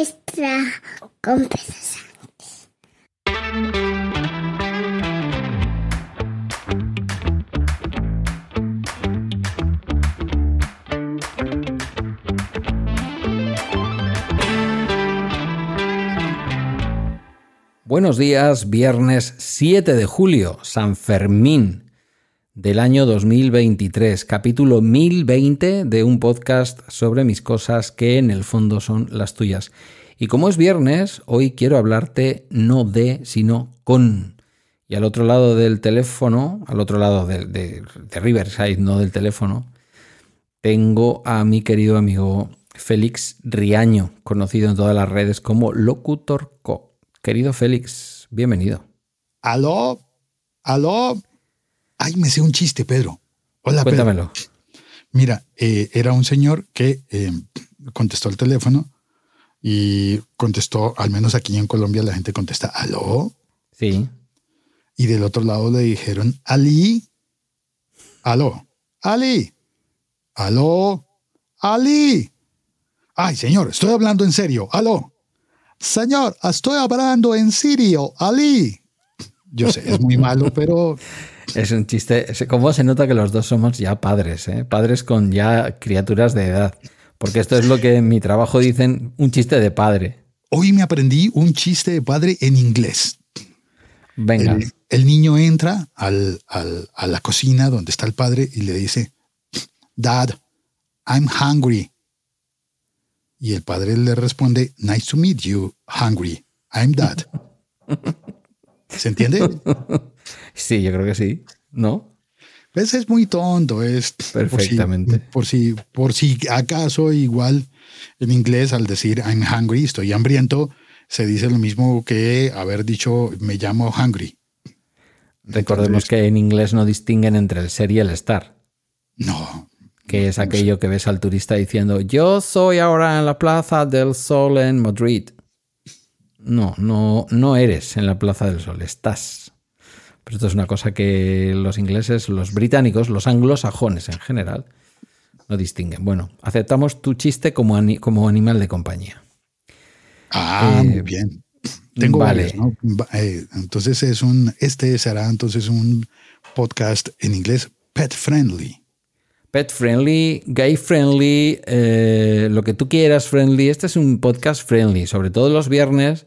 extra con Buenos días, viernes 7 de julio, San Fermín del año 2023, capítulo 1020 de un podcast sobre mis cosas que en el fondo son las tuyas. Y como es viernes, hoy quiero hablarte no de, sino con. Y al otro lado del teléfono, al otro lado de, de, Riverside, no del teléfono, tengo a mi querido amigo Félix Riaño, conocido en todas las redes como Locutorco. Querido Félix, bienvenido. Aló, aló, Ay, me sé un chiste, Pedro. Hola, Cuéntamelo. Mira, eh, era un señor que eh, contestó el teléfono y contestó, al menos aquí en Colombia la gente contesta, ¿aló? Sí. Y del otro lado le dijeron, Ali, aló, Ali, aló, Ali. Ay, señor, estoy hablando en serio, aló. Señor, estoy hablando en serio, Ali. Yo sé, es muy malo, pero es un chiste. ¿Cómo se nota que los dos somos ya padres? Eh? Padres con ya criaturas de edad. Porque esto es lo que en mi trabajo dicen un chiste de padre. Hoy me aprendí un chiste de padre en inglés. Venga. El, niño entra al, a la cocina donde está el padre y le dice, Dad, I'm hungry. Y el padre le responde, Nice to meet you, hungry. I'm dad. ¿Se entiende? Sí, yo creo que sí, ¿no? Pues es muy tonto, es perfectamente. Por si, por si, acaso igual en inglés al decir I'm hungry, estoy hambriento, se dice lo mismo que haber dicho me llamo hungry. Recordemos que en inglés no distinguen entre el ser y el estar. No. Que es aquello que ves al turista diciendo yo soy ahora en la Plaza del Sol en Madrid. No, no, no eres en la Plaza del Sol, estás. Pero esto es una cosa que los ingleses, los británicos, los anglosajones en general, no distinguen. Bueno, aceptamos tu chiste como, como animal de compañía. Ah, muy eh, bien. Tengo vale. Eh, entonces es un, este será entonces un podcast en inglés pet friendly. Pet friendly, gay friendly, eh, lo que tú quieras friendly. Este es un podcast friendly, sobre todo los viernes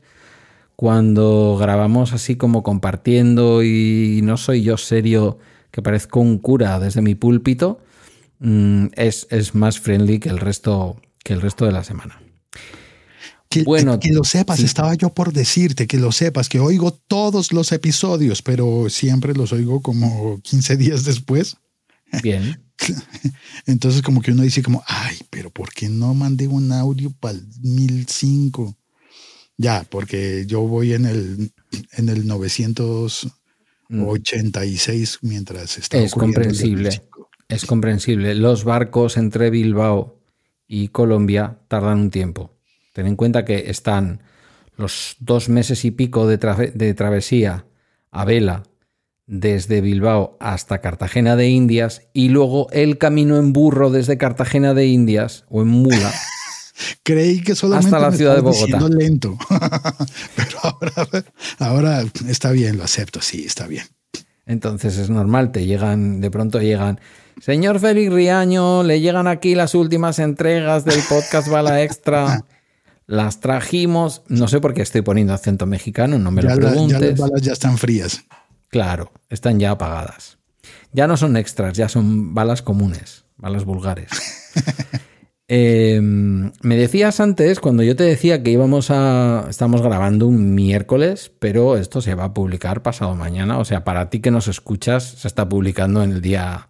cuando grabamos así como compartiendo y no soy yo serio que parezco un cura desde mi púlpito, mm, es, es, más friendly que el resto, que el resto de la semana. Que, bueno, que lo sepas, estaba yo por decirte que lo sepas, que oigo todos los episodios, pero siempre los oigo como 15 días después. Bien. Entonces como que uno dice como, ay, pero ¿por qué no mandé un audio para el 1005? Ya, porque yo voy en el, en el 986 mientras está Es comprensible. Es comprensible. Los barcos entre Bilbao y Colombia tardan un tiempo. Ten en cuenta que están los dos meses y pico de, de travesía a vela desde Bilbao hasta Cartagena de Indias y luego el camino en burro desde Cartagena de Indias o en mula Creí que solamente hasta la ciudad de Bogotá. lento, pero ahora, ahora está bien, lo acepto, sí, está bien. Entonces es normal, te llegan, de pronto llegan, señor Félix Riaño, le llegan aquí las últimas entregas del podcast Bala Extra. Las trajimos, no sé por qué estoy poniendo acento mexicano, no me lo preguntes. ya las balas ya están frías. Claro, están ya apagadas. Ya no son extras, ya son balas comunes, balas vulgares. Em, me decías antes, cuando yo te decía que íbamos a. Estamos grabando un miércoles, pero esto se va a publicar pasado mañana. O sea, para ti que nos escuchas, se está publicando en el día.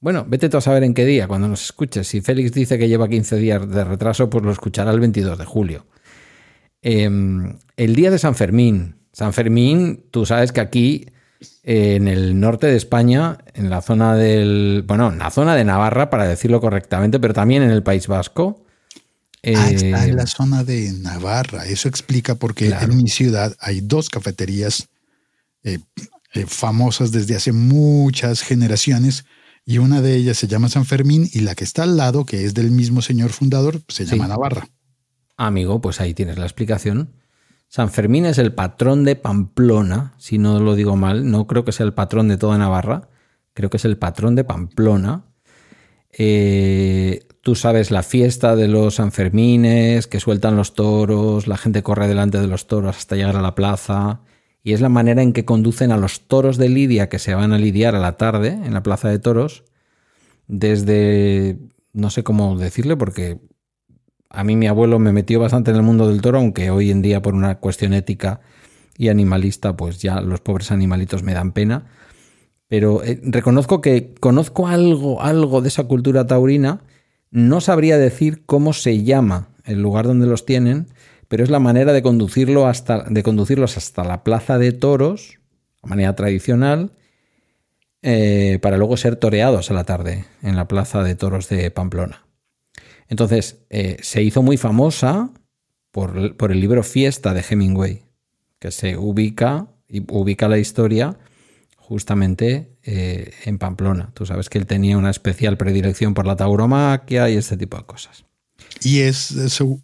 Bueno, vete tú a saber en qué día, cuando nos escuches. Si Félix dice que lleva 15 días de retraso, pues lo escuchará el 22 de julio. Em, el día de San Fermín. San Fermín, tú sabes que aquí en el norte de España, en la zona del. Bueno, en la zona de Navarra, para decirlo correctamente, pero también en el País Vasco. ah, está en la eh, zona de Navarra. Eso explica por qué en mi ciudad hay dos cafeterías eh, eh, famosas desde hace muchas generaciones. Y una de ellas se llama San Fermín y la que está al lado, que es del mismo señor fundador, se llama Navarra. Amigo, pues ahí tienes la explicación. San Fermín es el patrón de Pamplona, si no lo digo mal, no creo que sea el patrón de toda Navarra, creo que es el patrón de Pamplona. Eh, tú sabes la fiesta de los Sanfermines, que sueltan los toros, la gente corre delante de los toros hasta llegar a la plaza, y es la manera en que conducen a los toros de Lidia que se van a lidiar a la tarde en la plaza de toros, desde, no sé cómo decirle, porque a mí mi abuelo me metió bastante en el mundo del toro, aunque hoy en día por una cuestión ética y animalista, pues ya los pobres animalitos me dan pena. Pero eh, reconozco que conozco algo, algo de esa cultura taurina. No sabría decir cómo se llama el lugar donde los tienen, pero es la manera de, conducirlo hasta, de conducirlos hasta la plaza de toros, de manera tradicional, eh, para luego ser toreados a la tarde en la plaza de toros de Pamplona. Entonces, eh, se hizo muy famosa por, el libro Fiesta de Hemingway, que se ubica ubica la historia justamente eh, en Pamplona. Tú sabes que él tenía una especial predilección por la tauromaquia y este tipo de cosas. Y es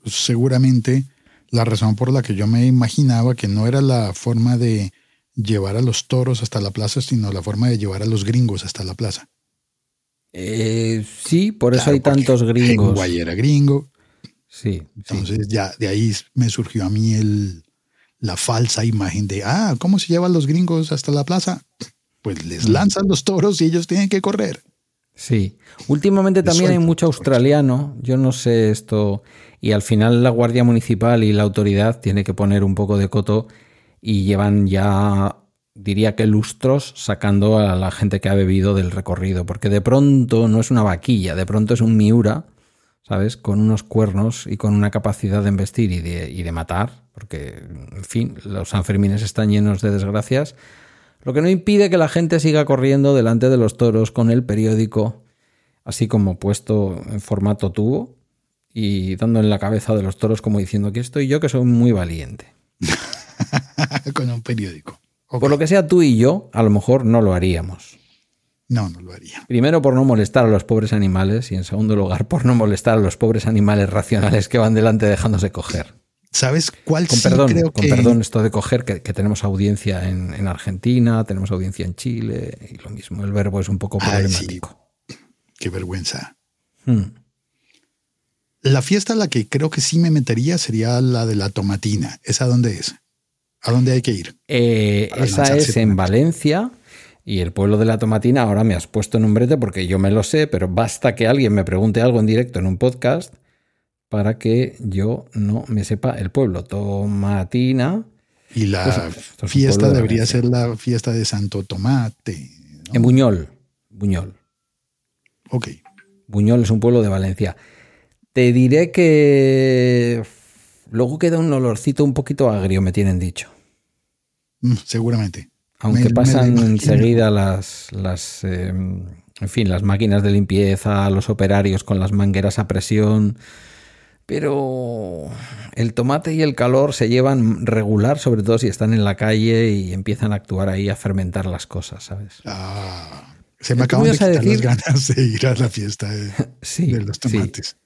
seguramente la razón por la que yo me imaginaba que no era la forma de llevar a los toros hasta la plaza, sino la forma de llevar a los gringos hasta la plaza. Eh, sí, por eso hay tantos gringos. Hemingway era gringo. Sí. Entonces ya de ahí me surgió a mí el, la falsa imagen de, ah, ¿cómo se llevan los gringos hasta la plaza? Pues les mm. lanzan los toros y ellos tienen que correr. Sí. Últimamente también hay mucho australiano. Yo no sé esto. Y al final la Guardia Municipal y la autoridad tiene que poner un poco de coto y llevan ya diría que lustros sacando a la gente que ha bebido del recorrido, porque de pronto no es una vaquilla, de pronto es un miura, ¿sabes? Con unos cuernos y con una capacidad de embestir y de, y de matar, porque, en fin, los Sanfermines están llenos de desgracias, lo que no impide que la gente siga corriendo delante de los toros con el periódico, así como puesto en formato tubo y dando en la cabeza de los toros como diciendo que estoy yo que soy muy valiente. con un periódico. Por lo que sea tú y yo, a lo mejor no lo haríamos. No, no lo haría. Primero por no molestar a los pobres animales y en segundo lugar por no molestar a los pobres animales racionales que van delante dejándose coger. ¿Sabes cuál con perdón, con perdón esto de coger, que, tenemos audiencia en, Argentina, tenemos audiencia en Chile y lo mismo, el verbo es un poco problemático. Qué vergüenza. Hmm. La fiesta a la que creo que sí me metería sería la de la tomatina. ¿Esa dónde es? ¿A dónde hay que ir? Eh, esa es en Valencia. Y el pueblo de la tomatina, ahora me has puesto nombrete porque yo me lo sé, pero basta que alguien me pregunte algo en directo en un podcast para que yo no me sepa el pueblo. Tomatina. Y la pues, fiesta debería ser la fiesta de Santo Tomate. En Buñol. Buñol. Ok. Buñol es un pueblo de Valencia. Te diré que Luego queda un olorcito un poquito agrio, me tienen dicho. Mm, seguramente. Aunque pasan enseguida las, las eh, en fin, las máquinas de limpieza, los operarios con las mangueras a presión. Pero el tomate y el calor se llevan regular, sobre todo si están en la calle y empiezan a actuar ahí a fermentar las cosas, ¿sabes? Ah, se me acaban de quitar las ganas de ir a la fiesta de, de los tomates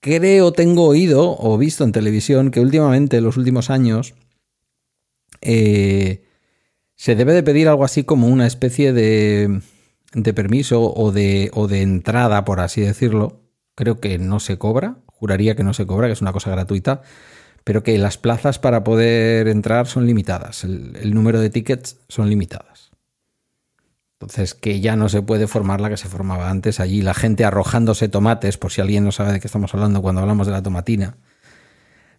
creo, tengo oído o visto en televisión que últimamente, en los últimos años, eh, se debe de pedir algo así como una especie de, de permiso o de, o de entrada, por así decirlo. Creo que no se cobra, juraría que no se cobra, que es una cosa gratuita, pero que las plazas para poder entrar son limitadas, el número de tickets son limitadas. Entonces, que ya no se puede formar la que se formaba antes allí, la gente arrojándose tomates, por si alguien no sabe de qué estamos hablando cuando hablamos de la tomatina.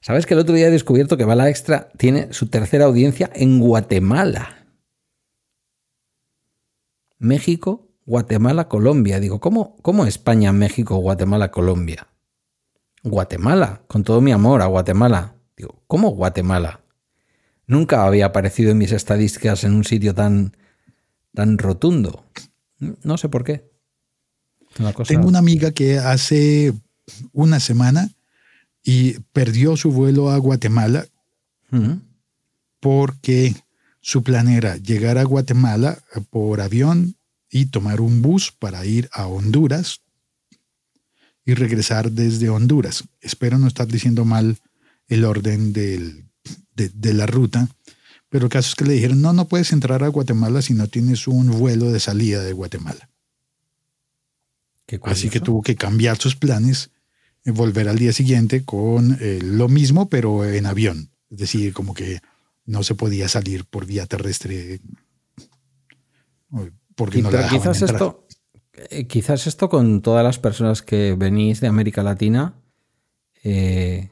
¿Sabes que el otro día he descubierto que Bala Extra tiene su tercera audiencia en Guatemala? México, Guatemala, Colombia. Digo, ¿cómo, cómo España, México, Guatemala, Colombia? Guatemala, con todo mi amor a Guatemala. Digo, ¿cómo Guatemala? Nunca había aparecido en mis estadísticas en un sitio tan tan rotundo. No sé por qué. Tengo una amiga que hace una semana y perdió su vuelo a Guatemala porque su plan era llegar a Guatemala por avión y tomar un bus para ir a Honduras y regresar desde Honduras. Espero no estar diciendo mal el orden del, de, de la ruta. Pero el caso es que le dijeron, no, no puedes entrar a Guatemala si no tienes un vuelo de salida de Guatemala. Así que tuvo que cambiar sus planes, eh, volver al día siguiente con eh, lo mismo, pero en avión. Es decir, como que no se podía salir por vía terrestre eh, porque no dejaban quizás entrar. esto, quizás esto con todas las personas que venís de América Latina, eh,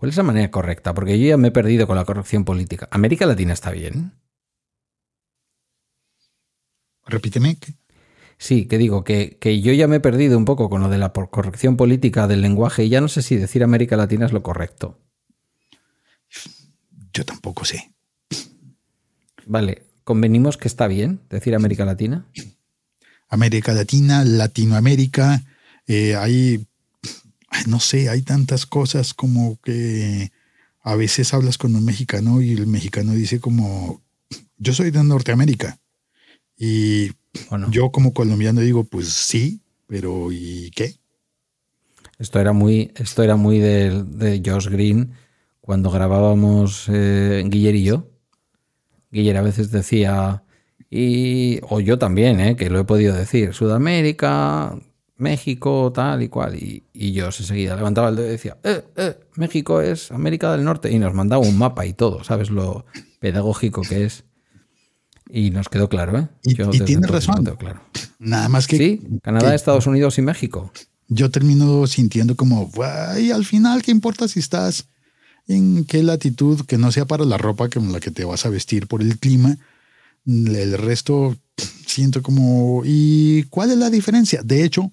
¿cuál es la manera correcta? Porque yo ya me he perdido con la corrección política. ¿América Latina está bien? Repíteme. Sí, que digo, que, que yo ya me he perdido un poco con lo de la corrección política del lenguaje y ya no sé si decir América Latina es lo correcto. Yo tampoco sé. Vale, convenimos que está bien decir América Latina. América Latina, Latinoamérica, eh, hay, ay, no sé, hay tantas cosas como que a veces hablas con un mexicano y el mexicano dice como, yo soy de Norteamérica. Y yo como colombiano digo, pues sí, pero ¿y qué? Esto era muy, esto era muy de, de Josh Green cuando grabábamos eh, Guiller y yo. Guiller a veces decía, y, o yo también, eh, que lo he podido decir, Sudamérica, México, tal y cual. Y, y yo enseguida levantaba el dedo y decía, eh, eh, México es América del Norte. Y nos mandaba un mapa y todo, ¿sabes lo pedagógico que es? Y nos quedó claro, ¿eh? Y- Yo y razón. claro. Nada más que, Sí, Canadá, que Estados Unidos y México. yo termino sintiendo como, "Ay, al final, ¿qué importa si estás en qué latitud que no sea para la ropa con la que te vas a vestir por el clima? El resto siento como, ¿y cuál es la diferencia? De hecho,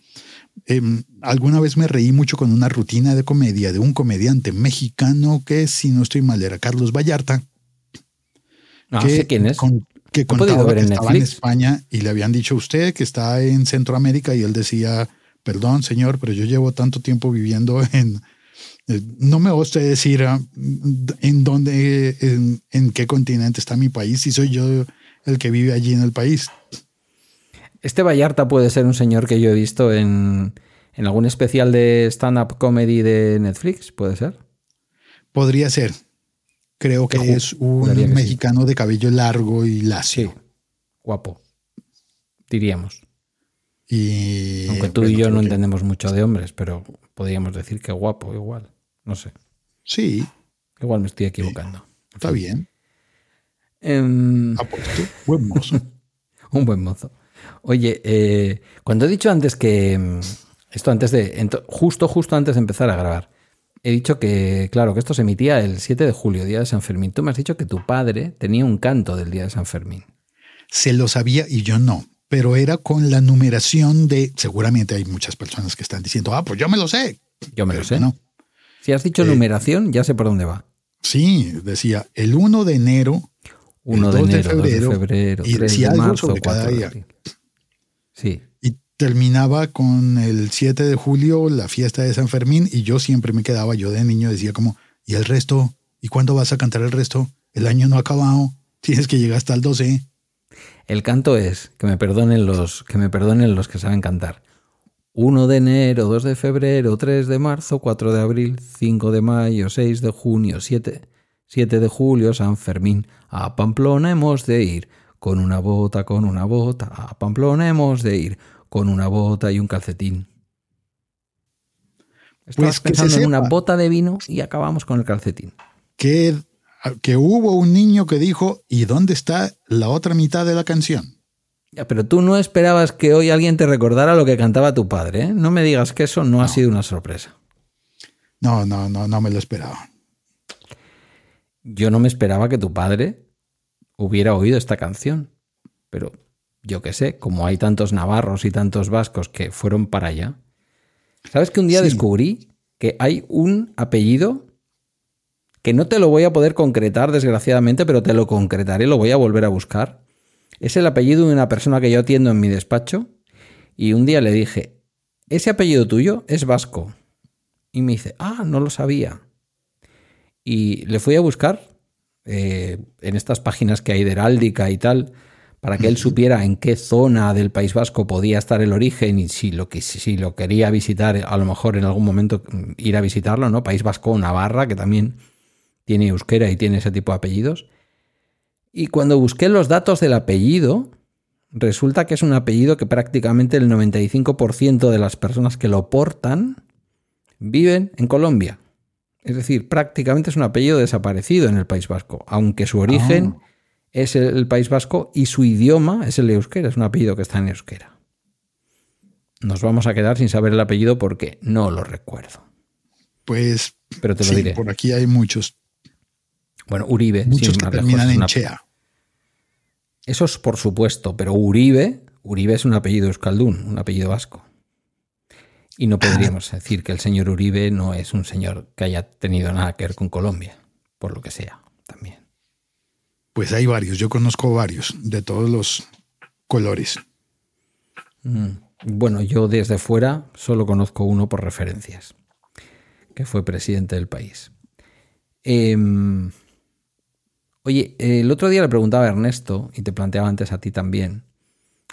em, alguna vez me reí mucho con una rutina de comedia de un comediante mexicano que, si no estoy mal, era Carlos Vallarta. No que, sé quién es. con- que contaba ver que en estaba en. España y le habían dicho usted que está en Centroamérica y él decía, perdón señor, pero yo llevo tanto tiempo viviendo en... eh, No me usted decir ah, en dónde, en, en qué continente está mi país, si soy yo el que vive allí en el país. Este Vallarta puede ser un señor que yo he visto en, en algún especial de stand-up comedy de Netflix, ¿puede ser? Podría ser. Creo que es un sí. mexicano de cabello largo y lacio. Guapo. Diríamos. Y, Aunque tú y yo no entendemos mucho de hombres, pero podríamos decir que guapo igual. No sé. Sí, Igual me estoy equivocando. está bien. Em, Apuesto. Buen mozo. Un buen mozo. Oye, eh, cuando he dicho antes que. mm, Esto antes de. Justo, justo antes de empezar a grabar. He dicho que, claro, que esto se emitía el 7 de julio, día de San Fermín. Tú me has dicho que tu padre tenía un canto del día de San Fermín. Se lo sabía y yo no, pero era con la numeración de, seguramente hay muchas personas que están diciendo, ah, pues yo me lo sé. Yo me Pero lo sé. No. Si has dicho Eh, numeración, ya sé por dónde va. Sí, decía el 1 de enero, 1 el de 2 de enero, 2 de febrero, febrero, y 3 decía de algo marzo, sobre cada 4 de día. Sí. y terminaba con el 7 de julio, la fiesta de San Fermín, y yo siempre me quedaba, yo de niño decía como, ¿y el resto? ¿Y cuándo vas a cantar el resto? El año no ha acabado, tienes que llegar hasta el 12. El canto es, que me perdonen los que, me perdonen los que saben cantar. 1 de enero, 2 de febrero, 3 de marzo, 4 de abril, 5 de mayo, 6 de junio, 7, 7 de julio, San Fermín. A Pamplona hemos de ir, con una bota, con una bota. A Pamplona hemos de ir, con una bota y un calcetín. Estabas que se pensando en una bota de vino y acabamos con el calcetín. Que, que hubo un niño que dijo, ¿y dónde está la otra mitad de la canción? Ya, pero tú no esperabas que hoy alguien te recordara lo que cantaba tu padre, ¿eh? No me digas que eso no, ha sido una sorpresa. No, no, no, no me lo esperaba. Yo no me esperaba que tu padre hubiera oído esta canción. Pero yo qué sé, como hay tantos navarros y tantos vascos que fueron para allá. ¿Sabes que un día Sí. descubrí que hay un apellido que no te lo voy a poder concretar, desgraciadamente, pero te lo concretaré, lo voy a volver a buscar? Es el apellido de una persona que yo atiendo en mi despacho. Y un día le dije, ese apellido tuyo es vasco. Y me dice, ah, no lo sabía. Y le fui a buscar eh, en estas páginas que hay de heráldica y tal, para que él supiera en qué zona del País Vasco podía estar el origen y si lo, que, si lo quería visitar, a lo mejor en algún momento ir a visitarlo, ¿no? País Vasco o Navarra, que también tiene euskera y tiene ese tipo de apellidos. Y cuando busqué los datos del apellido, resulta que es un apellido que prácticamente el 95% de las personas que lo portan viven en Colombia. Es decir, prácticamente es un apellido desaparecido en el País Vasco, aunque su origen Ah. es el País Vasco y su idioma es el euskera, es un apellido que está en euskera. Nos vamos a quedar sin saber el apellido porque no lo recuerdo. Pues Pero te lo sí, diré. por aquí hay muchos, Bueno, Uribe, muchos que terminan en Chea. Eso es por supuesto, pero Uribe, Uribe es un apellido euskaldún, un apellido vasco. Y no podríamos decir que el señor Uribe no es un señor que haya tenido nada que ver con Colombia, por lo que sea, también. Pues hay varios, yo conozco varios de todos los colores. Bueno, yo desde fuera solo conozco uno por referencias, que fue presidente del país. Em, oye, el otro día le preguntaba a Ernesto, y te planteaba antes a ti también,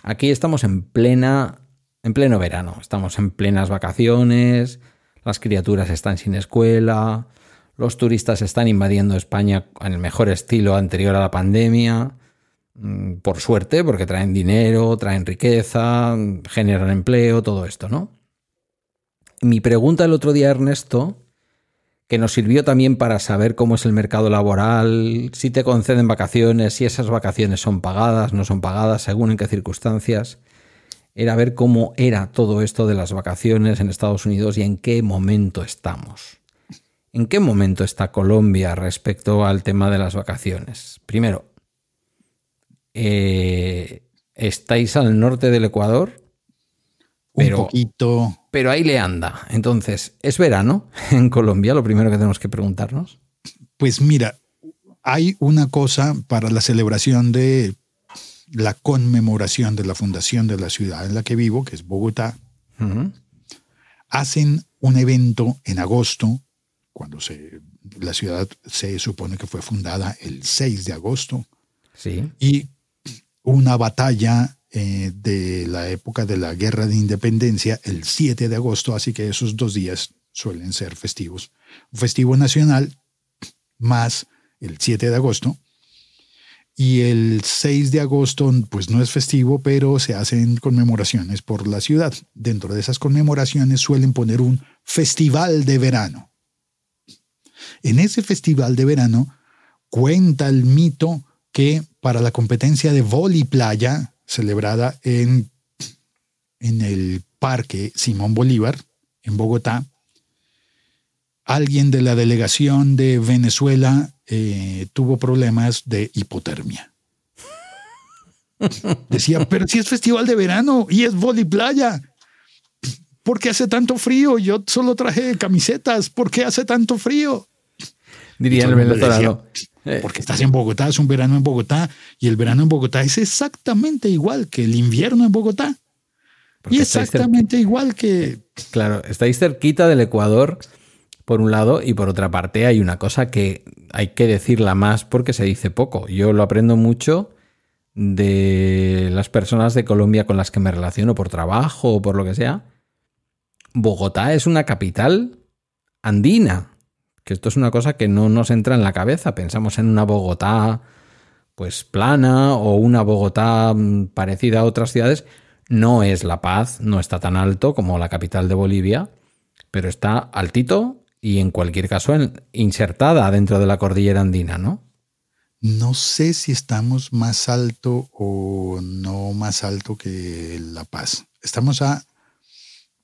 aquí estamos en plena, en pleno verano, estamos en plenas vacaciones, las criaturas están sin escuela, los turistas están invadiendo España en el mejor estilo anterior a la pandemia, mm, por suerte, porque traen dinero, traen riqueza, generan empleo, todo esto, ¿no? Mi pregunta el otro día, Ernesto, que nos sirvió también para saber cómo es el mercado laboral, si te conceden vacaciones, si esas vacaciones son pagadas, no son pagadas, según en qué circunstancias, era ver cómo era todo esto de las vacaciones en Estados Unidos y en qué momento estamos. ¿En qué momento está Colombia respecto al tema de las vacaciones? Primero, eh, estáis al norte del Ecuador, Pero- Un poquito, pero ahí le anda. Entonces, ¿es verano en Colombia? Lo primero que tenemos que preguntarnos. pues mira, hay una cosa para la celebración de la conmemoración de la fundación de la ciudad en la que vivo, que es Bogotá. Hacen un evento en agosto, cuando se, la ciudad se supone que fue fundada el 6 de agosto, Sí. y una batalla eh, de la época de la Guerra de Independencia el 7 de agosto, así que esos dos días suelen ser festivos. Un festivo nacional más el 7 de agosto. Y el 6 de agosto, pues no es festivo, pero se hacen conmemoraciones por la ciudad. Dentro de esas conmemoraciones suelen poner un festival de verano. En ese festival de verano cuenta el mito que para la competencia de vóley playa celebrada en, en el Parque Simón Bolívar, en Bogotá, alguien de la delegación de Venezuela eh, tuvo problemas de hipotermia. Decía, pero si es festival de verano y es vóley playa, ¿por qué hace tanto frío? Yo solo traje camisetas, ¿por qué hace tanto frío? Diría el venezolano. Eh, Porque estás en Bogotá, es un verano en Bogotá, y el verano en Bogotá es exactamente igual que el invierno en Bogotá. porque Y exactamente igual que... Claro, estáis cerquita del Ecuador, por un lado, y por otra parte hay una cosa que hay que decirla más porque se dice poco. Yo lo aprendo mucho de las personas de Colombia con las que me relaciono por trabajo o por lo que sea. Bogotá es una capital andina, que esto es una cosa que no nos entra en la cabeza. Pensamos en una Bogotá pues plana o una Bogotá mm, parecida a otras ciudades. No es La Paz, no está tan alto como la capital de Bolivia, pero está altito y en cualquier caso en- insertada dentro de la cordillera andina, ¿no? No sé si estamos más alto o no más alto que La Paz. Estamos a...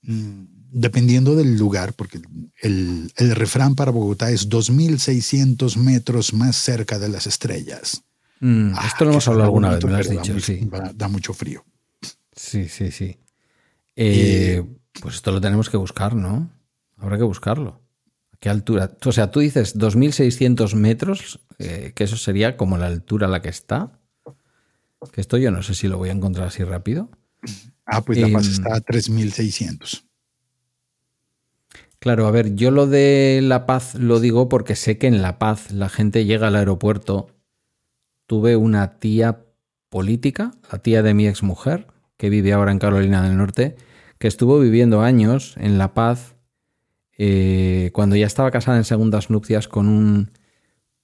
mm, Dependiendo del lugar, porque el, el refrán para Bogotá es 2.600 metros más cerca de las estrellas. Mm, Ah, esto lo hemos hablado alguna vez, me lo has da dicho, mucho- sí. da- Da mucho frío. Sí, sí, sí. Eh, pues esto lo tenemos que buscar, ¿no? Habrá que buscarlo. ¿A qué altura? O sea, tú dices 2.600 metros, eh, que eso sería como la altura a la que está. Que esto yo no sé si lo voy a encontrar así rápido. Ah, pues La Paz Em, está a 3.600. Claro, a ver, yo lo de La Paz lo digo porque sé que en La Paz la gente llega al aeropuerto. Tuve una tía política, la tía de mi exmujer, que vive ahora en Carolina del Norte, que estuvo viviendo años en La Paz eh, cuando ya estaba casada en segundas nupcias con un,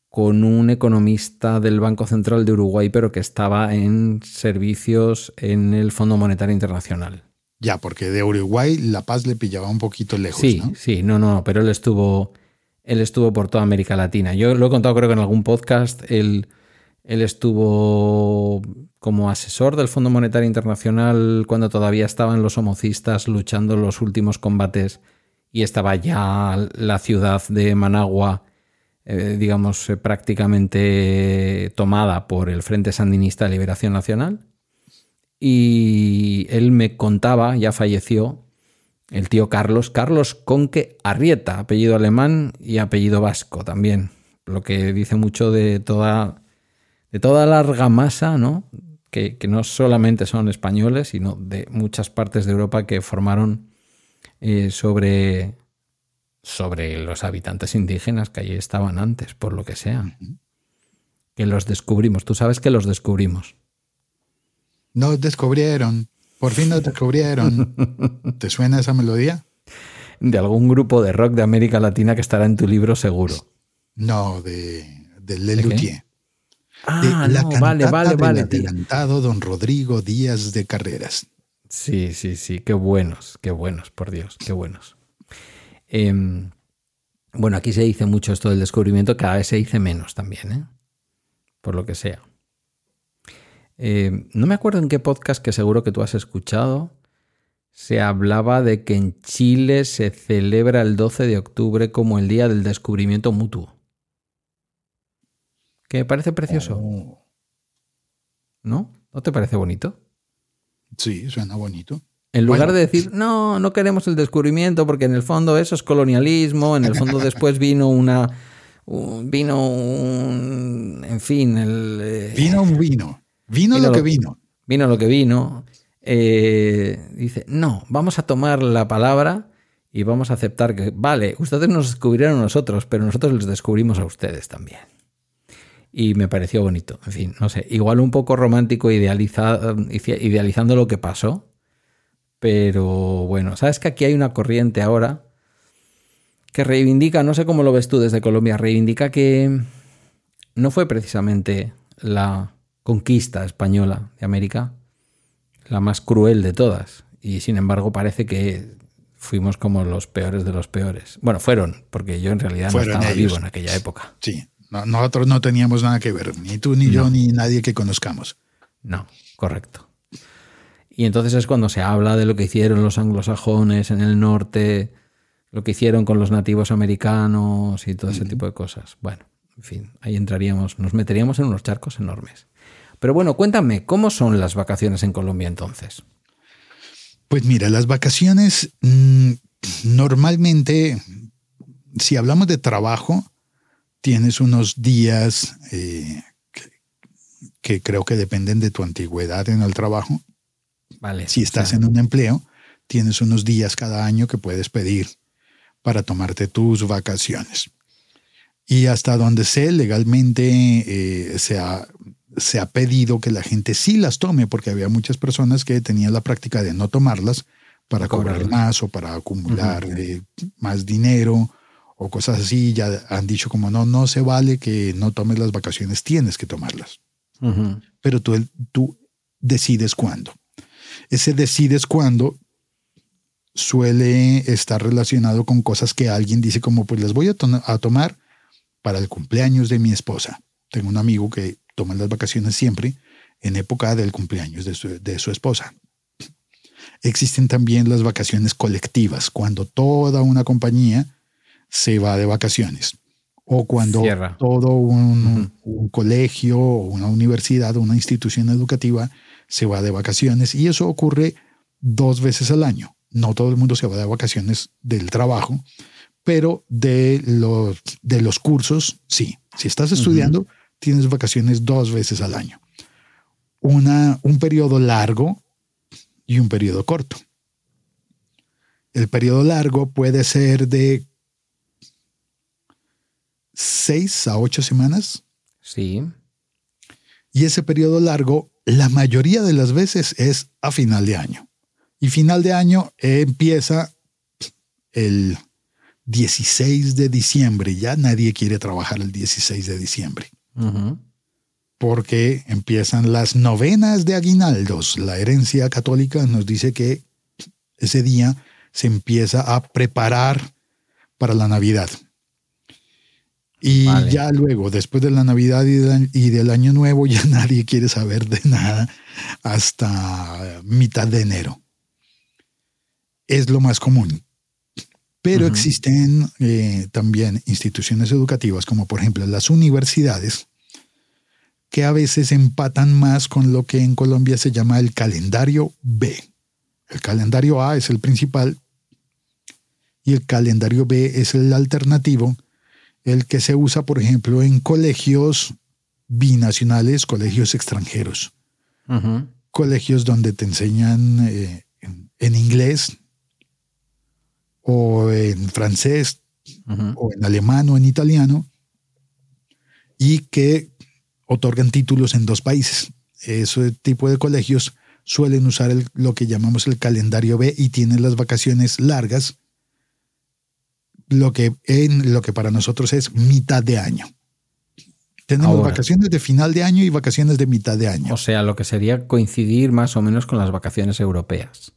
con un economista del Banco Central de Uruguay, pero que estaba en servicios en el Fondo Monetario Internacional. Ya, porque de Uruguay La Paz le pillaba un poquito lejos. Sí, ¿no? sí, no, no, pero él estuvo, él estuvo por toda América Latina. Yo lo he contado creo que en algún podcast, él, él estuvo como asesor del Fondo Monetario Internacional cuando todavía estaban los homocistas luchando los últimos combates y estaba ya la ciudad de Managua, eh, digamos, eh, prácticamente tomada por el Frente Sandinista de Liberación Nacional. Y él me contaba, ya falleció, el tío Carlos, Carlos Conque Arrieta, apellido alemán y apellido vasco también, lo que dice mucho de toda, de toda la argamasa, ¿no? Que, que no solamente son españoles, sino de muchas partes de Europa que formaron eh, sobre, sobre los habitantes indígenas que allí estaban antes, por lo que sea. Que los descubrimos. Tú sabes que los descubrimos. Nos descubrieron. Por fin nos descubrieron. ¿Te suena esa melodía? De algún grupo de rock de América Latina que estará en tu libro seguro. No, de, de. Ah, de la no, vale, vale, vale. tío. adelantado don Rodrigo Díaz de Carreras. Sí, sí, sí, qué buenos, qué buenos, por Dios, qué buenos. Em, bueno, aquí se dice mucho esto del descubrimiento, cada vez se dice menos también, ¿eh? por lo que sea. Eh, no me acuerdo en qué podcast que seguro que tú has escuchado se hablaba de que en Chile se celebra el 12 de octubre como el Día del Descubrimiento Mutuo. Que me parece precioso, Oh, ¿no? ¿No te parece bonito? Sí, suena bonito. En lugar Bueno. de decir, no, no queremos el descubrimiento porque en el fondo eso es colonialismo, en el fondo después vino una... un- vino un... En fin, el... eh, Vino un vino. Vino, Vino lo que vino. vino lo que vino. eh, dice, no, vamos a tomar la palabra y vamos a aceptar que, vale, ustedes nos descubrieron a nosotros, pero nosotros les descubrimos a ustedes también. Y me pareció bonito. En fin, no sé, igual un poco romántico idealiza- idealizando lo que pasó. Pero bueno, sabes que aquí hay una corriente ahora que reivindica, no sé cómo lo ves tú desde Colombia, reivindica que no fue precisamente la conquista española de América la más cruel de todas. Y sin embargo parece que fuimos como los peores de los peores. Bueno, fueron, porque yo en realidad Fueron no estaba ellos. vivo en aquella época. Sí. No- nosotros no teníamos nada que ver. Ni tú, ni yo, ni nadie que conozcamos. No, correcto. Y entonces es cuando se habla de lo que hicieron los anglosajones en el norte, lo que hicieron con los nativos americanos y todo ese tipo de cosas. Bueno, en fin, ahí entraríamos, nos meteríamos en unos charcos enormes. Pero bueno, cuéntame, ¿cómo son las vacaciones en Colombia entonces? Pues mira, las vacaciones mm, normalmente, si hablamos de trabajo, tienes unos días eh, que, que creo que dependen de tu antigüedad en el trabajo. Vale. Si estás en un empleo, tienes unos días cada año que puedes pedir para tomarte tus vacaciones. Y hasta donde sé, legalmente eh, se, ha, se ha pedido que la gente sí las tome, porque había muchas personas que tenían la práctica de no tomarlas para cobrar más o para acumular eh, más dinero o cosas así. Ya han dicho como no, no se vale que no tomes las vacaciones, tienes que tomarlas pero tú, tú decides cuándo. Ese decides cuándo suele estar relacionado con cosas que alguien dice como pues las voy a, to- a tomar para el cumpleaños de mi esposa. Tengo un amigo que toma las vacaciones siempre en época del cumpleaños de su, de su esposa. Existen también las vacaciones colectivas, cuando toda una compañía se va de vacaciones o cuando Cierra. todo un, un colegio o una universidad o una institución educativa se va de vacaciones y eso ocurre dos veces al año. No todo el mundo se va de vacaciones del trabajo, pero de los, de los cursos, sí. Si estás estudiando, tienes vacaciones dos veces al año. Una, un periodo largo y un periodo corto. El periodo largo puede ser de seis a ocho semanas Sí. y ese periodo largo la mayoría de las veces es a final de año. Y final de año empieza el 16 de diciembre. Ya nadie quiere trabajar el 16 de diciembre. Porque empiezan las novenas de aguinaldos. La herencia católica nos dice que ese día se empieza a preparar para la Navidad. Y ya luego, después de la Navidad y del, Año Nuevo, ya nadie quiere saber de nada hasta mitad de enero. Es lo más común. Pero existen eh, también instituciones educativas, como por ejemplo las universidades, que a veces empatan más con lo que en Colombia se llama el calendario B. El calendario A es el principal y el calendario B es el alternativo el que se usa, por ejemplo, en colegios binacionales, colegios extranjeros, colegios donde te enseñan eh, en, inglés o en francés o en alemán o en italiano y que otorgan títulos en dos países. Ese tipo de colegios suelen usar lo que llamamos el calendario B y tienen las vacaciones largas lo que, en lo que para nosotros es mitad de año. Tenemos vacaciones de final de año y vacaciones de mitad de año. O sea, lo que sería coincidir más o menos con las vacaciones europeas.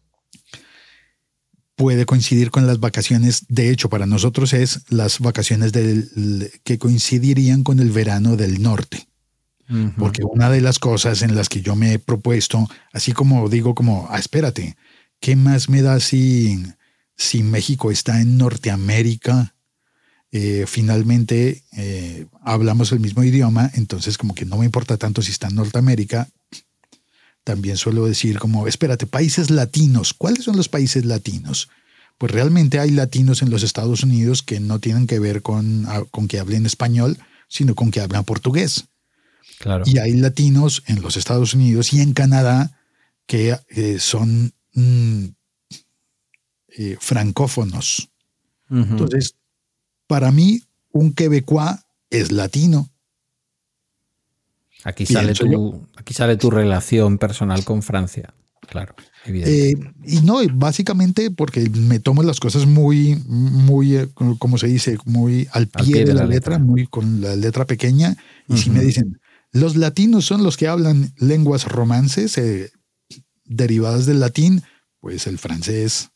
Puede coincidir con las vacaciones, de hecho, para nosotros es las vacaciones del, que coincidirían con el verano del norte. Porque una de las cosas en las que yo me he propuesto, así como digo como, ah, espérate, ¿qué más me da si si México está en Norteamérica, eh, finalmente eh, hablamos el mismo idioma, entonces como que no me importa tanto si está en Norteamérica. También suelo decir como, espérate, países latinos, ¿cuáles son los países latinos? Pues realmente hay latinos en los Estados Unidos que no tienen que ver con, ah, con que hablen español, sino con que hablan portugués. Claro. Y hay latinos en los Estados Unidos y en Canadá que eh, son mm, eh, francófonos. Entonces, para mí, un quebecois es latino. Aquí sale, tu, aquí sale tu relación personal con Francia, claro. Eh, y no, básicamente porque me tomo las cosas muy, muy, eh, como se dice, muy al pie, de, la, letra, muy con la letra pequeña. Y si me dicen, los latinos son los que hablan lenguas romances derivadas del latín, pues el francés,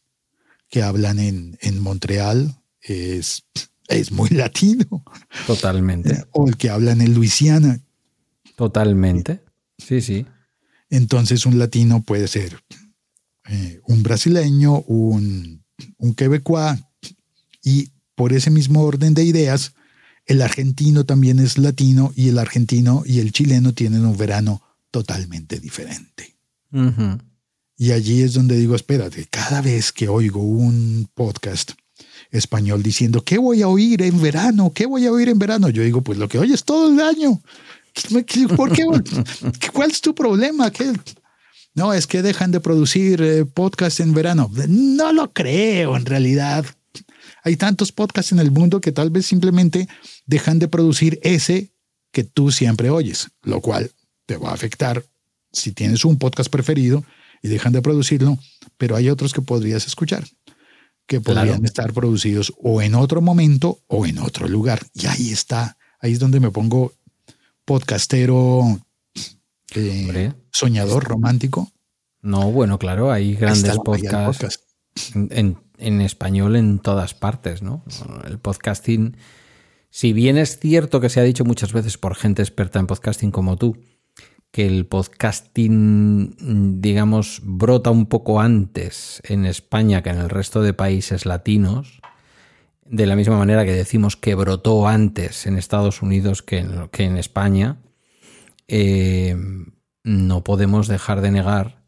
que hablan en, en Montreal es, es muy latino. Totalmente. O el que hablan en Luisiana. Totalmente. Sí, sí. Entonces un latino puede ser eh, un brasileño, un, un quebecois y por ese mismo orden de ideas, el argentino también es latino y el argentino y el chileno tienen un verano totalmente diferente. Y allí es donde digo, espérate, cada vez que oigo un podcast español diciendo, ¿qué voy a oír en verano? ¿Qué voy a oír en verano? Yo digo, pues lo que oyes todo el año. ¿Por qué? ¿Cuál es tu problema? ¿Qué? No, es que dejan de producir eh, podcast en verano. No lo creo, en realidad. Hay tantos podcasts en el mundo que tal vez simplemente dejan de producir ese que tú siempre oyes, lo cual te va a afectar si tienes un podcast preferido y dejan de producirlo, pero hay otros que podrías escuchar, que podrían estar producidos o en otro momento o en otro lugar. Y ahí está, ahí es donde me pongo podcastero, eh, soñador, romántico. No, bueno, claro, hay grandes podcasts en, en español en todas partes, ¿no? El podcasting, si bien es cierto que se ha dicho muchas veces por gente experta en podcasting como tú, que el podcasting, digamos, brota un poco antes en España que en el resto de países latinos, de la misma manera que decimos que brotó antes en Estados Unidos que en, que en España, eh, no podemos dejar de negar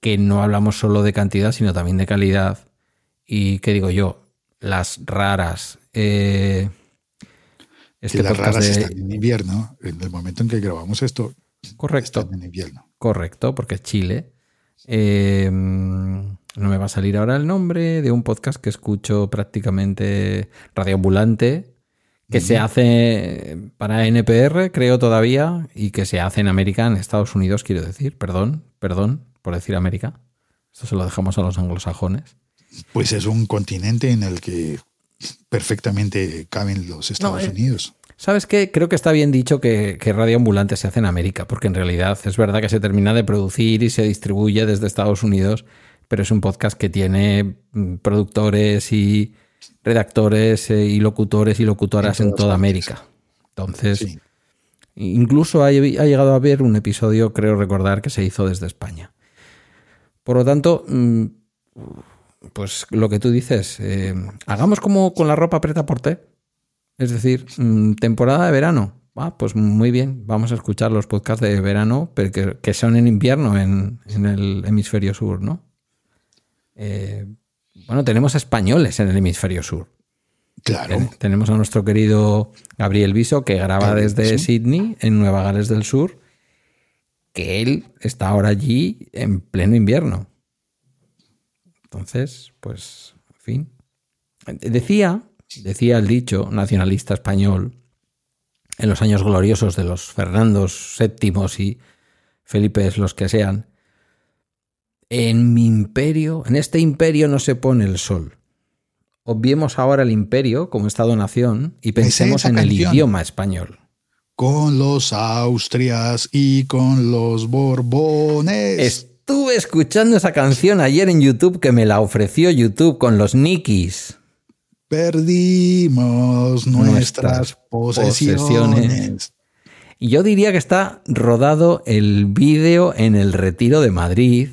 que no hablamos solo de cantidad, sino también de calidad. Y, ¿qué digo yo? Las raras... Eh, este las raras están en invierno. En el momento en que grabamos esto, Correcto. en invierno. Correcto, porque es Chile. Em, no me va a salir ahora el nombre de un podcast que escucho prácticamente radioambulante, que se hace para NPR, creo todavía, y que se hace en América, en Estados Unidos, quiero decir. Perdón, perdón por decir América. Esto se lo dejamos a los anglosajones. Pues es un continente en el que perfectamente caben los Estados No, eh, Unidos. ¿Sabes qué? Creo que está bien dicho que, que Radio Ambulante se hace en América, porque en realidad es verdad que se termina de producir y se distribuye desde Estados Unidos, pero es un podcast que tiene mm, productores y redactores eh, y locutores y locutoras En toda. América. Entonces, Sí. incluso ha, ha llegado a haber un episodio, creo recordar, que se hizo desde España. Por lo tanto, mm, pues lo que tú dices, eh, hagamos como con la ropa preta por té. Es decir, mm, temporada de verano. Ah, pues muy bien, vamos a escuchar los podcasts de verano, pero que, que son en invierno en, en el hemisferio sur, ¿no? Eh, bueno, tenemos españoles en el hemisferio sur. Claro. Ten- Tenemos a nuestro querido Gabriel Viso, que graba desde Viso. Sydney, en Nueva Gales del Sur, que él está ahora allí en pleno invierno. Entonces, pues, en fin. Decía, decía el dicho nacionalista español, en los años gloriosos de los Fernandos VII y Felipes, los que sean, en mi imperio, en este imperio no se pone el sol. Obviemos ahora el imperio como Estado-nación y pensemos en el idioma español. Con los Austrias y con los Borbones. Estuve escuchando esa canción ayer en YouTube que me la ofreció YouTube con los Nikis. Perdimos Nuestras nuestras posesiones. posesiones. Yo diría que está rodado el vídeo en el Retiro de Madrid.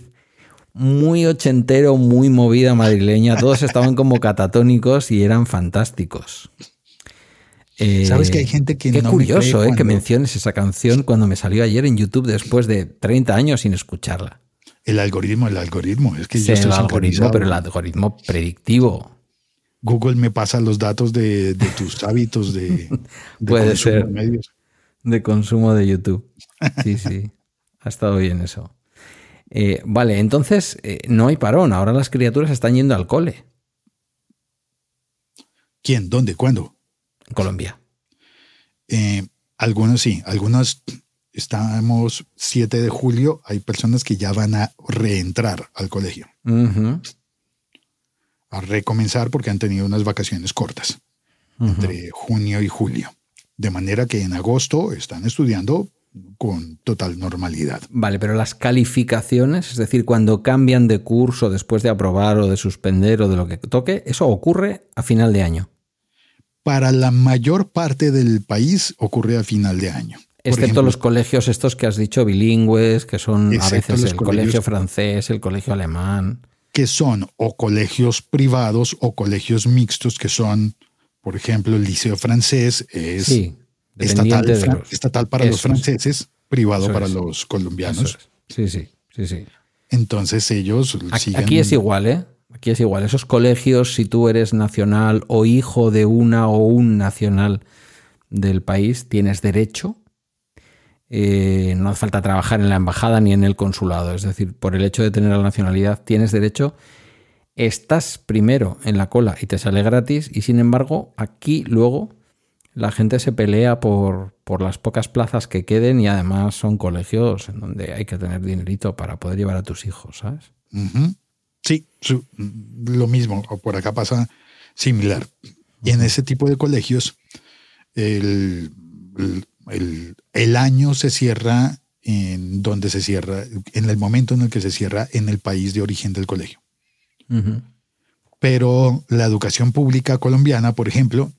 Muy ochentero, muy movida madrileña. Todos estaban como catatónicos y eran fantásticos. Eh, ¿Sabes que hay gente que Qué no me cree curioso eh, que menciones esa canción cuando me salió ayer en YouTube después de 30 años sin escucharla. El algoritmo, el algoritmo. Es que Sí, yo estoy el algoritmo, pero el algoritmo predictivo. Google me pasa los datos de, de tus hábitos de, de Puede consumo ser. de medios. de consumo de YouTube. Sí, sí. Ha estado bien eso. Eh, vale, entonces eh, no hay parón. Ahora las criaturas están yendo al cole ¿Quién? ¿Dónde? ¿Cuándo? en Colombia. Eh, algunos sí, algunos estamos 7 de julio, hay personas que ya van a reentrar al colegio, a recomenzar porque han tenido unas vacaciones cortas entre junio y julio. De manera que en agosto están estudiando con total normalidad. Vale, pero las calificaciones, es decir, cuando cambian de curso después de aprobar o de suspender o de lo que toque, eso ocurre a final de año. Para la mayor parte del país ocurre a final de año. Excepto ejemplo, los colegios estos que has dicho bilingües, que son a veces el colegio francés, el colegio alemán. Que son o colegios privados o colegios mixtos, que son, por ejemplo, el Liceo Francés es Sí, estatal, los- para los franceses, privado Eso para es. los colombianos. es. Sí, sí, sí, sí. Entonces ellos Aquí, siguen. aquí es igual, ¿eh? Aquí es igual. Esos colegios, si tú eres nacional o hijo de una o un nacional del país, tienes derecho. Eh, no hace falta trabajar en la embajada ni en el consulado. Es decir, por el hecho de tener la nacionalidad, tienes derecho. Estás primero en la cola y te sale gratis. Y sin embargo, aquí luego la gente se pelea por, por las pocas plazas que queden y además son colegios en donde hay que tener dinerito para poder llevar a tus hijos, ¿sabes? Sí, su- lo mismo. o Por acá pasa similar. Y en ese tipo de colegios, el, el- el- el año se cierra en donde se cierra, en el momento en el que se cierra en el país de origen del colegio. Pero la educación pública colombiana, por ejemplo,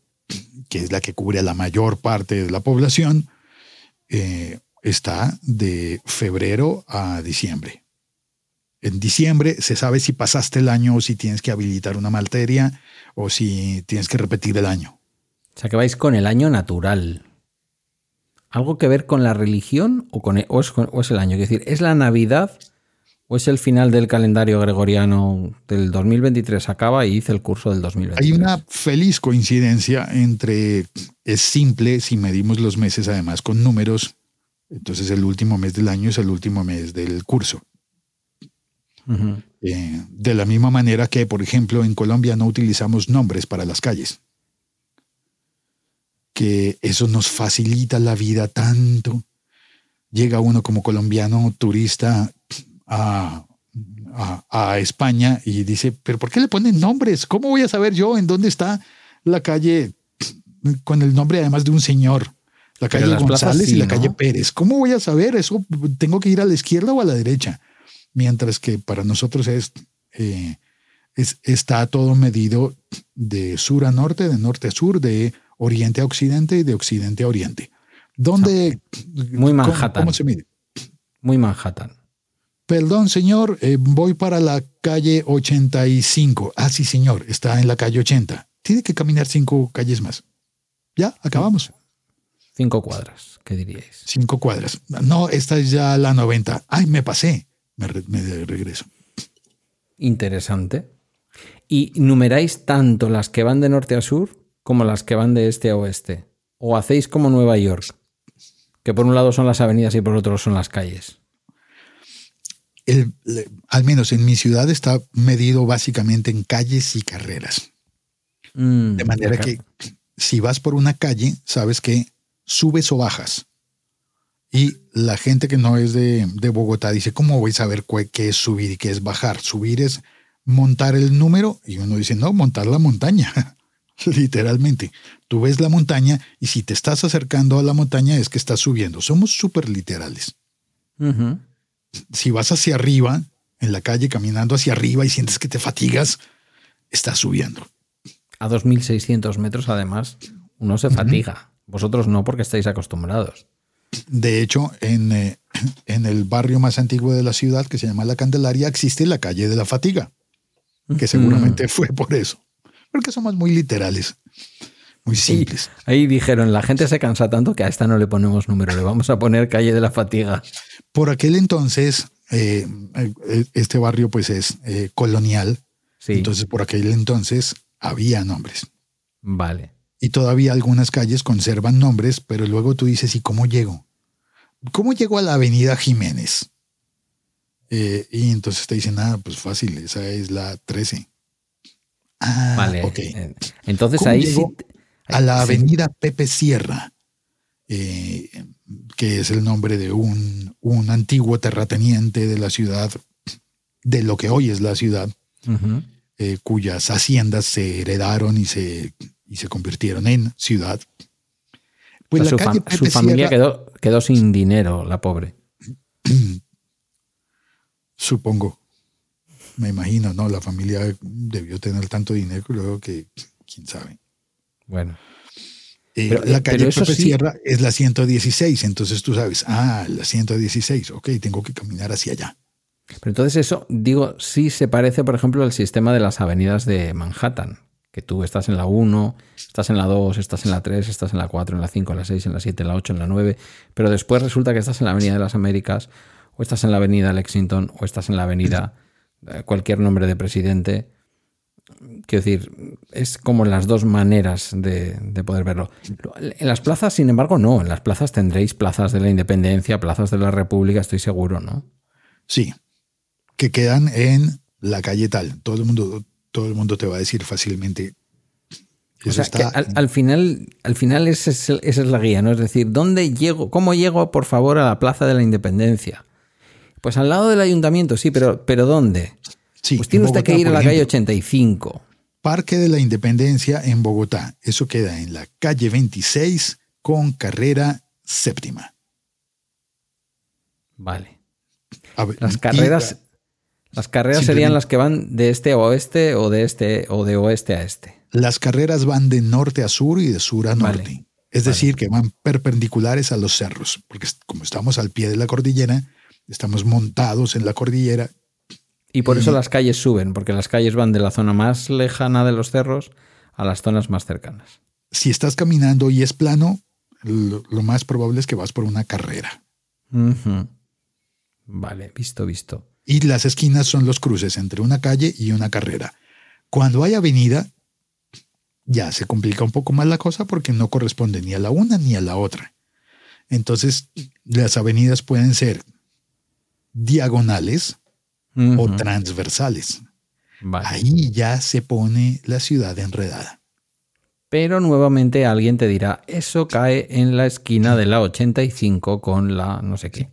que es la que cubre a la mayor parte de la población, eh, está de febrero a diciembre. En diciembre se sabe si pasaste el año o si tienes que habilitar una materia o si tienes que repetir el año. O sea, que vais con el año natural. ¿Algo que ver con la religión o, con, o, es, con- o es el año? Es decir, ¿es la Navidad o es el final del calendario gregoriano del 2023? Acaba y hice el curso del 2023. Hay una feliz coincidencia entre, es simple si medimos los meses además con números, entonces el último mes del año es el último mes del curso. Eh, de la misma manera que, por ejemplo, en Colombia no utilizamos nombres para las calles. Que eso nos facilita la vida tanto. Llega uno como colombiano turista a, a, España y dice, pero ¿por qué le ponen nombres? ¿Cómo voy a saber yo en dónde está la calle con el nombre además de un señor? La calle González y la calle Pérez. ¿Cómo voy a saber eso? ¿Tengo que ir a la izquierda o a la derecha? Mientras que para nosotros es, eh, es está todo medido de sur a norte, de norte a sur, de oriente a occidente y de occidente a oriente. ¿Dónde? Muy Manhattan. ¿Cómo, se mide? Muy Manhattan. Perdón, señor, eh, voy para la calle 85. Ah, sí, señor, está en la calle 80. Tiene que caminar cinco calles más. Ya, acabamos. Cinco cuadras, ¿qué diríais? Cinco cuadras. No, esta es ya la 90. Ay, me pasé. Me, me regreso. Interesante. ¿Y numeráis tanto las que van de norte a sur como las que van de este a oeste? ¿O hacéis como Nueva York? Que por un lado son las avenidas y por otro son las calles. al menos en mi ciudad está medido básicamente en calles y carreras. Mm, de manera que si vas por una calle, sabes que subes o bajas. Y la gente que no es de, de Bogotá dice, ¿cómo voy a saber qué es subir y qué es bajar? Subir es montar el número y uno dice, no, montar la montaña. literalmente. Tú ves la montaña y si te estás acercando a la montaña es que estás subiendo. Somos súper literales. Si vas hacia arriba, en la calle caminando hacia arriba y sientes que te fatigas, estás subiendo. A 2.600 metros además, uno se fatiga. Vosotros no porque estáis acostumbrados. De hecho, en, eh, en el barrio más antiguo de la ciudad, que se llama La Candelaria, existe la calle de la fatiga, que seguramente fue por eso porque somos muy literales, muy simples. ahí dijeron, la gente se cansa tanto que a esta no le ponemos número, le vamos a poner calle de la fatiga. Por aquel entonces, eh, eh, este barrio pues es eh, colonial, entonces por aquel entonces había nombres. Vale. Y todavía algunas calles conservan nombres, pero luego tú dices, ¿y cómo llego? ¿Cómo llego a la avenida Jiménez? y entonces te dicen, nada, pues fácil, esa es la 13. Ah, vale. Eh, entonces ahí sí. A la avenida Pepe Sierra, eh, que es el nombre de un, un, antiguo terrateniente de la ciudad, de lo que hoy es la ciudad, eh, cuyas haciendas se heredaron y se, y se convirtieron en ciudad. Pues su, familia quedó, quedó sin dinero, la pobre. Supongo me imagino, ¿no? La familia debió tener tanto dinero luego que, quién sabe. Bueno. Eh, la calle Pepe Sierra es la 116, entonces tú sabes, ah, la 116, ok, tengo que caminar hacia allá. Pero entonces eso, digo, sí se parece, por ejemplo, al sistema de las avenidas de Manhattan, que tú estás en la 1, estás en la 2, estás en la 3, estás en la 4, en la 5, en la 6, en la 7, en la 8, en la 9, pero después resulta que estás en la Avenida de las Américas, o estás en la Avenida Lexington, o estás en la Avenida eh, cualquier nombre de presidente. Quiero decir, es como las dos maneras de, poder verlo. En las plazas, sin embargo, no. En las plazas tendréis plazas de la independencia, plazas de la república, estoy seguro, ¿no? Sí, que quedan en la calle tal. Todo el mundo, todo el mundo te va a decir fácilmente. o sea, que al, final, al final esa es, esa es la guía, ¿no? Es decir, ¿dónde llego? ¿Cómo llego, por favor, a la Plaza de la Independencia? Pues al lado del ayuntamiento, sí, pero, pero ¿dónde? Sí, pues tiene usted que ir a la calle 85. Parque de la Independencia en Bogotá. Eso queda en la calle 26 con carrera séptima. Vale. las carreras, las carreras serían las que van de este a oeste o de este o de oeste a este. Las carreras van de norte a sur y de sur a norte. Es decir, que van perpendiculares a los cerros, porque como estamos al pie de la cordillera, estamos montados en la cordillera. Y por eso las calles suben, porque las calles van de la zona más lejana de los cerros a las zonas más cercanas. Si estás caminando y es plano, lo, más probable es que vas por una carrera. Vale, visto, visto. Y las esquinas son los cruces entre una calle y una carrera. Cuando hay avenida, ya se complica un poco más la cosa porque no corresponde ni a la una ni a la otra. Entonces, las avenidas pueden ser diagonales o transversales. Ahí ya se pone la ciudad enredada. Pero nuevamente alguien te dirá, eso cae en la esquina de la 85 con la no sé qué.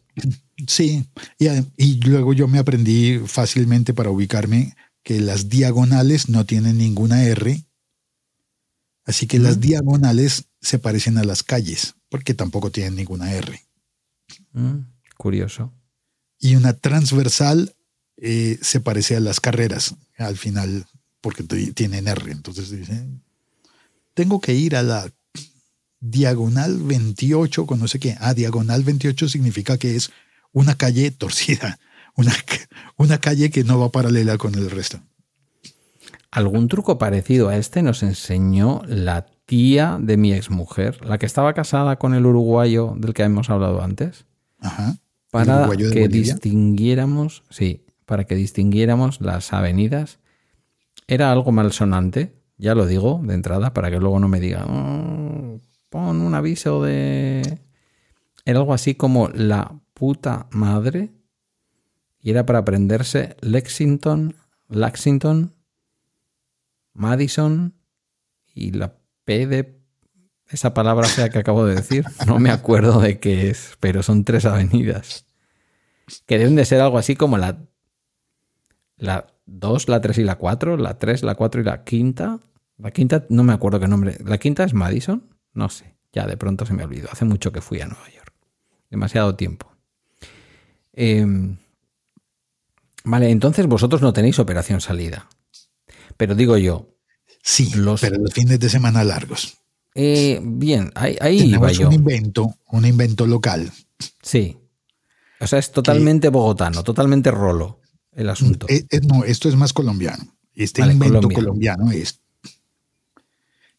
Sí, y, y luego yo me aprendí fácilmente para ubicarme que las diagonales no tienen ninguna R, así que las diagonales se parecen a las calles, porque tampoco tienen ninguna R. Mm, curioso. Y una transversal eh, se parece a las carreras, al final, porque tienen R. Entonces dicen, tengo que ir a la diagonal 28 con no sé qué. Ah, diagonal 28 significa que es una calle torcida, una, una calle que no va paralela con el resto. Algún truco parecido a este nos enseñó la tía de mi exmujer, la que estaba casada con el uruguayo del que hemos hablado antes. Ajá. Para que distinguiéramos, sí, para que distinguiéramos las avenidas. Era algo malsonante, ya lo digo de entrada, para que luego no me diga, oh, pon un aviso de... Era algo así como la puta madre y era para aprenderse Lexington, Lexington, Madison y la P de esa palabra sea que acabo de decir. No me acuerdo de qué es, pero son tres avenidas. Que deben de ser algo así como la, la 2, la 3 y la 4, la 3, la 4 y la quinta. La quinta, no me acuerdo qué nombre. ¿La quinta es Madison? No sé, ya de pronto se me olvidó. Hace mucho que fui a Nueva York. Demasiado tiempo. Em, vale, entonces vosotros no tenéis operación salida. Pero digo yo. Sí, los, pero los fines de semana largos. Eh, bien, ahí, ahí Tenemos un invento, un invento local. Sí. O sea, es totalmente bogotano, totalmente rolo el asunto. Eh, eh, no, esto es más colombiano. Este invento colombiano es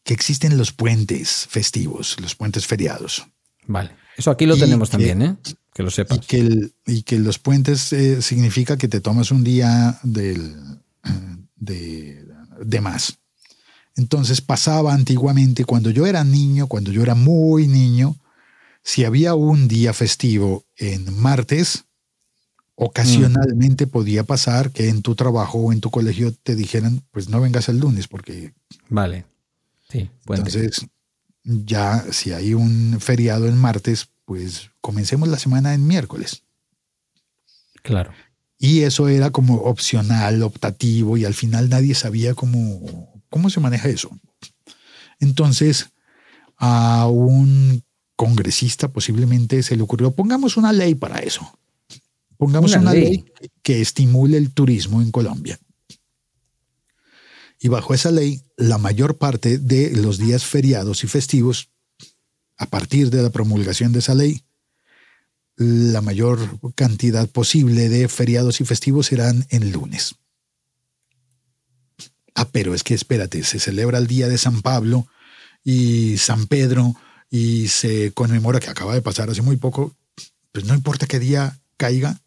que existen los puentes festivos, los puentes feriados. Vale. Eso aquí lo tenemos también, ¿eh? Que lo sepas. Y que, los puentes significa que te tomas un día del, de, de más. Entonces pasaba antiguamente, cuando yo era niño, cuando yo era muy niño, si había un día festivo en martes, ocasionalmente mm. podía pasar que en tu trabajo o en tu colegio te dijeran, pues no vengas el lunes porque... Vale. Sí, Entonces, ya si hay un feriado en martes, pues comencemos la semana en miércoles. Claro. Y eso era como opcional, optativo, y al final nadie sabía cómo, cómo se maneja eso. Entonces, a un congresista posiblemente se le ocurrió, pongamos una ley para eso. Pongamos una, ley. que estimule el turismo en Colombia. Y bajo esa ley, la mayor parte de los días feriados y festivos, a partir de la promulgación de esa ley, la mayor cantidad posible de feriados y festivos serán en lunes. Ah, pero es que espérate, se celebra el día de San Pablo y San Pedro y se conmemora, que acaba de pasar hace muy poco, pues no importa qué día caiga,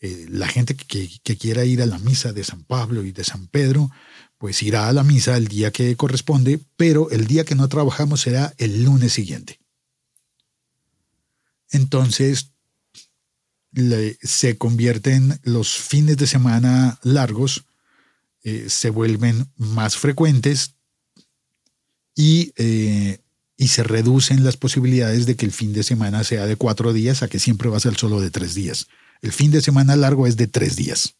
eh, la gente que, que, quiera ir a la misa de San Pablo y de San Pedro, pues irá a la misa el día que corresponde, pero el día que no trabajamos será el lunes siguiente. Entonces, se convierten los fines de semana largos, eh, se vuelven más frecuentes y, eh, y, se reducen las posibilidades de que el fin de semana sea de cuatro días a que siempre va a ser solo de tres días. El fin de semana largo es de tres días.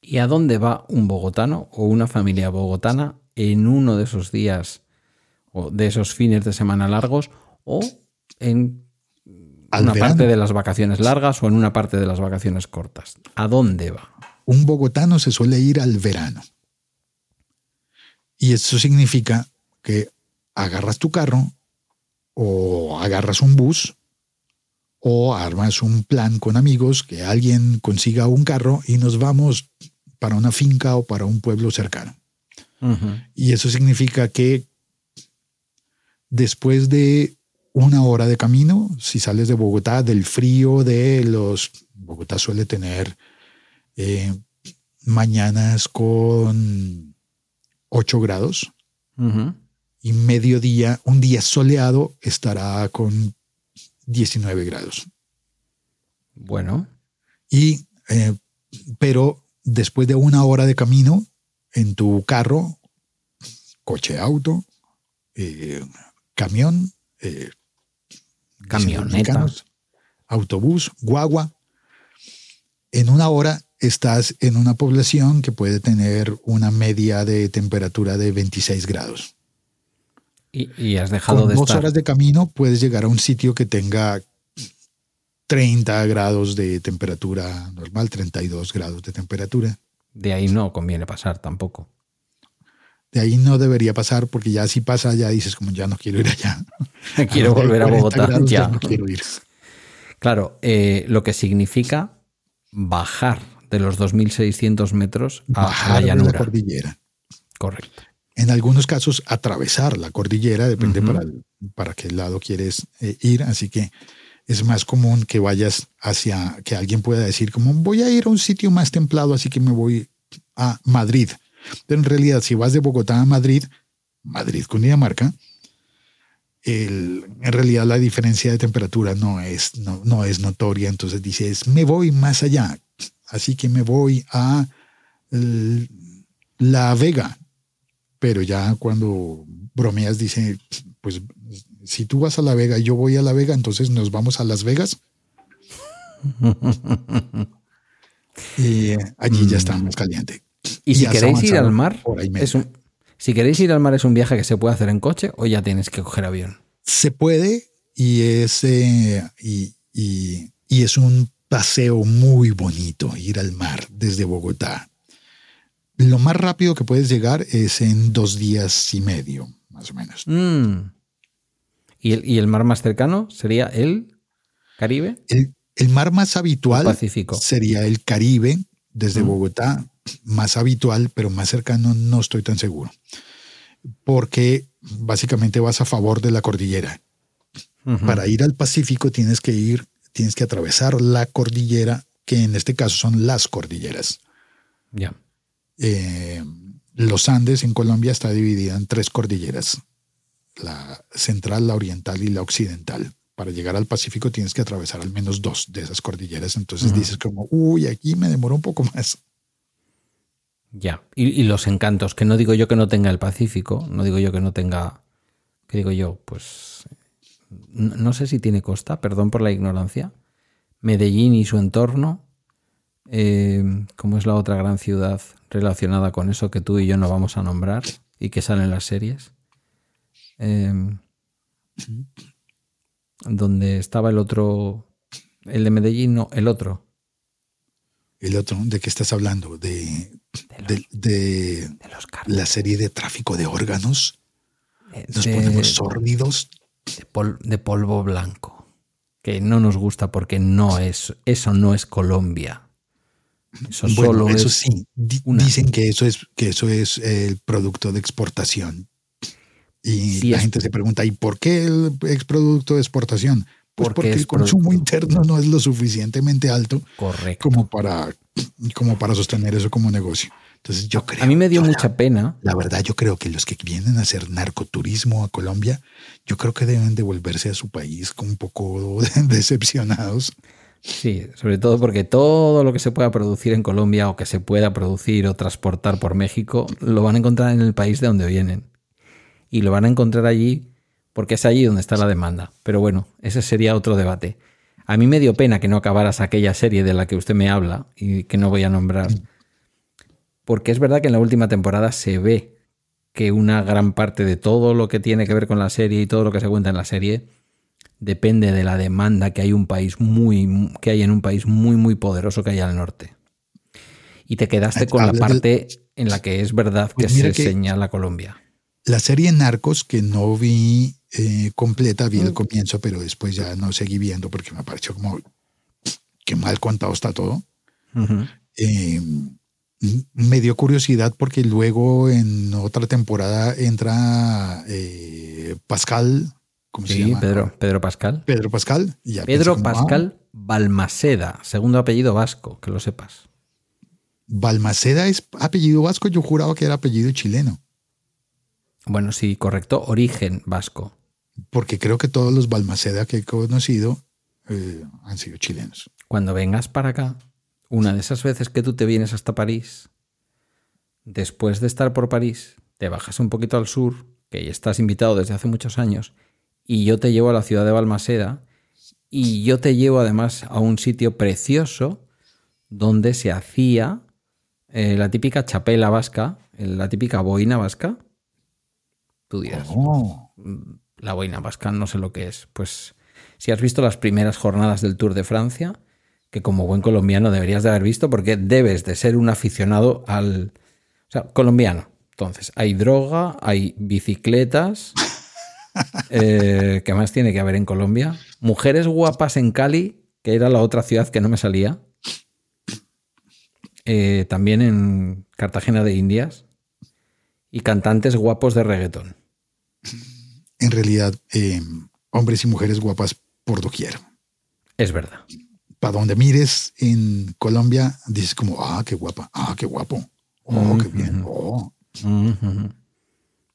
¿Y a dónde va un bogotano o una familia bogotana en uno de esos días o de esos fines de semana largos o en una parte de las vacaciones largas o en una parte de las vacaciones cortas. ¿A dónde va? Un bogotano se suele ir al verano. Y eso significa que agarras tu carro o agarras un bus o armas un plan con amigos que alguien consiga un carro y nos vamos para una finca o para un pueblo cercano. Y eso significa que después de una hora de camino. Si sales de Bogotá, del frío de los... Bogotá suele tener eh, mañanas con 8 grados y mediodía, un día soleado, estará con 19 grados. Bueno. Y, eh, pero después de una hora de camino en tu carro, coche auto, eh, camión, eh, autobús, guagua. En una hora estás en una población que puede tener una media de temperatura de 26 grados. Y, y has dejado Con de dos estar. horas de camino puedes llegar a un sitio que tenga 30 grados de temperatura normal, 32 grados de temperatura. De ahí no conviene pasar tampoco. De ahí no debería pasar porque ya si pasa ya dices como ya no quiero ir allá. Quiero volver a 40 Bogotá grados, ya. no quiero ir. Claro, eh, lo que significa bajar de los 2.600 metros a, la de la llanura. cordillera. Correcto. En algunos casos atravesar la cordillera, depende para, el- para qué lado quieres eh, ir, así que es más común que vayas hacia, que alguien pueda decir como voy a ir a un sitio más templado, así que me voy a Madrid. Pero en realidad si vas de Bogotá a Madrid, Madrid con Dinamarca, el- en realidad la diferencia de temperatura no es, no, no es notoria, entonces dices, me voy más allá, así que me voy a el- La Vega, pero ya cuando bromeas dice, pues si tú vas a La Vega y yo voy a La Vega, entonces nos vamos a Las Vegas. y eh, allí ya está más caliente. Y si queréis ir al mar, es un, si queréis ir al mar es un viaje que se puede hacer en coche o ya tienes que coger avión. Se puede y es, eh, y, y- y es un paseo muy bonito ir al mar desde Bogotá. Lo más rápido que puedes llegar es en dos días y medio, más o menos. Mm. ¿Y, el, y el mar más cercano sería el Caribe? El, el mar más habitual Pacífico. sería el Caribe, desde Mm. Bogotá, más habitual, pero más cercano no estoy tan seguro. Porque básicamente vas a favor de la cordillera. Para ir al Pacífico tienes que ir, tienes que atravesar la cordillera, que en este caso son las cordilleras. Ya. Eh, los Andes en Colombia está dividida en tres cordilleras, la central, la oriental y la occidental. Para llegar al Pacífico tienes que atravesar al menos dos de esas cordilleras. Entonces dices como, uy, aquí me demoro un poco más. Ya. Y, y los encantos, que no digo yo que no tenga el Pacífico, no digo yo que no tenga. ¿Qué digo yo? Pues. No, sé si tiene costa, perdón por la ignorancia. Medellín y su entorno. Eh, ¿Cómo es la otra gran ciudad relacionada con eso que tú y yo no vamos a nombrar y que sale en las series? Eh, donde estaba el otro. El de Medellín, no, el otro. El otro, ¿de qué estás hablando? De, De los, de, de de los cárteles. la serie de tráfico de órganos. Eh, Nos ponemos sórdidos. De, pol- de polvo blanco, que no nos gusta porque no es, eso no es Colombia. Eso Bueno, solo eso es sí, una- dicen que eso es que eso es el producto de exportación. Y Sí, la es- gente se pregunta, ¿y por qué el ex producto de exportación? Pues Porque el consumo producto. interno no es lo suficientemente alto correcto. como para, como para sostener eso como negocio. Entonces yo creo. A mí me dio mucha la, pena. la verdad, yo creo que los que vienen a hacer narcoturismo a Colombia, yo creo que deben devolverse a su país con un poco decepcionados. Sí, sobre todo porque todo lo que se pueda producir en Colombia o que se pueda producir o transportar por México lo van a encontrar en el país de donde vienen. Y lo van a encontrar allí porque es allí donde está la demanda. Pero bueno, ese sería otro debate. A mí me dio pena que no acabaras aquella serie de la que usted me habla y que no voy a nombrar. Porque es verdad que en la última temporada se ve que una gran parte de todo lo que tiene que ver con la serie y todo lo que se cuenta en la serie depende de la demanda que hay un país muy que hay en un país muy muy poderoso que hay al norte. Y te quedaste con la del- parte en la que es verdad que Pues mira se que- señala Colombia. La serie Narcos, que no vi eh, completa, Mm. vi el comienzo, pero después ya no seguí viendo porque me pareció como que mal contado está todo. Eh, m- me dio curiosidad porque luego en otra temporada entra eh, Pascal, ¿cómo se Sí, llama? Pedro, Pedro Pascal. Pedro Pascal. y ya Pedro ah, Pascal Balmaceda, segundo apellido vasco, que lo sepas. Balmaceda es apellido vasco, yo juraba que era apellido chileno, Bueno, sí, correcto, origen vasco. porque creo que todos los Balmaceda que he conocido eh, han sido chilenos. Cuando vengas para acá, una de esas veces que tú te vienes hasta París, después de estar por París, te bajas un poquito al sur, que que estás invitado desde hace muchos años, y yo te llevo a la ciudad de Balmaseda, y yo te llevo además a un sitio precioso donde se hacía eh, la típica chapela vasca, la típica boina vasca. Tú dirás, Oh, la boina vasca no sé lo que es. Pues si has visto las primeras jornadas del Tour de Francia, que como buen colombiano deberías de haber visto porque debes de ser un aficionado al... O sea, colombiano. Entonces, hay droga, hay bicicletas. eh, ¿Qué más tiene que haber en Colombia? Mujeres guapas en Cali, que era la otra ciudad que no me salía. Eh, también en Cartagena de Indias. Y cantantes guapos de reggaetón. en realidad, eh, hombres y mujeres guapas por doquier. Es verdad. Para donde mires en Colombia, dices como, ah, qué guapa, ah, qué guapo, oh, qué bien, oh.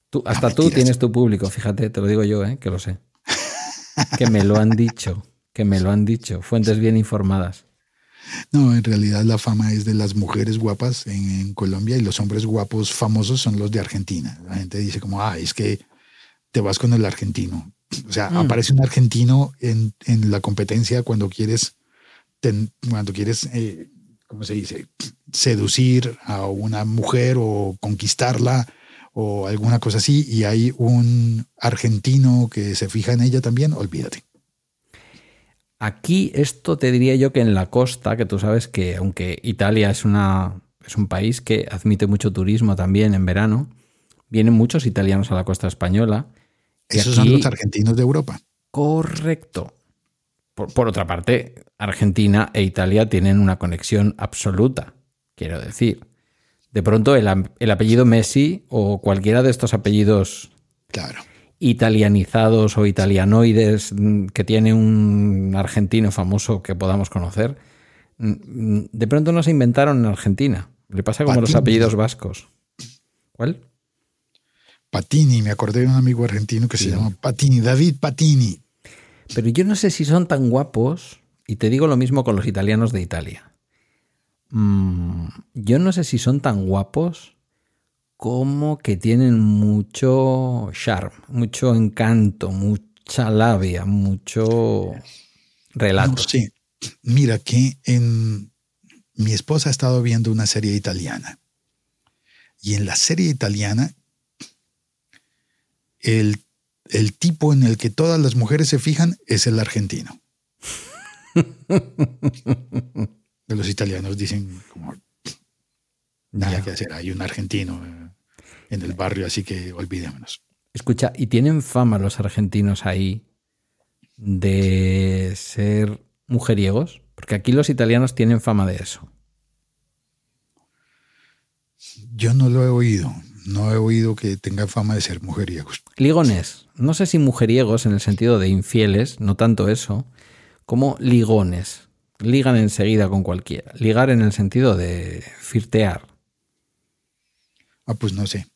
Tú- hasta tú tienes tu público, fíjate, te lo digo yo, ¿eh? que lo sé. Que me lo han dicho, que me lo han dicho, fuentes bien informadas. No, en realidad la fama es de las mujeres guapas en, en Colombia y los hombres guapos famosos son los de Argentina. La gente dice como, ah, es que te vas con el argentino. O sea, aparece un argentino en, en la competencia cuando quieres, ten- cuando quieres, eh, ¿cómo se dice? Seducir a una mujer o conquistarla o alguna cosa así y hay un argentino que se fija en ella también, olvídate. Aquí esto te diría yo que en la costa, que tú sabes que aunque Italia es, una, es un país que admite mucho turismo también en verano, vienen muchos italianos a la costa española. Esos son los argentinos de Europa. Correcto. Por, por otra parte, Argentina e Italia tienen una conexión absoluta, quiero decir. De pronto el, apellido Messi o cualquiera de estos apellidos Claro. italianizados o italianoides mm, que tiene un argentino famoso que podamos conocer, mm, mm, de pronto no se inventaron en Argentina. Le pasa como los apellidos vascos. ¿Cuál? Patini, me acordé de un amigo argentino que se llama Patini, David Patini. Pero yo no sé si son tan guapos, y te digo lo mismo con los italianos de Italia. Mm, yo no sé si son tan guapos como que tienen mucho charm, mucho encanto, mucha labia, mucho relato. No. Mira que mi esposa ha estado viendo una serie italiana. Y en la serie italiana, el, el tipo en el que todas las mujeres se fijan es el argentino. Los italianos dicen como nada Ya. que hacer, hay un argentino eh, en el barrio, así que olvidémonos. Escucha, ¿y tienen fama los argentinos ahí de ser mujeriegos? Porque aquí los italianos tienen fama de eso. Yo no lo he oído, no he oído que tengan fama de ser mujeriegos. Ligones. No sé si mujeriegos en el sentido de infieles, no tanto eso, como ligones. Ligan enseguida con cualquiera. Ligar en el sentido de firtear. Ah, pues no sé.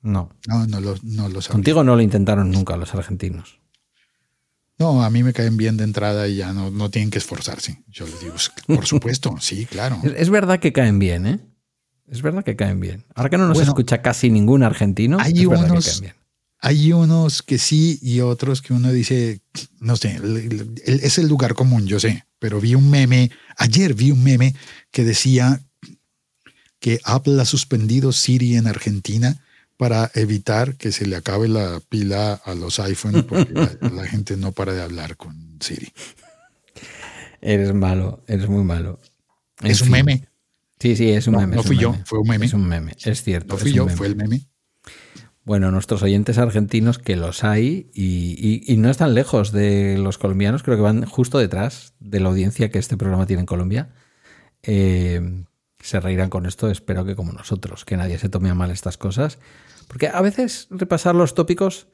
No. No, no lo, no lo sabía. Contigo no lo intentaron nunca los argentinos. No, a mí me caen bien de entrada y ya no, no tienen que esforzarse. Yo les digo, por supuesto, sí, claro. Es, es verdad que caen bien, ¿eh? Es verdad que caen bien. Ahora que no nos Bueno, escucha casi ningún argentino, hay es unos- que caen bien. Hay unos que sí y otros que uno dice, no sé, es el lugar común, yo sé, pero vi un meme, ayer vi un meme que decía que Apple ha suspendido Siri en Argentina para evitar que se le acabe la pila a los iPhone porque la, la gente no para de hablar con Siri. Eres malo, eres muy malo. En es un meme, Sí, sí, es un No, meme. no fui yo, fue un meme. Es un meme, es cierto. no fui yo, meme. fue el meme. Bueno, nuestros oyentes argentinos, que los hay, y, no están lejos de los colombianos, creo que van justo detrás de la audiencia que este programa tiene en Colombia. Eh, se reirán con esto, espero que como nosotros, que nadie se tome a mal estas cosas. Porque a veces repasar los tópicos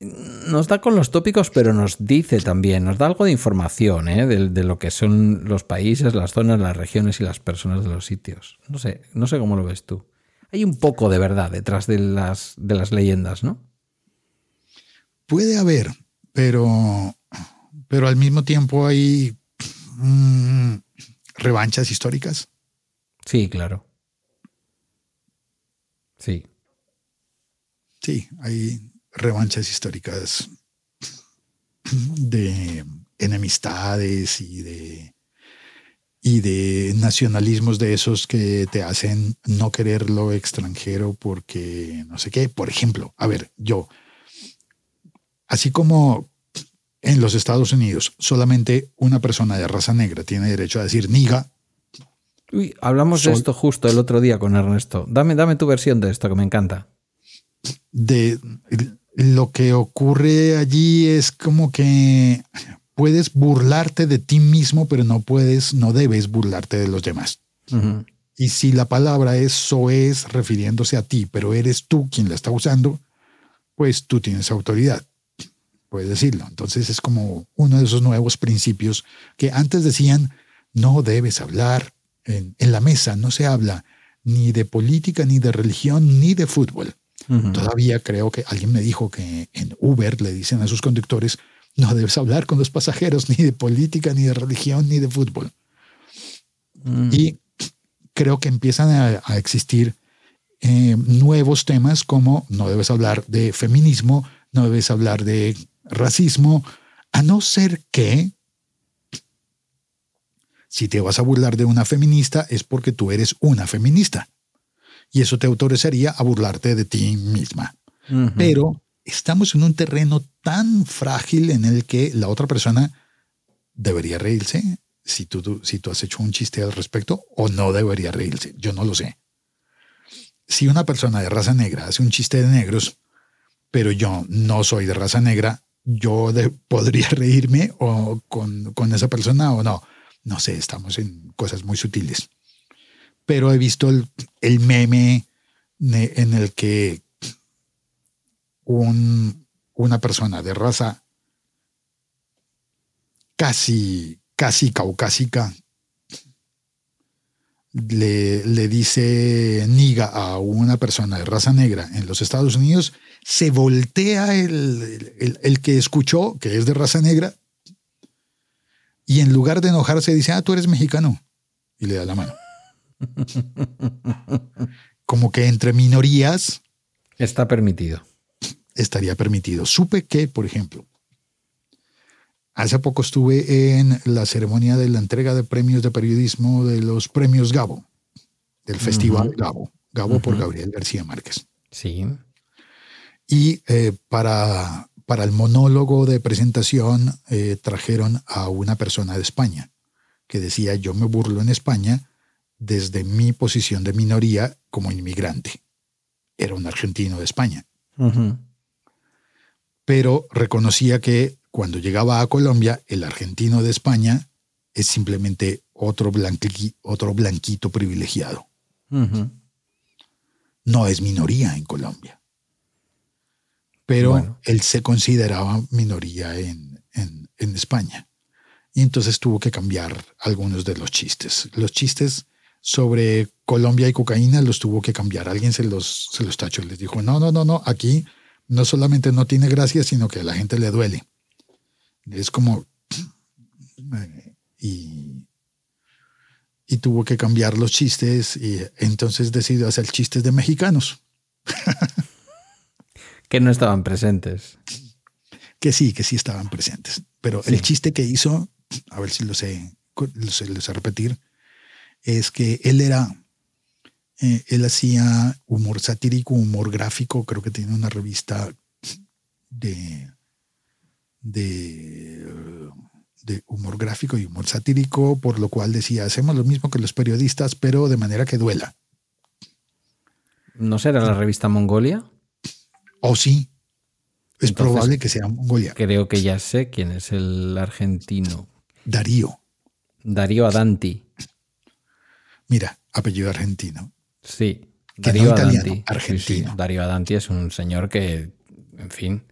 nos da con los tópicos, pero nos dice también, nos da algo de información ¿eh? de, de lo que son los países, las zonas, las regiones y las personas de los sitios. No sé, no sé cómo lo ves tú. Hay un poco de verdad detrás de las, de las leyendas, ¿no? Puede haber, pero, pero al mismo tiempo hay mm, revanchas históricas. Sí, claro. Sí. Sí, hay revanchas históricas de enemistades y de y de nacionalismos de esos que te hacen no querer lo extranjero porque no sé qué. Por ejemplo, a ver, yo, así como en los Estados Unidos solamente una persona de raza negra tiene derecho a decir niga. Uy, hablamos de esto justo el otro día con Ernesto. Dame, dame tu versión de esto que me encanta. De lo que ocurre allí es como que puedes burlarte de ti mismo, pero no puedes, no debes burlarte de los demás. Y si la palabra es es refiriéndose a ti, pero eres tú quien la está usando, pues tú tienes autoridad. Puedes decirlo. Entonces es como uno de esos nuevos principios que antes decían, no debes hablar en, la mesa, no se habla ni de política, ni de religión, ni de fútbol. Todavía creo que alguien me dijo que en Uber le dicen a sus conductores, no debes hablar con los pasajeros ni de política, ni de religión, ni de fútbol. Mm. Y creo que empiezan a, existir eh, nuevos temas como no debes hablar de feminismo, no debes hablar de racismo, a no ser que si te vas a burlar de una feminista es porque tú eres una feminista. Y eso te autorizaría a burlarte de ti misma. Pero estamos en un terreno tan frágil en el que la otra persona debería reírse si tú, si tú has hecho un chiste al respecto o no debería reírse. Yo no lo sé. Si una persona de raza negra hace un chiste de negros, pero yo no soy de raza negra, yo podría reírme o con, con, esa persona o no. No sé, estamos en cosas muy sutiles. Pero he visto el, el meme en el que una persona de raza casi, casi caucásica le, le, dice niga a una persona de raza negra en los Estados Unidos, se voltea el, el, que escuchó, que es de raza negra, y en lugar de enojarse dice, ah, tú eres mexicano, y le da la mano. Como que entre minorías... Está permitido estaría permitido. Supe que, por ejemplo, hace poco estuve en la ceremonia de la entrega de premios de periodismo de los premios Gabo, del Festival Gabo, Gabo por Gabriel García Márquez. Sí. Y eh, para, para el monólogo de presentación eh, trajeron a una persona de España que decía, yo me burlo en España desde mi posición de minoría como inmigrante. Era un argentino de España pero reconocía que cuando llegaba a Colombia, el argentino de España es simplemente otro, otro blanquito privilegiado. No es minoría en Colombia. Pero él se consideraba minoría en, en, España. Y entonces tuvo que cambiar algunos de los chistes. Los chistes sobre Colombia y cocaína los tuvo que cambiar. Alguien se los, se los tachó. Les dijo, no, no, no, no, aquí no solamente no tiene gracia, sino que a la gente le duele. Es como... Y, y tuvo que cambiar los chistes y entonces decidió hacer chistes de mexicanos. que no estaban presentes. Que sí, que sí estaban presentes. Pero el chiste que hizo, a ver si lo sé, lo sé, lo sé repetir, es que él era eh, él hacía humor satírico, humor gráfico, creo que tiene una revista de, de, humor gráfico y humor satírico, por lo cual decía, hacemos lo mismo que los periodistas, pero de manera que duela. ¿No será la revista Mongolia? ¿O oh, sí? Es probable que sea Mongolia. Creo que ya sé quién es el argentino. Darío. Darío Adanti. Mira, apellido argentino. Sí, Darío Adanti. Darío Adanti es un señor que, en fin.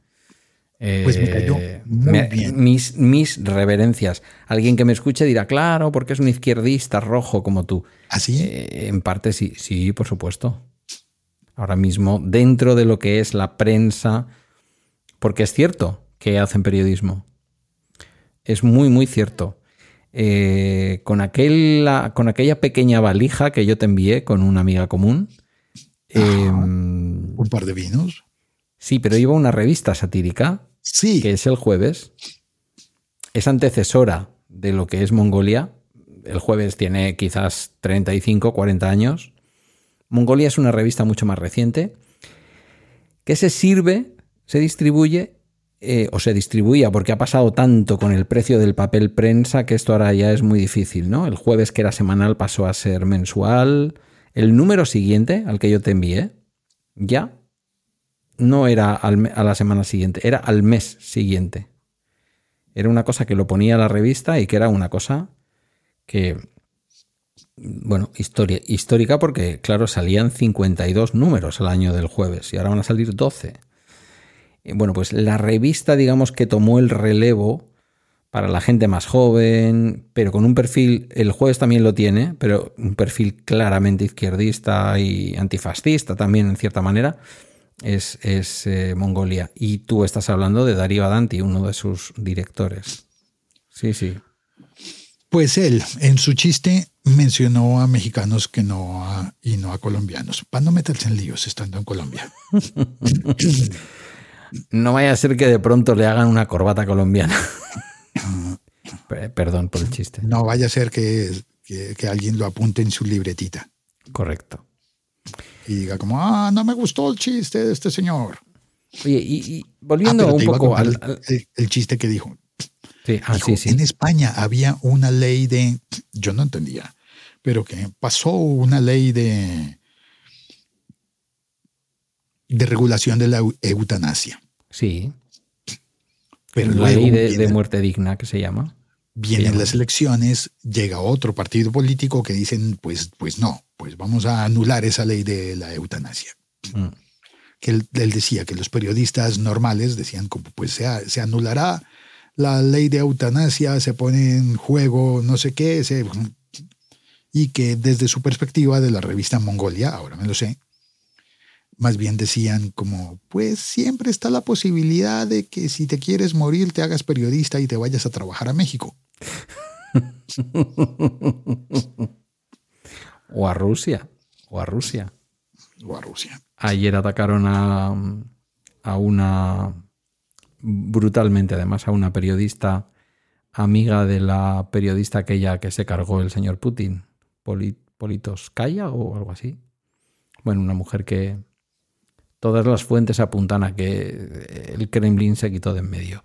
pues me cayó eh, bien. Mis, mis, reverencias. Alguien que me escuche dirá, claro, porque es un izquierdista rojo como tú. ¿Así? ¿Ah, eh, en parte sí, sí, por supuesto. Ahora mismo, dentro de lo que es la prensa, porque es cierto que hacen periodismo. Es muy, muy cierto. Eh, con, aquel, con aquella pequeña valija que yo te envié con una amiga común. Em, un par de vinos. Sí, pero lleva una revista satírica, Sí, que es el jueves. Es antecesora de lo que es Mongolia. El jueves tiene quizás 35, 40 años. Mongolia es una revista mucho más reciente que se sirve, se distribuye eh, o se distribuía porque ha pasado tanto con el precio del papel prensa que esto ahora ya es muy difícil, ¿no? El jueves que era semanal pasó a ser mensual. El número siguiente al que yo te envié ya no era al a la semana siguiente, era al mes siguiente. Era una cosa que lo ponía la revista y que era una cosa que, bueno, historia, histórica porque, claro, salían 52 números al año del jueves y ahora van a salir 12. Y, Bueno, pues la revista, digamos que tomó el relevo para la gente más joven, pero con un perfil, el jueves también lo tiene, pero un perfil claramente izquierdista y antifascista también en cierta manera, es, es eh, Mongolia. Y tú estás hablando de Darío Adanti, uno de sus directores. Sí, sí. pues él en su chiste mencionó a mexicanos que no a- y no a colombianos, para no meterse en líos estando en Colombia. No vaya a ser que de pronto le hagan una corbata colombiana. Pe- Perdón por el chiste. No vaya a ser que, que- que alguien lo apunte en su libretita Correcto. y diga como, ah, no me gustó el chiste de este señor. Oye, y, y Ah, volviendo pero un poco al, el- al- el, el chiste que dijo. Sí, ah, Dijo, sí, sí. En España había una ley de, yo no entendía, pero que pasó una ley de, de regulación de la eu- eutanasia. Sí. Pero la luego ley de, muerte digna que se llama. vienen las elecciones, llega otro partido político que dicen, pues, pues no, pues vamos a anular esa ley de la eutanasia. Mm. Que él, él decía que los periodisas normales decían como, pues se anulará la ley de eutanasia, se pone en juego no sé qué, se- y que desde su perspectiva de la revista Mongolia, ahora me lo sé, más bien decían como, pues siempre está la posibilidad de que si te quieres morir te hagas periodista y te vayas a trabajar a México. O a Rusia. O a Rusia. o a Rusia. Ayer atacaron a, a una brutalmente, además, a una periodista amiga de la periodista aquella que se cargó el señor Putin, Poli- Politoskaya o algo así. Bueno, una mujer que todas las fuentes apuntan a que el Kremlin se quitó de en medio.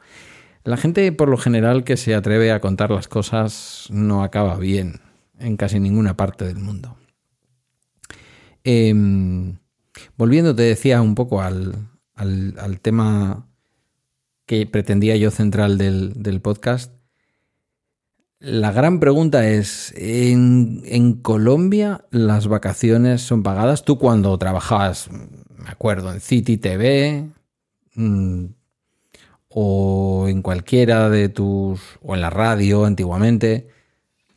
La gente, por lo general, que se atreve a contar las cosas no acaba bien en casi ninguna parte del mundo. Em, volviendo, te decía un poco al, al- al tema que pretendía yo central del, del podcast. La gran pregunta es, ¿en, Colombia las vacaciones son pagadas? Tú cuando trabajabas, me acuerdo, en City TV mm, o en cualquiera de tus, o en la radio antiguamente,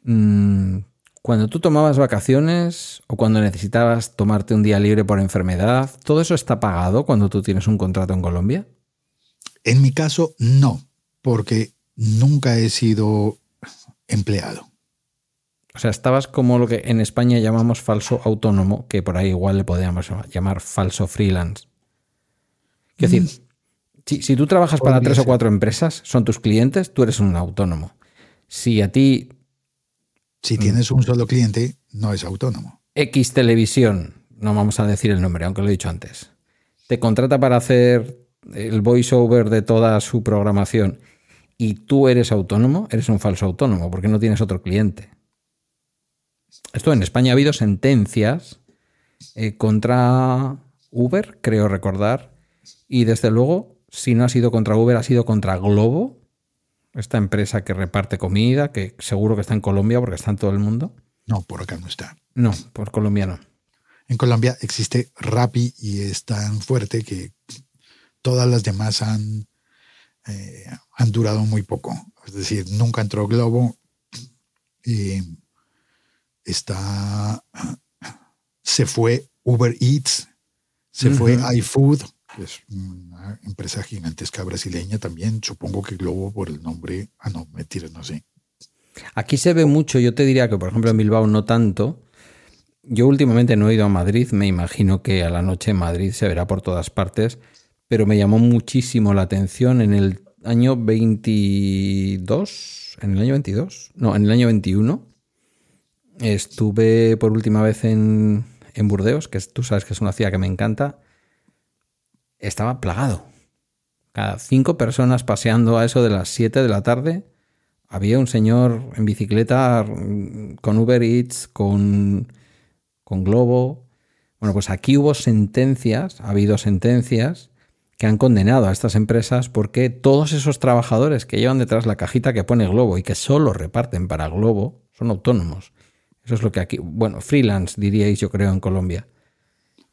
mm, cuando tú tomabas vacaciones o cuando necesitabas tomarte un día libre por enfermedad, ¿todo eso está pagado cuando tú tienes un contrato en Colombia? En mi caso, no, porque nunca he sido empleado. O sea, estabas como lo que en España llamamos falso autónomo, que por ahí igual le podríamos llamar falso freelance. Quiero decir, si, si tú trabajas para tres o cuatro empresas, son tus clientes, tú eres un autónomo. Si a ti Si tienes un solo cliente, no es autónomo. X Televisión, no vamos a decir el nombre, aunque lo he dicho antes, te contrata para hacer el voiceover de toda su programación y tú eres autónomo, eres un falso autónomo porque no tienes otro cliente. Esto en España ha habido sentencias eh, contra Uber, creo recordar, y desde luego, si no ha sido contra Uber, ha sido contra Globo, esta empresa que reparte comida, que seguro que está en Colombia porque está en todo el mundo. No, por acá no está. No, por Colombia no. En Colombia existe Rappi y es tan fuerte que todas las demás han, eh, han durado muy poco. Es decir, nunca entró Globo y está se fue Uber Eats, se fue iFood, que es una empresa gigantesca brasileña también. Supongo que Globo por el nombre. Ah, no, mentira, no sé. Aquí se ve mucho, yo te diría que por ejemplo en Bilbao no tanto. Yo últimamente no he ido a Madrid, me imagino que a la noche en Madrid se verá por todas partes, pero me llamó muchísimo la atención en el año 22, en el año 22, no, en el año 21. Estuve por última vez en, en Burdeos, que tú sabes que es una ciudad que me encanta. Estaba plagado. Cada cinco personas paseando a eso de las 7 de la tarde, había un señor en bicicleta con Uber Eats, con, con Globo. Bueno, pues aquí hubo sentencias, ha habido sentencias que han condenado a estas empresas porque todos esos trabajadores que llevan detrás la cajita que pone Globo y que solo reparten para Globo son autónomos. Eso es lo que aquí, bueno, freelance diríais yo creo en Colombia.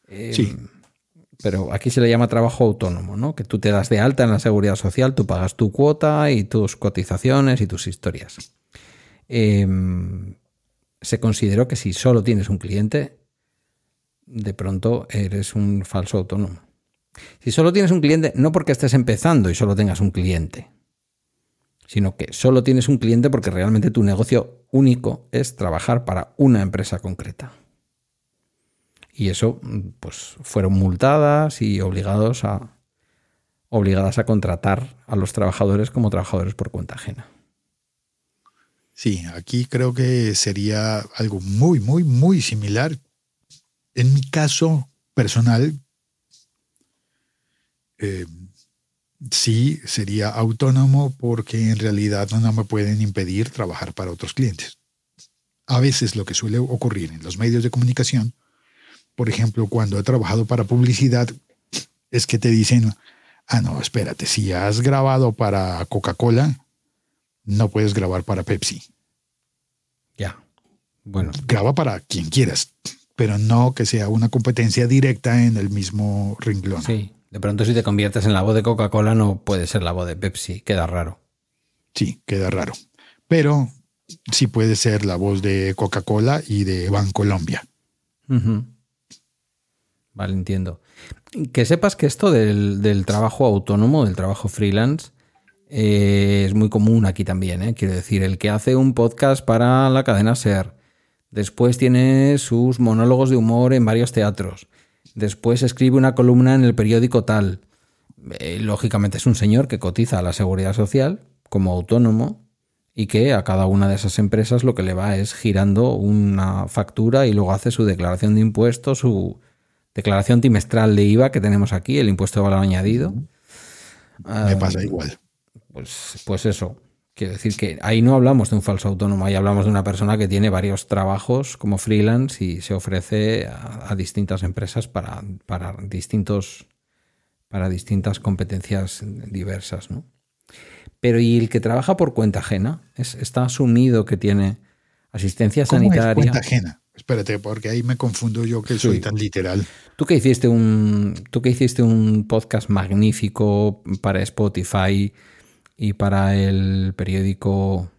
Sí. Em, pero aquí se le llama trabajo autónomo, ¿no? Que tú te das de alta en la seguridad social, tú pagas tu cuota y tus cotizaciones y tus historias. Em, se consideró que si solo tienes un cliente, de pronto eres un falso autónomo. Si solo tienes un cliente, no porque estés empezando y solo tengas un cliente, sino que solo tienes un cliente porque realmente tu negocio único es trabajar para una empresa concreta. Y eso, pues, fueron multadas y obligados a, obligadas a contratar a los trabajadores como trabajadores por cuenta ajena. Sí, aquí creo que sería algo muy, muy, muy similar. En mi caso personal, eh, sí sería autónomo porque en realidad no me pueden impedir trabajar para otros clientes. A veces lo que suele ocurrir en los medios de comunicación, por ejemplo, cuando he trabajado para publicidad, es que te dicen, ah, no, espérate, si has grabado para Coca-Cola, no puedes grabar para Pepsi. Ya. Bueno. Graba para quien quieras, pero no que sea una competencia directa en el mismo renglón. Sí. De pronto si te conviertes en la voz de Coca-Cola no puede ser la voz de Pepsi, queda raro. Sí, queda raro. Pero sí puede ser la voz de Coca-Cola y de Bancolombia. Vale, entiendo. Que sepas que esto del, trabajo autónomo, del trabajo freelance, eh, es muy común aquí también. ¿eh? Quiero decir, el que hace un podcast para la cadena SER, después tiene sus monólogos de humor en varios teatros, Después escribe una columna en el periódico tal. Eh, lógicamente es un señor que cotiza a la seguridad social como autónomo y que a cada una de esas empresas lo que le va es girando una factura y luego hace su declaración de impuestos, su declaración trimestral de IVA que tenemos aquí, el impuesto de valor añadido. Me pasa ah, igual. Pues, pues eso. Quiero decir que ahí no hablamos de un falso autónomo, ahí hablamos de una persona que tiene varios trabajos como freelance y se ofrece a, distintas empresas para, para, distintos, para distintas competencias diversas. ¿no? Pero ¿y el que trabaja por cuenta ajena? Es, está asumido que tiene asistencia sanitaria. cuenta ajena? Espérate, porque ahí me confundo yo que soy tan literal. Tú que hiciste un, tú que hiciste un podcast magnífico para Spotify y para el periódico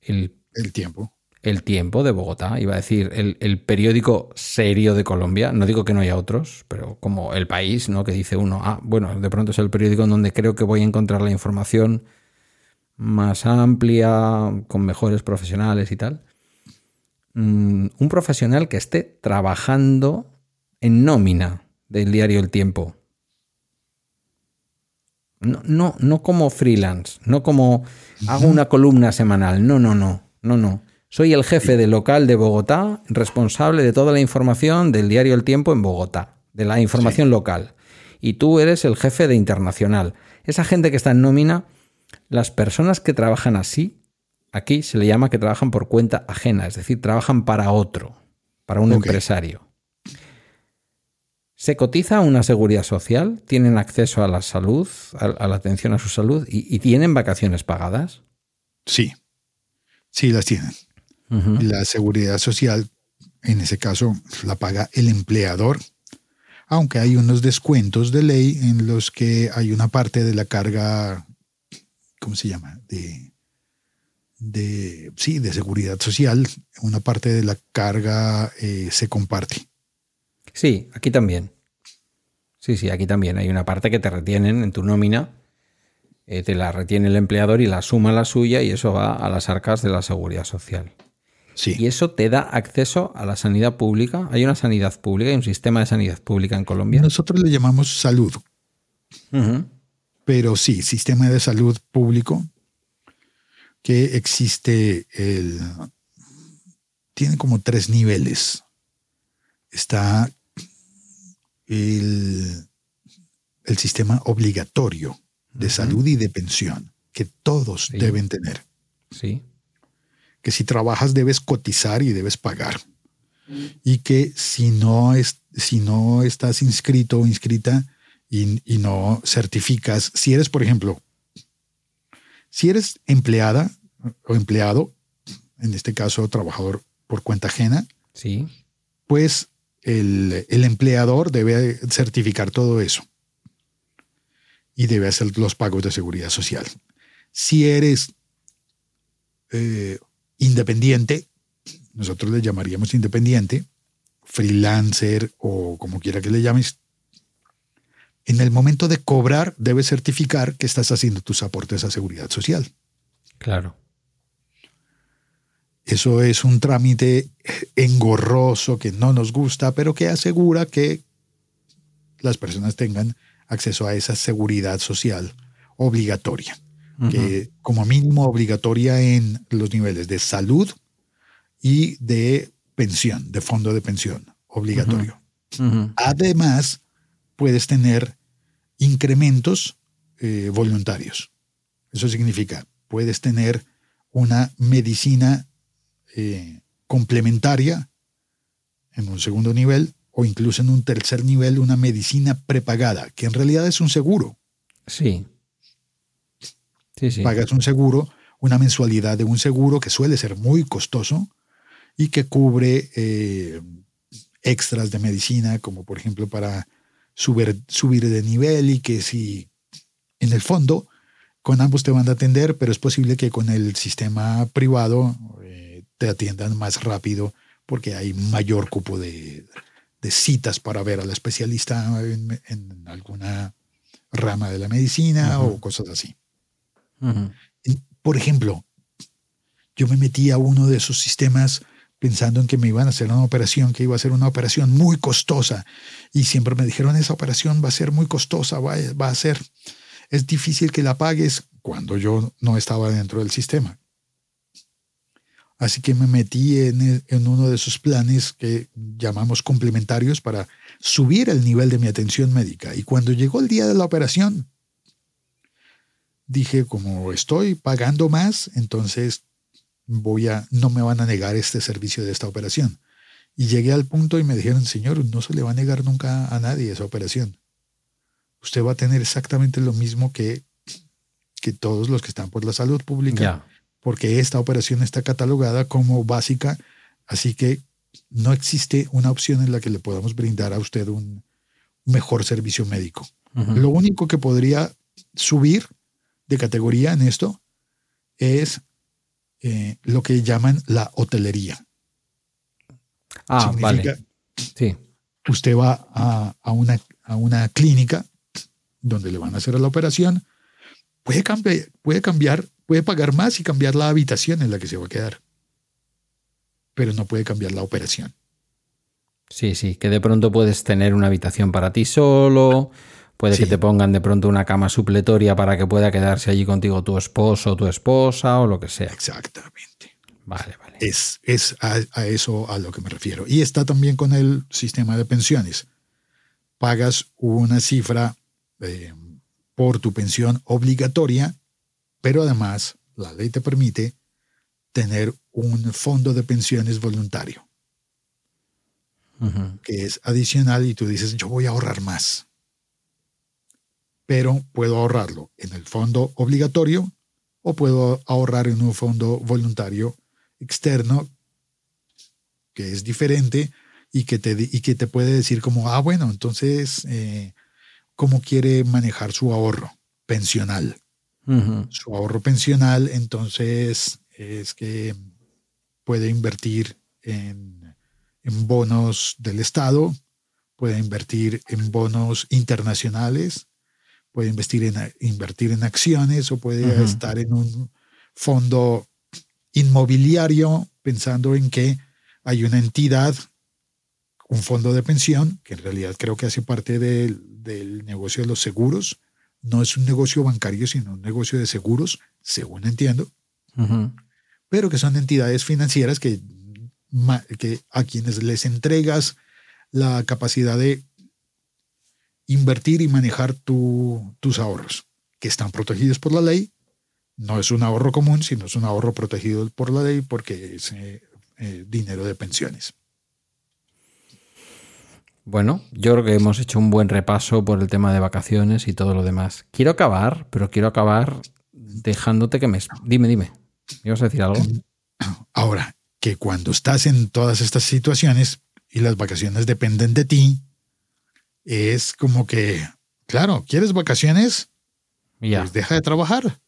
El, Tiempo. El Tiempo de Bogotá, iba a decir, el, periódico serio de Colombia. No digo que no haya otros, pero como El País, ¿no? Que dice uno, ah, bueno, de pronto es el periódico en donde creo que voy a encontrar la información más amplia, con mejores profesionales y tal. Mm, un profesional que esté trabajando en nómina del diario El Tiempo no, no, no como freelance, no como hago una columna semanal. No, no, no, no, no. Soy el jefe del local de Bogotá, responsable de toda la información del diario El Tiempo en Bogotá, de la información local. Y tú eres el jefe de internacional. Esa gente que está en nómina, las personas que trabajan así, aquí se le llama que trabajan por cuenta ajena, es decir, trabajan para otro, para un empresario. ¿Se cotiza una seguridad social? ¿Tienen acceso a la salud, a, la atención a su salud y, tienen vacaciones pagadas? Sí, sí las tienen. La seguridad social, en ese caso, la paga el empleador, aunque hay unos descuentos de ley en los que hay una parte de la carga, ¿cómo se llama? De, de sí, de seguridad social, una parte de la carga eh, se comparte. Sí, aquí también. Sí, sí, aquí también hay una parte que te retienen en tu nómina, eh, te la retiene el empleador y la suma la suya y eso va a las arcas de la seguridad social. Sí. ¿Y eso te da acceso a la sanidad pública? ¿Hay una sanidad pública? ¿Hay un sistema de sanidad pública en Colombia? Nosotros le llamamos salud, pero sí, sistema de salud público que existe el tiene como tres niveles. Está el, el sistema obligatorio de salud y de pensión que todos Sí. deben tener. Sí. que si trabajas debes cotizar y debes pagar. Y que si no, es, si no estás inscrito o inscrita y, y no certificas, si eres, por ejemplo, si eres empleada o empleado, en este caso trabajador por cuenta ajena, Sí. pues el, el empleador debe certificar todo eso y debe hacer los pagos de seguridad social. Si eres eh, independiente, nosotros le llamaríamos independiente, freelancer o como quiera que le llames, en el momento de cobrar debes certificar que estás haciendo tus aportes a seguridad social. Claro. Eso es un trámite engorroso que no nos gusta, pero que asegura que las personas tengan acceso a esa seguridad social obligatoria, que como mínimo obligatoria en los niveles de salud y de pensión, de fondo de pensión, obligatorio. Además, puedes tener incrementos eh, voluntarios. Eso significa, puedes tener una medicina eh, complementaria en un segundo nivel o incluso en un tercer nivel una medicina prepagada, que en realidad es un seguro. Sí. Sí, sí. Pagas un seguro, una mensualidad de un seguro que suele ser muy costoso y que cubre eh, extras de medicina, como por ejemplo para subir, subir de nivel y que si en el fondo con ambos te van a atender, pero es posible que con el sistema privado te atiendan más rápido porque hay mayor cupo de, de citas para ver al especialista en, en alguna rama de la medicina o cosas así. Por ejemplo, yo me metí a uno de esos sistemas pensando en que me iban a hacer una operación, que iba a ser una operación muy costosa. Y siempre me dijeron, esa operación va a ser muy costosa, va, a- va a ser, es difícil que la pagues cuando yo no estaba dentro del sistema. Así que me metí en, en uno de esos planes que llamamos complementarios para subir el nivel de mi atención médica. Y cuando llegó el día de la operación, dije, como estoy pagando más, entonces voy a, no me van a negar este servicio de esta operación. Y llegué al punto y me dijeron, señor, no se le va a negar nunca a nadie esa operación. Usted va a tener exactamente lo mismo que, que todos los que están por la salud pública. Porque esta operación está catalogada como básica, así que no existe una opción en la que le podamos brindar a usted un mejor servicio médico. Lo único que podría subir de categoría en esto es eh, lo que llaman la hotelería. Ah, Significa, vale. Sí. Usted va a, a una, a una clínica donde le van a hacer la operación, puede cambiar, puede cambiar, puede pagar más y cambiar la habitación en la que se va a quedar, pero no puede cambiar la operación. Sí, sí, que de pronto puedes tener una habitación para ti solo, puede que te pongan de pronto una cama supletoria para que pueda quedarse allí contigo tu esposo o tu esposa o lo que sea. Exactamente. Vale, vale. Es, es a, a eso a lo que me refiero. Y está también con el sistema de pensiones. Pagas una cifra eh, por tu pensión obligatoria, pero además la ley te permite tener un fondo de pensiones voluntario, que es adicional y tú dices, yo voy a ahorrar más. Pero puedo ahorrarlo en el fondo obligatorio o puedo ahorrar en un fondo voluntario externo que es diferente y que te, y que te puede decir como, ah, bueno, entonces, eh, ¿cómo quiere manejar su ahorro pensional? Su ahorro pensional, entonces, es que puede invertir en, en bonos del Estado, puede invertir en bonos internacionales, puede invertir en, invertir en acciones o puede estar en un fondo inmobiliario pensando en que hay una entidad, un fondo de pensión, que en realidad creo que hace parte del, del negocio de los seguros. No es un negocio bancario, sino un negocio de seguros, según entiendo. Pero que son entidades financieras que, a quienes les entregas la capacidad de invertir y manejar tu- tus ahorros, que están protegidos por la ley. No es un ahorro común, sino es un ahorro protegido por la ley porque es eh, eh, dinero de pensiones. Bueno, yo creo que hemos hecho un buen repaso por el tema de vacaciones y todo lo demás. Quiero acabar, pero quiero acabar dejándote que me... Dime, dime. ¿Ibas a decir algo? Ahora, que cuando estás en todas estas situaciones y las vacaciones dependen de ti, es como que, claro, ¿quieres vacaciones? Ya, Pues deja de trabajar.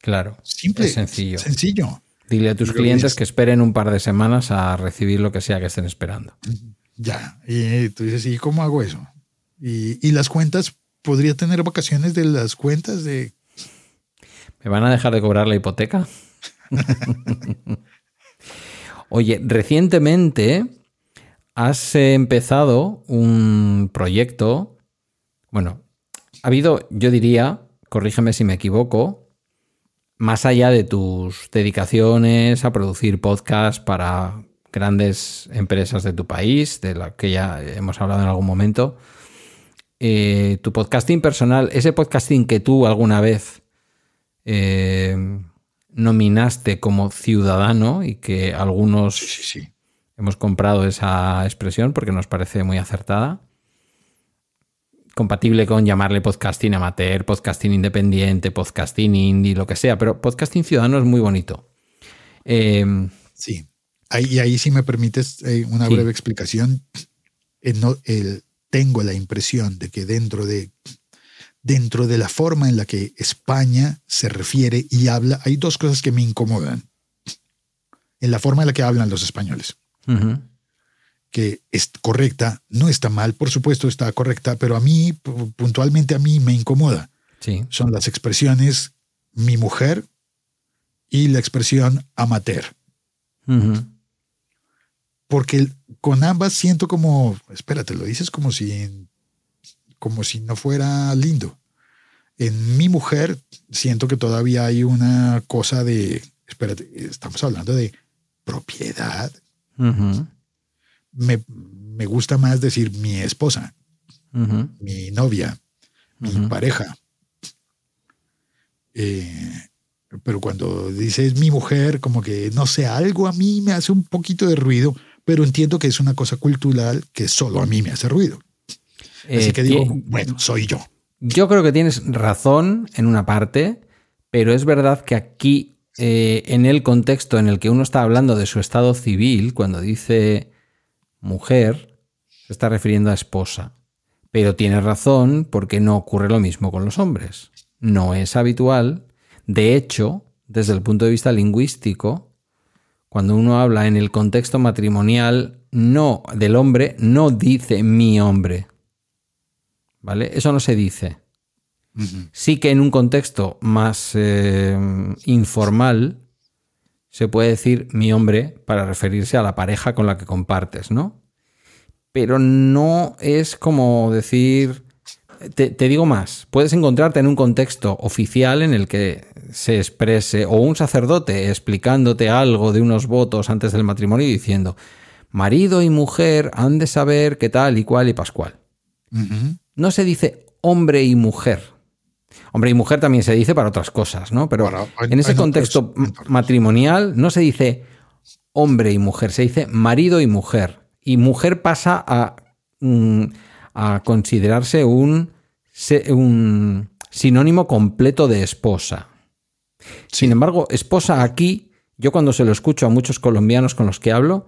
claro. Simple. Es sencillo. Sencillo. Dile a tus clientes que esperen un par de semanas a recibir lo que sea que estén esperando. Ya. Y tú dices, ¿y cómo hago eso? Y, y las cuentas, podría tener vacaciones de las cuentas de. ¿Me van a dejar de cobrar la hipoteca? Oye, recientemente has empezado un proyecto. Bueno, ha habido, yo diría, corrígeme si me equivoco, más allá de tus dedicaciones a producir podcasts para grandes empresas de tu país, de la que ya hemos hablado en algún momento, eh, tu podcasting personal, ese podcasting que tú alguna vez eh, nominaste como ciudadano y que algunos Sí, sí, sí. hemos comprado esa expresión porque nos parece muy acertada. Compatible con llamarle podcasting amateur, podcasting independiente, podcasting indie, lo que sea, pero podcasting ciudadano es muy bonito. Eh, Sí. Ahí, y ahí, si me permites eh, una Sí. breve explicación, eh, no- tengo la impresión de que dentro de, dentro de la forma en la que España se refiere y habla, hay dos cosas que me incomodan. En la forma en la que hablan los españoles. que es correcta, no está mal, por supuesto está correcta, pero a mí, pu- puntualmente a mí me incomoda. sí, Son las expresiones mi mujer y la expresión amateur. Porque con ambas siento como, espérate, lo dices como si, como si no fuera lindo. En mi mujer siento que todavía hay una cosa de, espérate, estamos hablando de propiedad. Me, me gusta más decir mi esposa. mi novia, mi pareja. Eh, pero cuando dices mi mujer, como que no sé, algo a mí me hace un poquito de ruido, pero entiendo que es una cosa cultural que solo a mí me hace ruido. Así Eh, que digo, ti- bueno, soy yo. Yo creo que tienes razón en una parte, pero es verdad que aquí, eh, en el contexto en el que uno está hablando de su estado civil, cuando dice mujer, se está refiriendo a esposa. Pero tienes razón porque no ocurre lo mismo con los hombres. No es habitual. De hecho, desde el punto de vista lingüístico, cuando uno habla en el contexto matrimonial, no del hombre, no dice mi hombre. ¿Vale? Eso no se dice. Sí que en un contexto más eh, informal se puede decir mi hombre para referirse a la pareja con la que compartes, ¿no? Pero no es como decir... Te, te digo más, puedes encontrarte en un contexto oficial en el que se exprese, o un sacerdote explicándote algo de unos votos antes del matrimonio y diciendo, marido y mujer han de saber qué tal y cual y pascual no se dice hombre y mujer. Hombre y mujer también se dice para otras cosas, ¿no? Pero en- en ese contexto otros- matrimonial no se dice hombre y mujer, se dice marido y mujer. Y mujer pasa a, mm, a considerarse un, se- un sinónimo completo de esposa. Sin embargo, esposa aquí, yo cuando se lo escucho a muchos colombianos con los que hablo,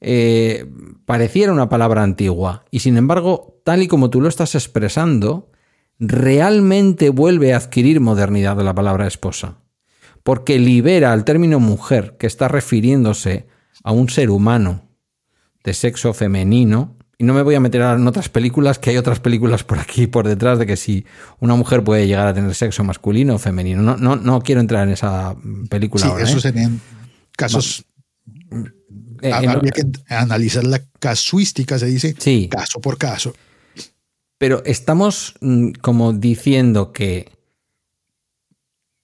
eh, pareciera una palabra antigua. Y sin embargo, tal y como tú lo estás expresando, realmente vuelve a adquirir modernidad de la palabra esposa. Porque libera al término mujer, que está refiriéndose a un ser humano de sexo femenino. Y no me voy a meter en otras películas, que hay otras películas por aquí, por detrás, de que si una mujer puede llegar a tener sexo masculino o femenino. No, no, no quiero entrar en esa película Sí, ahora. esos ¿eh? serían casos Eh, en- Habría que analizar la casuística, se dice, Sí. caso por caso. Pero estamos mm, como diciendo que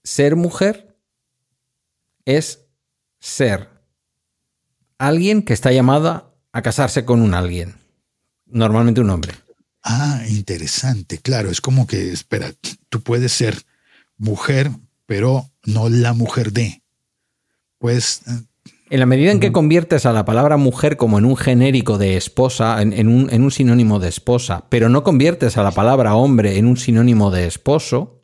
ser mujer es ser alguien que está llamada a casarse con un alguien. Normalmente un hombre. Ah, interesante. Claro, es como que, espera, tú puedes ser mujer, pero no la mujer de. Pues, eh, En la medida en que conviertes a la palabra mujer como en un genérico de esposa, en, en un, en un sinónimo de esposa, pero no conviertes a la palabra hombre en un sinónimo de esposo,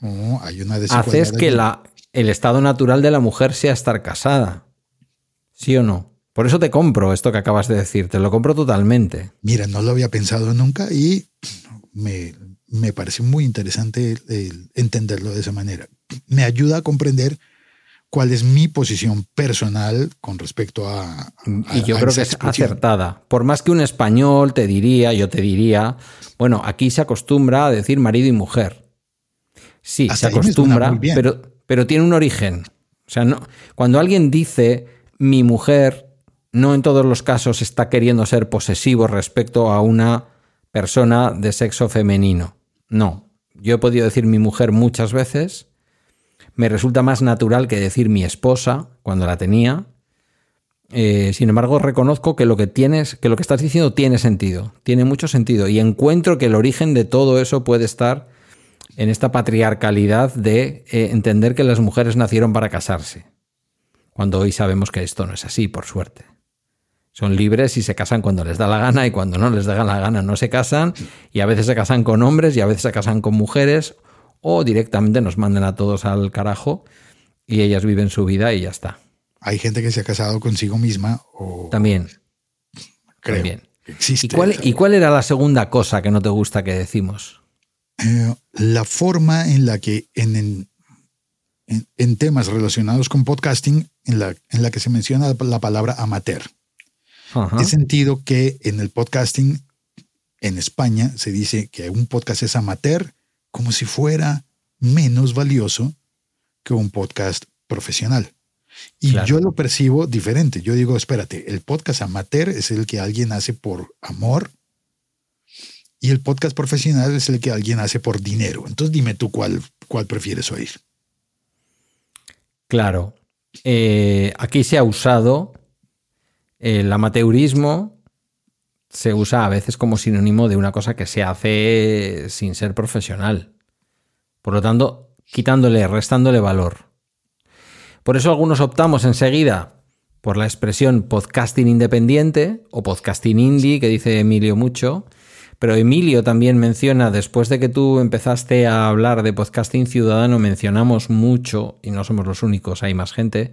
oh, hay una desigualdad. haces que la, el estado natural de la mujer sea estar casada. ¿Sí o no? Por eso te compro esto que acabas de decir, te lo compro totalmente. Mira, no lo había pensado nunca y me, me parece muy interesante el- el entenderlo de esa manera. Me ayuda a comprender cuál es mi posición personal con respecto a... a- Y yo a creo que es expresión. acertada. Por más que un español te diría, yo te diría, bueno, aquí se acostumbra a decir marido y mujer. Sí, Hasta se acostumbra, pero, pero tiene un origen. O sea, no, cuando alguien dice mi mujer, no en todos los casos está queriendo ser posesivo respecto a una persona de sexo femenino. No. Yo he podido decir mi mujer muchas veces. Me resulta más natural que decir mi esposa cuando la tenía. Eh, sin embargo, reconozco que lo que tienes, que lo que estás diciendo tiene sentido, tiene mucho sentido. Y encuentro que el origen de todo eso puede estar en esta patriarcalidad de eh, entender que las mujeres nacieron para casarse. Cuando hoy sabemos que esto no es así, por suerte. Son libres y se casan cuando les da la gana y cuando no les da la gana no se casan. Y a veces se casan con hombres y a veces se casan con mujeres o directamente nos mandan a todos al carajo y ellas viven su vida y ya está. Hay gente que se ha casado consigo misma o También. creo también. existe. ¿Y cuál, ¿Y cuál era la segunda cosa que no te gusta que decimos? Eh, la forma en la que en, en- en temas relacionados con podcasting, en la, en la que se menciona la palabra amateur. Ajá. He sentido que en el podcasting en España se dice que un podcast es amateur como si fuera menos valioso que un podcast profesional. Y Claro. yo lo percibo diferente. Yo digo, espérate, el podcast amateur es el que alguien hace por amor y el podcast profesional es el que alguien hace por dinero. Entonces dime tú cuál, cuál prefieres oír. Claro. Eh, aquí se ha usado el amateurismo, se usa a veces como sinónimo de una cosa que se hace sin ser profesional. Por lo tanto, quitándole, restándole valor. Por eso algunos optamos enseguida por la expresión podcasting independiente o podcasting indie, que dice Emilio mucho. Pero Emilio también menciona, después de que tú empezaste a hablar de podcasting ciudadano, mencionamos mucho, y no somos los únicos, hay más gente,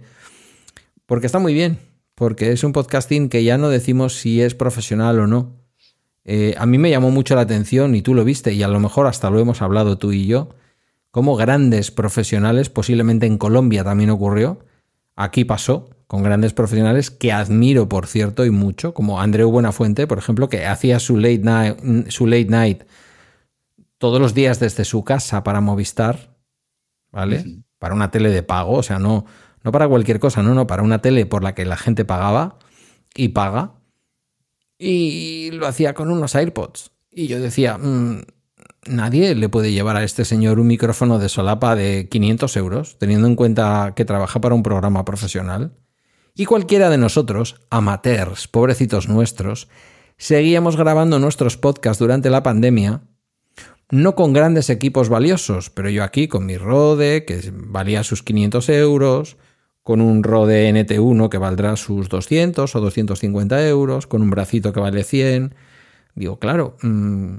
porque está muy bien, porque es un podcasting que ya no decimos si es profesional o no. Eh, a mí me llamó mucho la atención, y tú lo viste, y a lo mejor hasta lo hemos hablado tú y yo, como grandes profesionales, posiblemente en Colombia también ocurrió, aquí pasó, con grandes profesionales que admiro, por cierto, y mucho, como Andreu Buenafuente, por ejemplo, que hacía su late night, su late night todos los días desde su casa para Movistar, ¿vale? Para una tele de pago, o sea, no, no para cualquier cosa, no, no, para una tele por la que la gente pagaba y paga. Y lo hacía con unos AirPods. Y yo decía, "Mm, nadie le puede llevar a este señor un micrófono de solapa de 500 euros, teniendo en cuenta que trabaja para un programa profesional. Y cualquiera de nosotros, amateurs, pobrecitos nuestros, seguíamos grabando nuestros podcasts durante la pandemia, no con grandes equipos valiosos, pero yo aquí con mi Rode, que valía sus 500 euros, con un Rode NT1 que valdrá sus 200 o 250 euros, con un bracito que vale 100. Digo, claro, mm,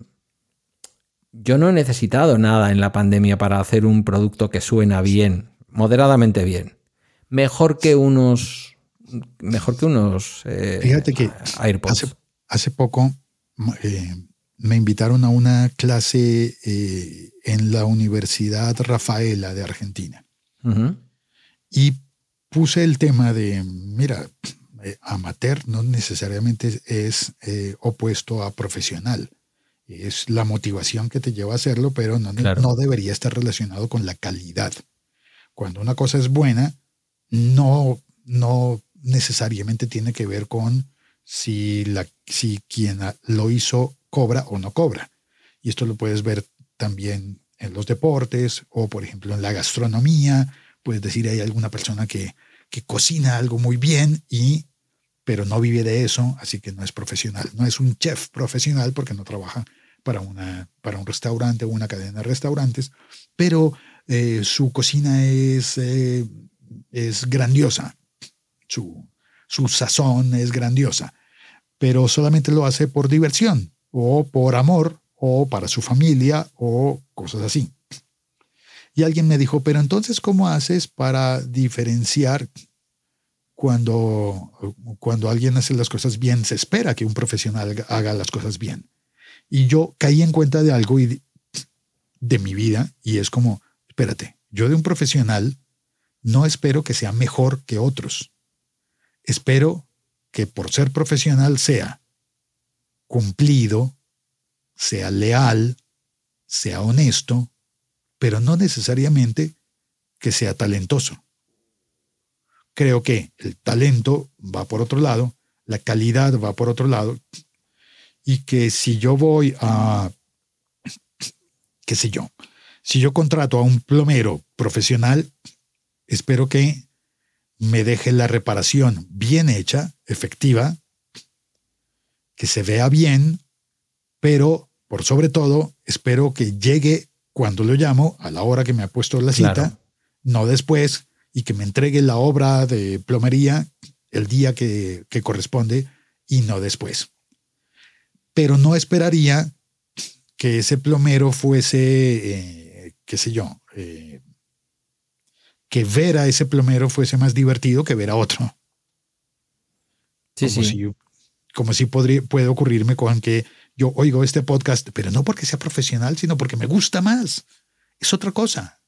yo no he necesitado nada en la pandemia para hacer un producto que suena bien, moderadamente bien. Mejor que unos. Mejor que unos eh, Fíjate que AirPods. hace, hace poco eh, me invitaron a una clase eh, en la Universidad Rafaela de Argentina y puse el tema de, mira, eh, amateur no necesariamente es eh, opuesto a profesional. Es la motivación que te lleva a hacerlo, pero no, Claro. no debería estar relacionado con la calidad. Cuando una cosa es buena, no, no necesariamente tiene que ver con si, la, si quien lo hizo cobra o no cobra. Y esto lo puedes ver también en los deportes o, por ejemplo, en la gastronomía. Puedes decir, hay alguna persona que, que cocina algo muy bien y pero no vive de eso, así que no es profesional. No es un chef profesional porque no trabaja para, una, para un restaurante o una cadena de restaurantes, pero eh, su cocina es, eh, es grandiosa, su, su sazón es grandiosa, pero solamente lo hace por diversión o por amor o para su familia o cosas así. Y alguien me dijo, pero entonces, ¿cómo haces para diferenciar cuando, cuando alguien hace las cosas bien? Se espera que un profesional haga las cosas bien. Y yo caí en cuenta de algo y de mi vida y es como, espérate, yo de un profesional no espero que sea mejor que otros. Espero que por ser profesional sea cumplido, sea leal, sea honesto, pero no necesariamente que sea talentoso. Creo que el talento va por otro lado, la calidad va por otro lado, y que si yo voy a, qué sé yo, si yo contrato a un plomero profesional, espero que me deje la reparación bien hecha, efectiva, que se vea bien, pero por sobre todo espero que llegue cuando lo llamo, a la hora que me ha puesto la cita, no después, y que me entregue la obra de plomería el día que, corresponde y no después. Pero no esperaría que ese plomero fuese, eh, qué sé yo, eh, que ver a ese plomero fuese más divertido que ver a otro. Sí, como sí. Si, como si podría, puede ocurrirme con que yo oigo este podcast, pero no porque sea profesional, sino porque me gusta más. Es otra cosa.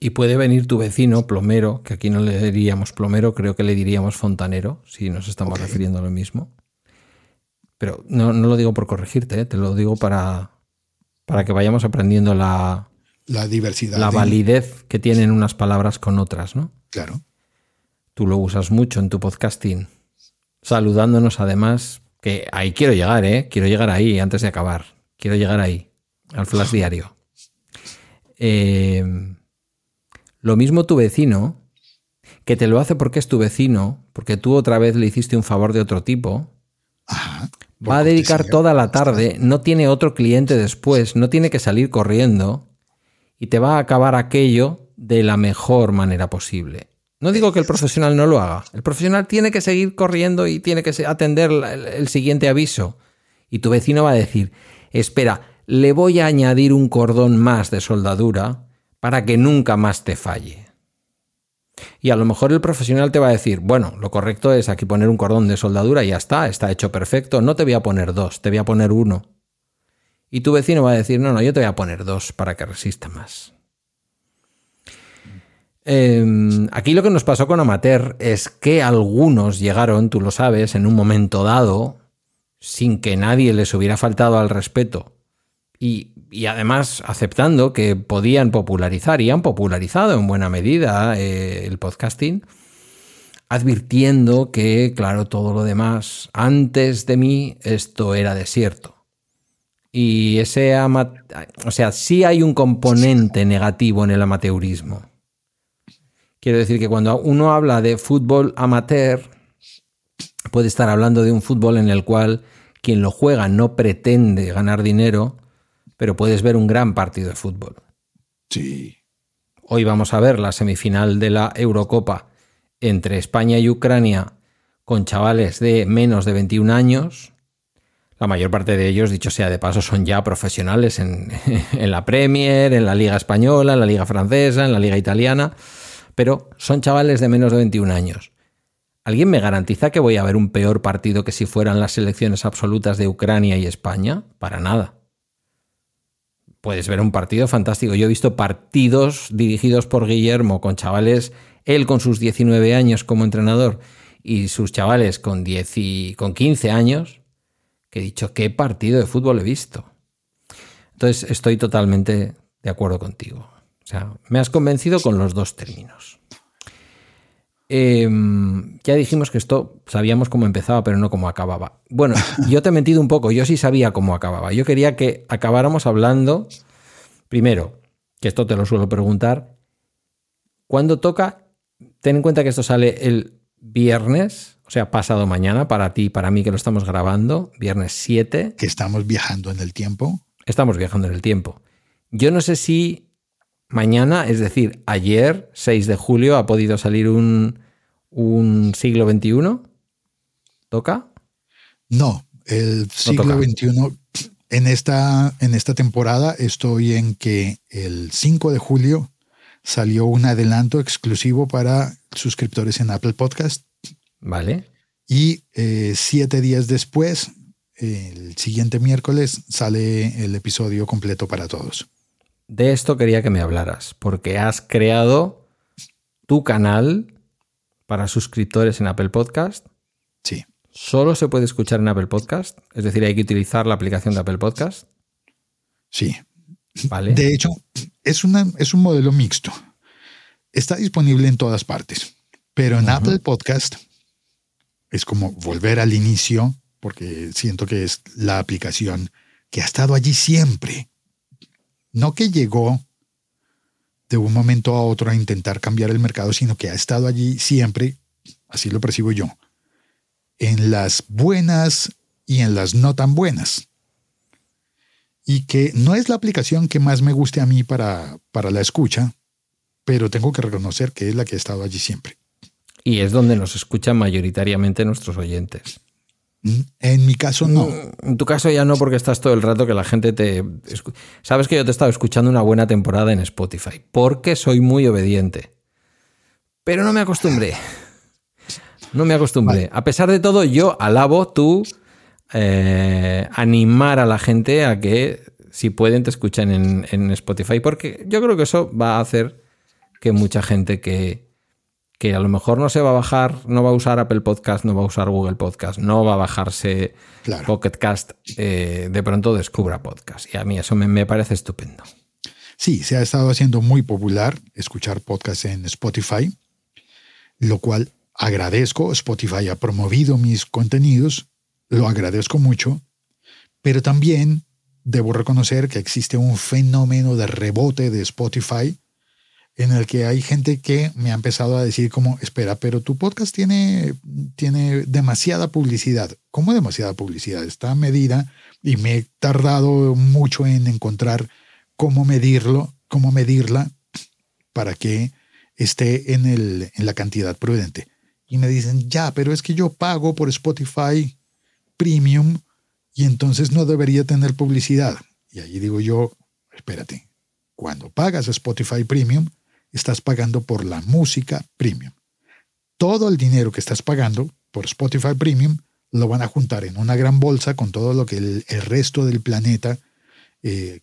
Y puede venir tu vecino, plomero, que aquí no le diríamos plomero, creo que le diríamos fontanero, si nos estamos refiriendo a lo mismo. Pero no, no lo digo por corregirte, ¿eh? te lo digo para, para que vayamos aprendiendo la, La diversidad. la de- validez que tienen unas palabras con otras, ¿no? Claro. Tú lo usas mucho en tu podcasting, saludándonos además, que ahí quiero llegar, ¿eh? Quiero llegar ahí antes de acabar. Quiero llegar ahí, al flash diario. Eh, lo mismo tu vecino, que te lo hace porque es tu vecino, porque tú otra vez le hiciste un favor de otro tipo, Ajá. va a dedicar toda la tarde, no tiene otro cliente después, no tiene que salir corriendo y te va a acabar aquello de la mejor manera posible. No digo que el profesional no lo haga. El profesional tiene que seguir corriendo y tiene que atender el siguiente aviso. Y tu vecino va a decir, espera, le voy a añadir un cordón más de soldadura para que nunca más te falle. Y a lo mejor el profesional te va a decir, bueno, lo correcto es aquí poner un cordón de soldadura y ya está, está hecho perfecto, no te voy a poner dos, te voy a poner uno. Y tu vecino va a decir, no, no, yo te voy a poner dos para que resista más. Eh, aquí lo que nos pasó con Amateur es que algunos llegaron, tú lo sabes, en un momento dado, sin que nadie les hubiera faltado al respeto. Y, y además aceptando que podían popularizar y han popularizado en buena medida eh, el podcasting, advirtiendo que, claro, todo lo demás, antes de mí, esto era desierto. Y ese ama o sea, sí hay un componente negativo en el amateurismo. Quiero decir que cuando uno habla de fútbol amateur, puede estar hablando de un fútbol en el cual quien lo juega no pretende ganar dinero, pero puedes ver un gran partido de fútbol. Sí. Hoy vamos a ver la semifinal de la Eurocopa entre España y Ucrania con chavales de menos de 21 años. La mayor parte de ellos, dicho sea de paso, son ya profesionales en, en la Premier, en la Liga Española, en la Liga Francesa, en la Liga Italiana, pero son chavales de menos de 21 años. ¿Alguien me garantiza que voy a ver un peor partido que si fueran las selecciones absolutas de Ucrania y España? Para nada puedes ver un partido fantástico. Yo he visto partidos dirigidos por Guillermo con chavales, él con sus 19 años como entrenador y sus chavales con, 10 y, con 15 años, que he dicho, ¿qué partido de fútbol he visto? Entonces estoy totalmente de acuerdo contigo. Sea, me has convencido con los dos términos. Eh, ya dijimos que esto sabíamos cómo empezaba, pero no cómo acababa. Bueno, yo te he mentido un poco, yo sí sabía cómo acababa. Yo quería que acabáramos hablando, primero, que esto te lo suelo preguntar, ¿cuándo toca? Ten en cuenta que esto sale el viernes, o sea, pasado mañana, para ti, para mí que lo estamos grabando, viernes 7. Que estamos viajando en el tiempo. Estamos viajando en el tiempo. Yo no sé si mañana, es decir, ayer, 6 de julio, ha podido salir un, un siglo XXI. ¿Toca? No, el siglo XXI. En esta, en esta temporada estoy en que el 5 de julio salió un adelanto exclusivo para suscriptores en Apple Podcast. Vale. Y eh, siete días después, el siguiente miércoles, sale el episodio completo para todos. De esto quería que me hablaras, porque has creado tu canal para suscriptores en Apple Podcast. Sí. ¿Solo se puede escuchar en Apple Podcast? Es decir, hay que utilizar la aplicación de Apple Podcast. Sí. Vale. De hecho, es, una, es un modelo mixto. Está disponible en todas partes, pero en Apple Podcast es como volver al inicio, porque siento que es la aplicación que ha estado allí siempre no que llegó de un momento a otro a intentar cambiar el mercado, sino que ha estado allí siempre, así lo percibo yo, en las buenas y en las no tan buenas. Y que no es la aplicación que más me guste a mí para, para la escucha, pero tengo que reconocer que es la que ha estado allí siempre. Y es donde nos escuchan mayoritariamente nuestros oyentes. En mi caso no. En tu caso ya no, porque estás todo el rato que la gente te... Sabes que yo te he estado escuchando una buena temporada en Spotify, porque soy muy obediente. Pero no me acostumbré. No me acostumbré. A pesar de todo, yo alabo tú eh, animar a la gente a que si pueden te escuchen en, en Spotify, porque yo creo que eso va a hacer que mucha gente que, que a lo mejor no se va a bajar, no va a usar Apple Podcast, no va a usar Google Podcast, no va a bajarse Pocket Cast, eh, de pronto descubra podcast. Y a mí eso me, parece estupendo. Sí, se ha estado haciendo muy popular escuchar podcast en Spotify, lo cual agradezco. Spotify ha promovido mis contenidos, lo agradezco mucho, pero también debo reconocer que existe un fenómeno de rebote de Spotify en el que hay gente que me ha empezado a decir como, espera, pero tu podcast tiene, tiene demasiada publicidad. ¿Cómo demasiada publicidad? Está medida y me he tardado mucho en encontrar cómo medirlo, cómo medirla para que esté en, el, en la cantidad prudente. Y me dicen, ya, pero es que yo pago por Spotify Premium y entonces no debería tener publicidad. Y ahí digo yo, espérate, cuando pagas Spotify Premium, estás pagando por la música premium. Todo el dinero que estás pagando por Spotify Premium lo van a juntar en una gran bolsa con todo lo que el, resto del planeta eh,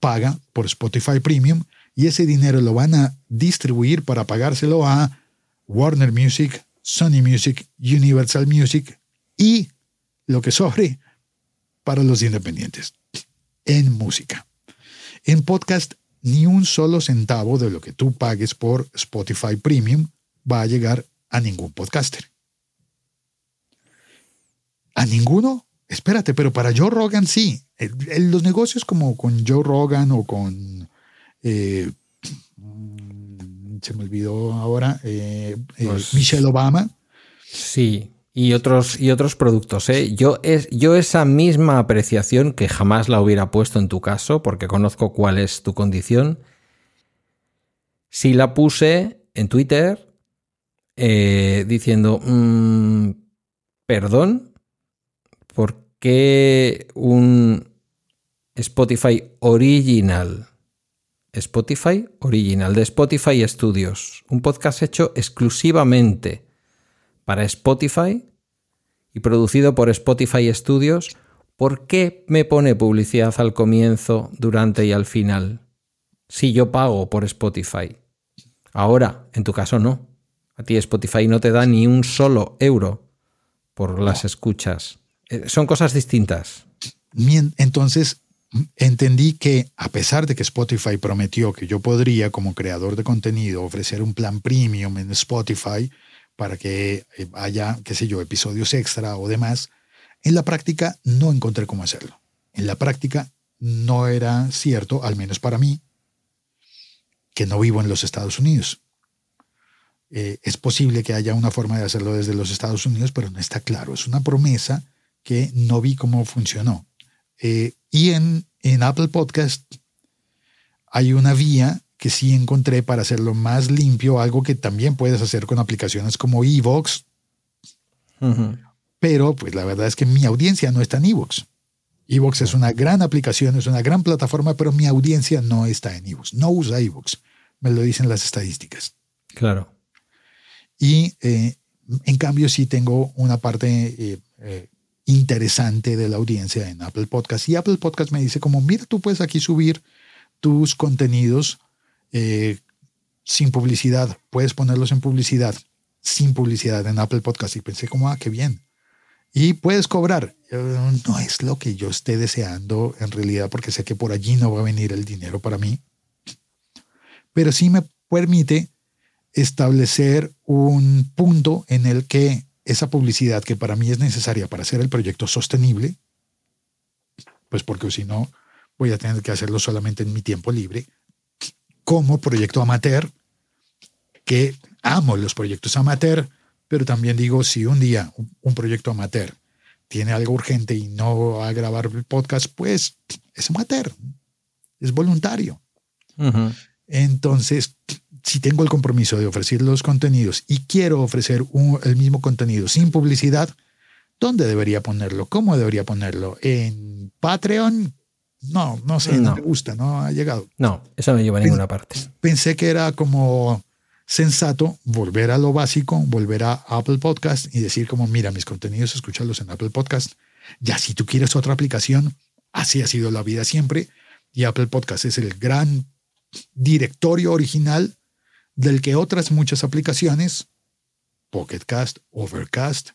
paga por Spotify Premium y ese dinero lo van a distribuir para pagárselo a Warner Music, Sony Music, Universal Music y lo que sobre para los independientes en música. En podcast ni un solo centavo de lo que tú pagues por Spotify Premium va a llegar a ningún podcaster. ¿A ninguno? Espérate, pero para Joe Rogan sí. los negocios como con Joe Rogan o con... Eh, se me olvidó ahora, eh, eh, pues Michelle Obama. Sí, y otros, y otros productos. ¿eh? Yo, es, yo esa misma apreciación que jamás la hubiera puesto en tu caso, porque conozco cuál es tu condición, si la puse en Twitter eh, diciendo, mm, perdón, ¿por qué un Spotify original? Spotify original, de Spotify Studios, un podcast hecho exclusivamente para Spotify y producido por Spotify Studios, ¿por qué me pone publicidad al comienzo, durante y al final? Si yo pago por Spotify. Ahora, en tu caso no. A ti Spotify no te da ni un solo euro por las escuchas. Eh, son cosas distintas. Entonces, entendí que a pesar de que Spotify prometió que yo podría como creador de contenido ofrecer un plan premium en Spotify, para que eh, haya, qué sé yo, episodios extra o demás. En la práctica no encontré cómo hacerlo. En la práctica no era cierto, al menos para mí, que no vivo en los Estados Unidos. Eh, es posible que haya una forma de hacerlo desde los Estados Unidos, pero no está claro. Es una promesa que no vi cómo funcionó. Eh, y en, en Apple Podcast hay una vía que sí encontré para hacerlo más limpio, algo que también puedes hacer con aplicaciones como Evox. Pero pues la verdad es que mi audiencia no está en Evox. Evox es una gran aplicación, es una gran plataforma, pero mi audiencia no está en Evox. No usa Evox. Me lo dicen las estadísticas. Claro. Y eh, en cambio sí tengo una parte eh, eh, interesante de la audiencia en Apple Podcast. Y Apple Podcast me dice como, mira, tú puedes aquí subir tus contenidos sin publicidad. Puedes ponerlos en publicidad, sin publicidad en Apple Podcast. Y pensé como, ah, qué bien. Y puedes cobrar. No es lo que yo esté deseando en realidad porque sé que por allí no va a venir el dinero para mí. Pero sí me permite establecer un punto en el que esa publicidad que para mí es necesaria para hacer el proyecto sostenible, pues porque si no voy a tener que hacerlo solamente en mi tiempo libre, como proyecto amateur, que amo los proyectos amateur, pero también digo, si un día un proyecto amateur tiene algo urgente y no va a grabar el podcast, pues es amateur, es voluntario. Entonces, si tengo el compromiso de ofrecer los contenidos y quiero ofrecer el mismo contenido sin publicidad, ¿dónde debería ponerlo? ¿Cómo debería ponerlo? ¿En Patreon? No, no sé, no, me gusta, no ha llegado. No, eso no lleva a ninguna parte. Pensé que era como sensato volver a lo básico, volver a Apple Podcast y decir como, mira, mis contenidos, escúchalos en Apple Podcast. Ya si tú quieres otra aplicación, así ha sido la vida siempre. Y Apple Podcast es el gran directorio original del que otras muchas aplicaciones, Pocket Cast, Overcast,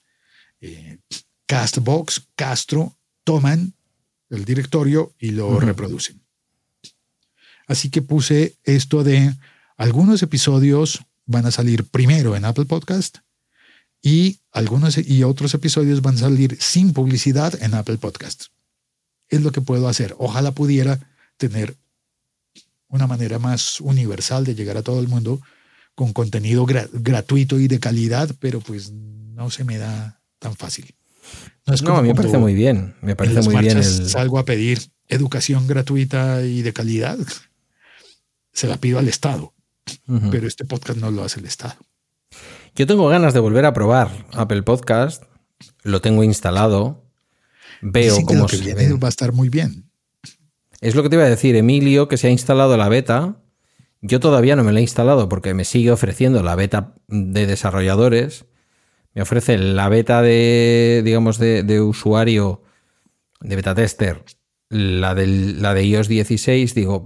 eh, Castbox, Castro, toman el directorio y lo reproducen. Así que puse esto de algunos episodios van a salir primero en Apple Podcast y algunos y otros episodios van a salir sin publicidad en Apple Podcast. Es lo que puedo hacer. Ojalá pudiera tener una manera más universal de llegar a todo el mundo con contenido gratuito y de calidad, pero pues no se me da tan fácil. No, es a mí me parece muy bien. Me parece muy bien. Salgo a pedir educación gratuita y de calidad. Se la pido al Estado, pero este podcast no lo hace el Estado. Yo tengo ganas de volver a probar Apple Podcast. Lo tengo instalado. Veo cómo que viene va a estar muy bien. Es lo que te iba a decir, Emilio, que se ha instalado la beta. Yo todavía no me la he instalado porque me sigue ofreciendo la beta de desarrolladores. Me ofrece la beta de, digamos, de, usuario, de beta tester, la, la de iOS 16. Digo,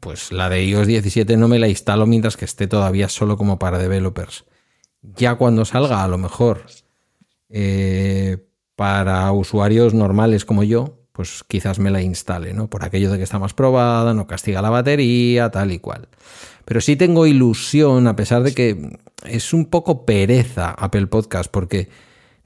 pues la de iOS 17 no me la instalo mientras que esté todavía solo como para developers. Ya cuando salga, a lo mejor, eh, para usuarios normales como yo, pues quizás me la instale, ¿no? Por aquello de que está más probada, no castiga la batería, tal y cual. Pero sí tengo ilusión, a pesar de que es un poco pereza Apple Podcast, porque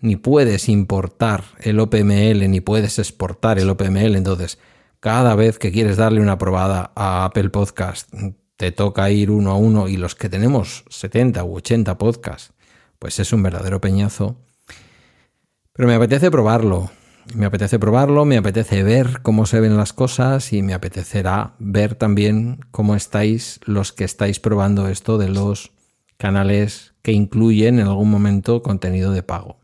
ni puedes importar el OPML, ni puedes exportar el OPML. Entonces, cada vez que quieres darle una probada a Apple Podcast, te toca ir uno a uno y los que tenemos 70 u 80 podcasts, pues es un verdadero peñazo. Pero me apetece probarlo. Me apetece probarlo, me apetece ver cómo se ven las cosas y me apetecerá ver también cómo estáis los que estáis probando esto de los canales que incluyen en algún momento contenido de pago.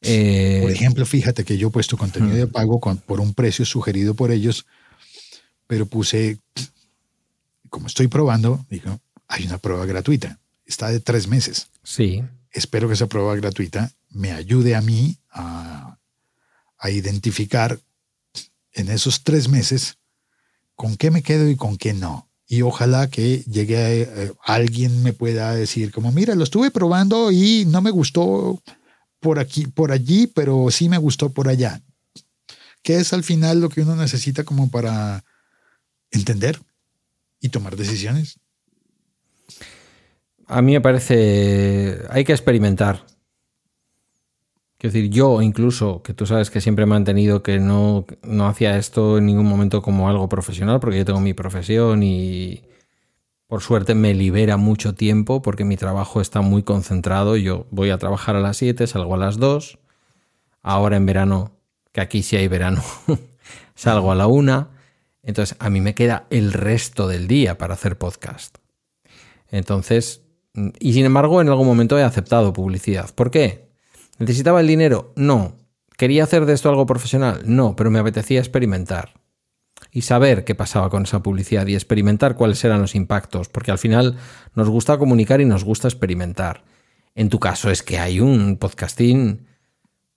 Eh, por ejemplo, fíjate que yo he puesto contenido de pago por un precio sugerido por ellos, pero puse, como estoy probando, digo, hay una prueba gratuita, está de tres meses. Sí. Espero que esa prueba gratuita me ayude a mí a a identificar en esos tres meses con qué me quedo y con qué no. Y ojalá que llegue eh, alguien me pueda decir como, mira, lo estuve probando y no me gustó por aquí, por allí, pero sí me gustó por allá. Que es al final lo que uno necesita como para entender y tomar decisiones. a mí me parece, hay que experimentar. Quiero decir, yo incluso, que tú sabes que siempre he mantenido que no, no hacía esto en ningún momento como algo profesional, porque yo tengo mi profesión y por suerte me libera mucho tiempo porque mi trabajo está muy concentrado. Yo voy a trabajar a las 7, salgo a las 2. Ahora en verano, que aquí sí hay verano, salgo a la 1. Entonces a mí me queda el resto del día para hacer podcast. Entonces, y sin embargo en algún momento he aceptado publicidad. ¿Por qué? ¿Necesitaba el dinero? No. ¿Quería hacer de esto algo profesional? No, pero me apetecía experimentar y saber qué pasaba con esa publicidad y experimentar cuáles eran los impactos, porque al final nos gusta comunicar y nos gusta experimentar. En tu caso es que hay un podcasting,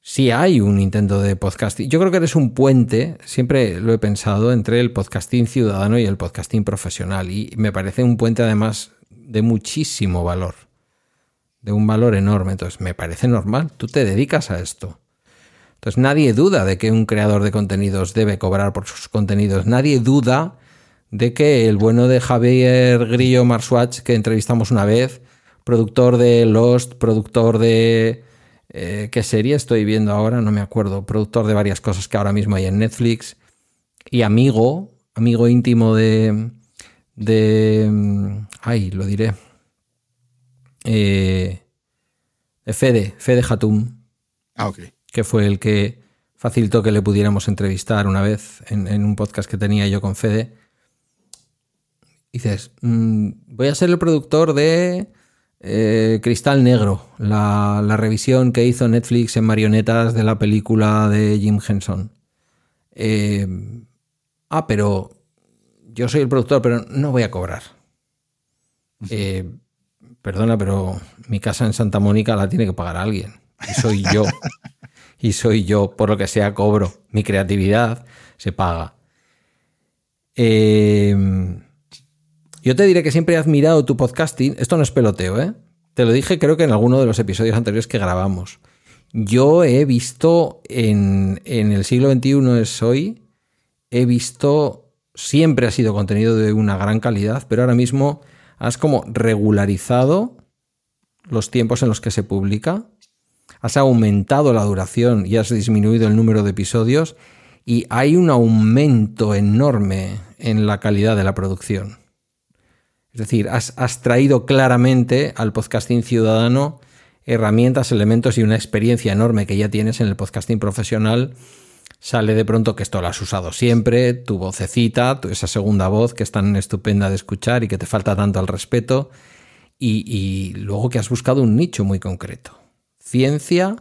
sí hay un intento de podcasting. Yo creo que eres un puente, siempre lo he pensado, entre el podcasting ciudadano y el podcasting profesional y me parece un puente además de muchísimo valor de un valor enorme. Entonces, me parece normal, tú te dedicas a esto. Entonces, nadie duda de que un creador de contenidos debe cobrar por sus contenidos. Nadie duda de que el bueno de Javier Grillo Marsuach, que entrevistamos una vez, productor de Lost, productor de... Eh, ¿Qué serie estoy viendo ahora? No me acuerdo. Productor de varias cosas que ahora mismo hay en Netflix. Y amigo, amigo íntimo de... de... Mm, ay, lo diré eh, Fede, Fede Hatum. Ah, que fue el que facilitó que le pudiéramos entrevistar una vez en, un podcast que tenía yo con Fede. dices, mm, voy a ser el productor de eh, Cristal Negro, la, revisión que hizo Netflix en marionetas de la película de Jim Henson. Eh, ah, pero yo soy el productor, pero no voy a cobrar. Eh, perdona, pero mi casa en Santa Mónica la tiene que pagar alguien. Y soy yo. y soy yo, por lo que sea, cobro. Mi creatividad se paga. Eh, yo te diré que siempre he admirado tu podcasting. Esto no es peloteo, ¿eh? Te lo dije creo que en alguno de los episodios anteriores que grabamos. Yo he visto en, en el siglo XXI es hoy, he visto, siempre ha sido contenido de una gran calidad, pero ahora mismo has como regularizado los tiempos en los que se publica, has aumentado la duración y has disminuido el número de episodios y hay un aumento enorme en la calidad de la producción. Es decir, has, has traído claramente al podcasting ciudadano herramientas, elementos y una experiencia enorme que ya tienes en el podcasting profesional sale de pronto que esto lo has usado siempre, tu vocecita, esa segunda voz que es tan estupenda de escuchar y que te falta tanto al respeto, y, luego que has buscado un nicho muy concreto. Ciencia,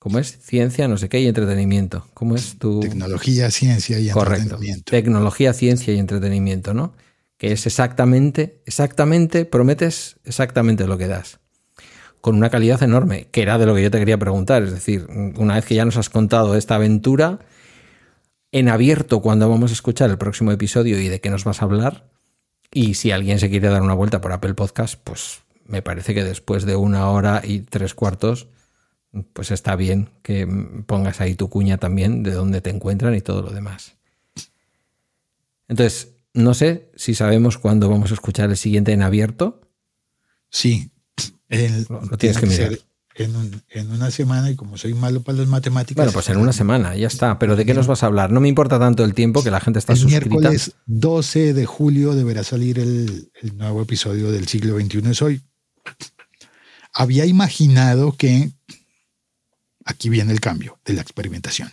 ¿cómo es? Ciencia, no sé qué, y entretenimiento. ¿Cómo es tu...? Tecnología, ciencia y Correcto. Tecnología, ciencia y entretenimiento, ¿no? Que es exactamente, exactamente, prometes exactamente lo que das con una calidad enorme, que era de lo que yo te quería preguntar. Es decir, una vez que ya nos has contado esta aventura, en abierto cuando vamos a escuchar el próximo episodio y de qué nos vas a hablar. Y si alguien se quiere dar una vuelta por Apple Podcast, pues me parece que después de una hora y tres cuartos, pues está bien que pongas ahí tu cuña también de dónde te encuentran y todo lo demás. Entonces, no sé si sabemos cuándo vamos a escuchar el siguiente en abierto. Sí, lo tienes que mirar. En, una semana y como soy malo para las matemáticas. Bueno, pues en una semana, ya está. Pero ¿de qué nos vas a hablar? No me importa tanto el tiempo que la gente está el suscrita. miércoles 12 de julio deberá salir el, nuevo episodio del siglo XXI es hoy. Había imaginado que aquí viene el cambio de la experimentación.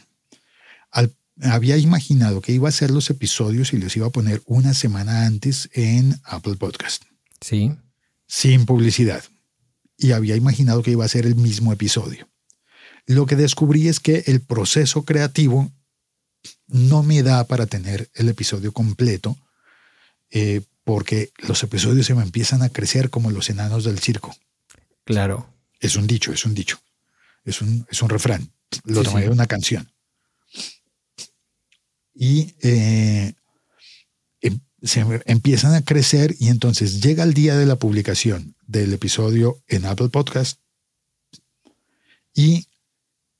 había imaginado que iba a hacer los episodios y los iba a poner una semana antes en Apple Podcast. Sí. Sin publicidad y había imaginado que iba a ser el mismo episodio. Lo que descubrí es que el proceso creativo no me da para tener el episodio completo eh, porque los episodios se me empiezan a crecer como los enanos del circo. Claro. Es un dicho, es un dicho. Es un, es un refrán. Lo tomé de una canción. Y eh, se empiezan a crecer y entonces llega el día de la publicación del episodio en Apple Podcast y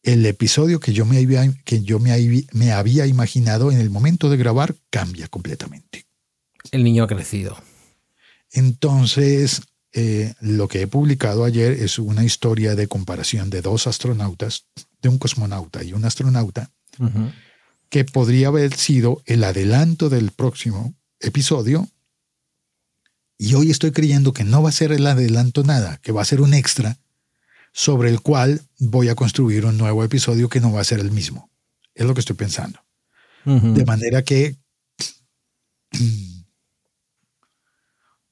el episodio que yo me había, que yo me, me había imaginado en el momento de grabar cambia completamente. El niño ha crecido. Entonces, eh, lo que he publicado ayer es una historia de comparación de dos astronautas, de un cosmonauta y un astronauta, que podría haber sido el adelanto del próximo episodio. Y hoy estoy creyendo que no va a ser el adelanto nada, que va a ser un extra sobre el cual voy a construir un nuevo episodio que no va a ser el mismo. Es lo que estoy pensando. De manera que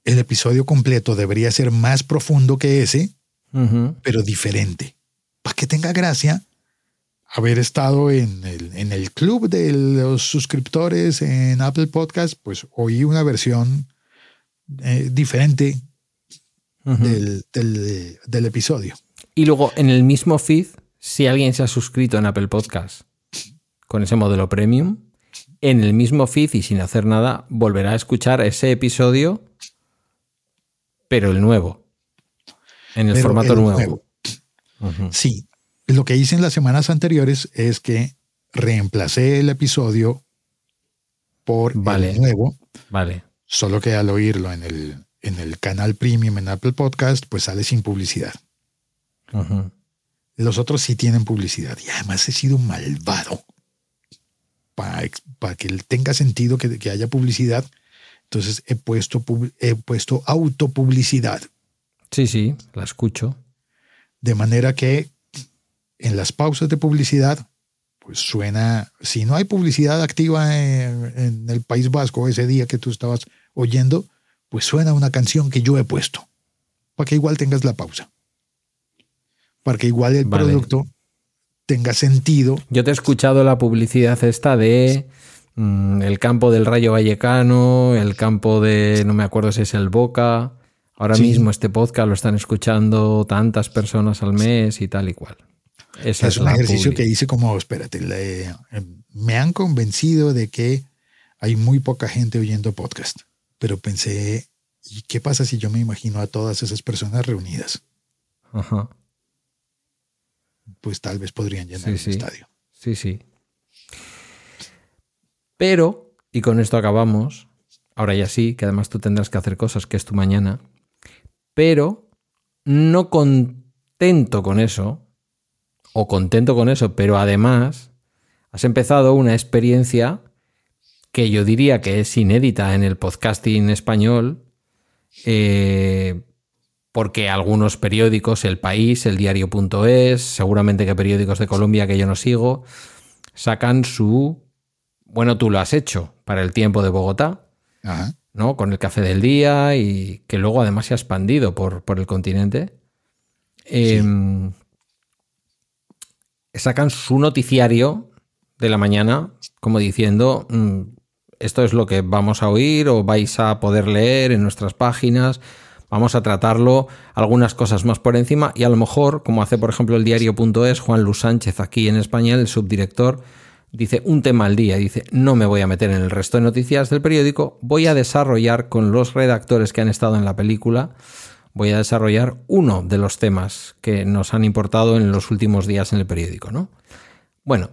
el episodio completo debería ser más profundo que ese, pero diferente. Para que tenga gracia haber estado en el, en el club de los suscriptores en Apple Podcast, pues oí una versión eh, diferente del, del- del episodio. Y luego en el mismo feed, si alguien se ha suscrito en Apple Podcast con ese modelo premium, en el mismo feed y sin hacer nada, volverá a escuchar ese episodio, pero el nuevo. En el Pero formato el nuevo. Sí, lo que hice en las semanas anteriores es que reemplacé el episodio por Vale. el nuevo, Vale. solo que al oírlo en el, en el canal premium en Apple Podcast, pues sale sin publicidad. Los otros sí tienen publicidad y además he sido malvado. Para que tenga sentido que, que haya publicidad, entonces he puesto, he puesto autopublicidad. Sí, sí, la escucho. De manera que en las pausas de publicidad, pues suena, si no hay publicidad activa en, en el País Vasco ese día que tú estabas oyendo, pues suena una canción que yo he puesto, para que igual tengas la pausa, para que igual el Vale. producto tenga sentido. Yo te he escuchado la publicidad esta de mm, el campo del Rayo Vallecano, el campo de, no me acuerdo si es el Boca. Ahora Sí. mismo este podcast lo están escuchando tantas personas al mes y tal y cual. Esa es un ejercicio que hice como, espérate, le- eh, me han convencido de que hay muy poca gente oyendo podcast, pero pensé, ¿y qué pasa si yo me imagino a todas esas personas reunidas? Ajá. Pues tal vez podrían llenar Sí, sí. estadio. Sí, sí. Pero, y con esto acabamos, ahora ya sí, que además tú tendrás que hacer cosas, que es tu mañana, pero no contento con eso, o contento con eso, pero además has empezado una experiencia que yo diría que es inédita en el podcasting español, eh, porque algunos periódicos, El País, El Diario.es, seguramente que periódicos de Colombia que yo no sigo, sacan su... Bueno, tú lo has hecho para el tiempo de Bogotá, Ajá. ¿no? Con el café del día y que luego además se ha expandido por, por el continente. Eh, Sacan su noticiario de la mañana como diciendo, mm, esto es lo que vamos a oír o vais a poder leer en nuestras páginas. Vamos a tratarlo algunas cosas más por encima y a lo mejor, como hace por ejemplo el diario.es, Juan Luis Sánchez aquí en España, el subdirector, dice un tema al día, dice no me voy a meter en el resto de noticias del periódico, voy a desarrollar con los redactores que han estado en la película, voy a desarrollar uno de los temas que nos han importado en los últimos días en el periódico, ¿no? Bueno,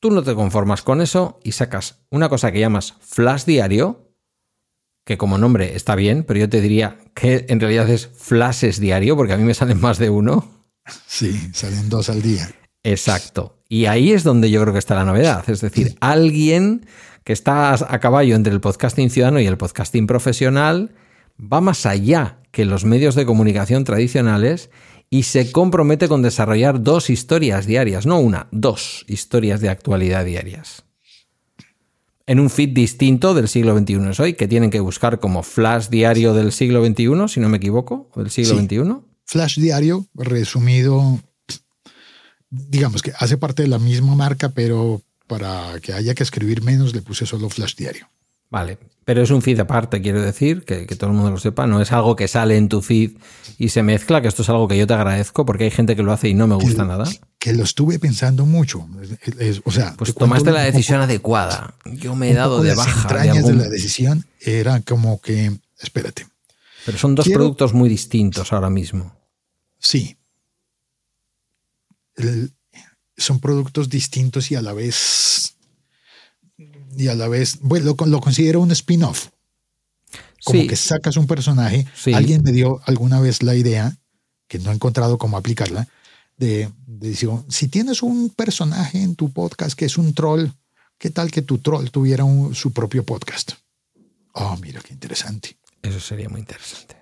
tú no te conformas con eso y sacas una cosa que llamas flash diario, que como nombre está bien, pero yo te diría que en realidad es flashes diario, porque a mí me salen más de uno. Sí, salen dos al día. Exacto. Y ahí es donde yo creo que está la novedad. Es decir, alguien que está a caballo entre el podcasting ciudadano y el podcasting profesional va más allá que los medios de comunicación tradicionales y se compromete con desarrollar dos historias diarias, no una, dos historias de actualidad diarias. En un feed distinto del siglo XXI es hoy, que tienen que buscar como flash diario del siglo XXI, si no me equivoco, del siglo Sí. XXI. Flash Diario, resumido, digamos que hace parte de la misma marca, pero para que haya que escribir menos le puse solo Flash Diario. Vale, pero es un feed aparte, quiero decir, que, que todo el mundo lo sepa. No es algo que sale en tu feed y se mezcla, que esto es algo que yo te agradezco porque hay gente que lo hace y no me gusta Que- nada. Que lo estuve pensando mucho. Es- es- o sea, Pues tomaste la poco- decisión adecuada. Yo me he dado de las baja. de entrañas de, algún- la decisión era como que, espérate, Pero son dos Quiero- productos muy distintos ahora mismo. sí. El- son productos distintos y a la vez y a la vez, bueno, lo, lo considero un spin-off. Como Sí. que sacas un personaje. Sí. Alguien me dio alguna vez la idea, que no he encontrado cómo aplicarla, de, de decir, si tienes un personaje en tu podcast que es un troll, ¿qué tal que tu troll tuviera un- su propio podcast? Oh, mira qué interesante. Eso sería muy interesante.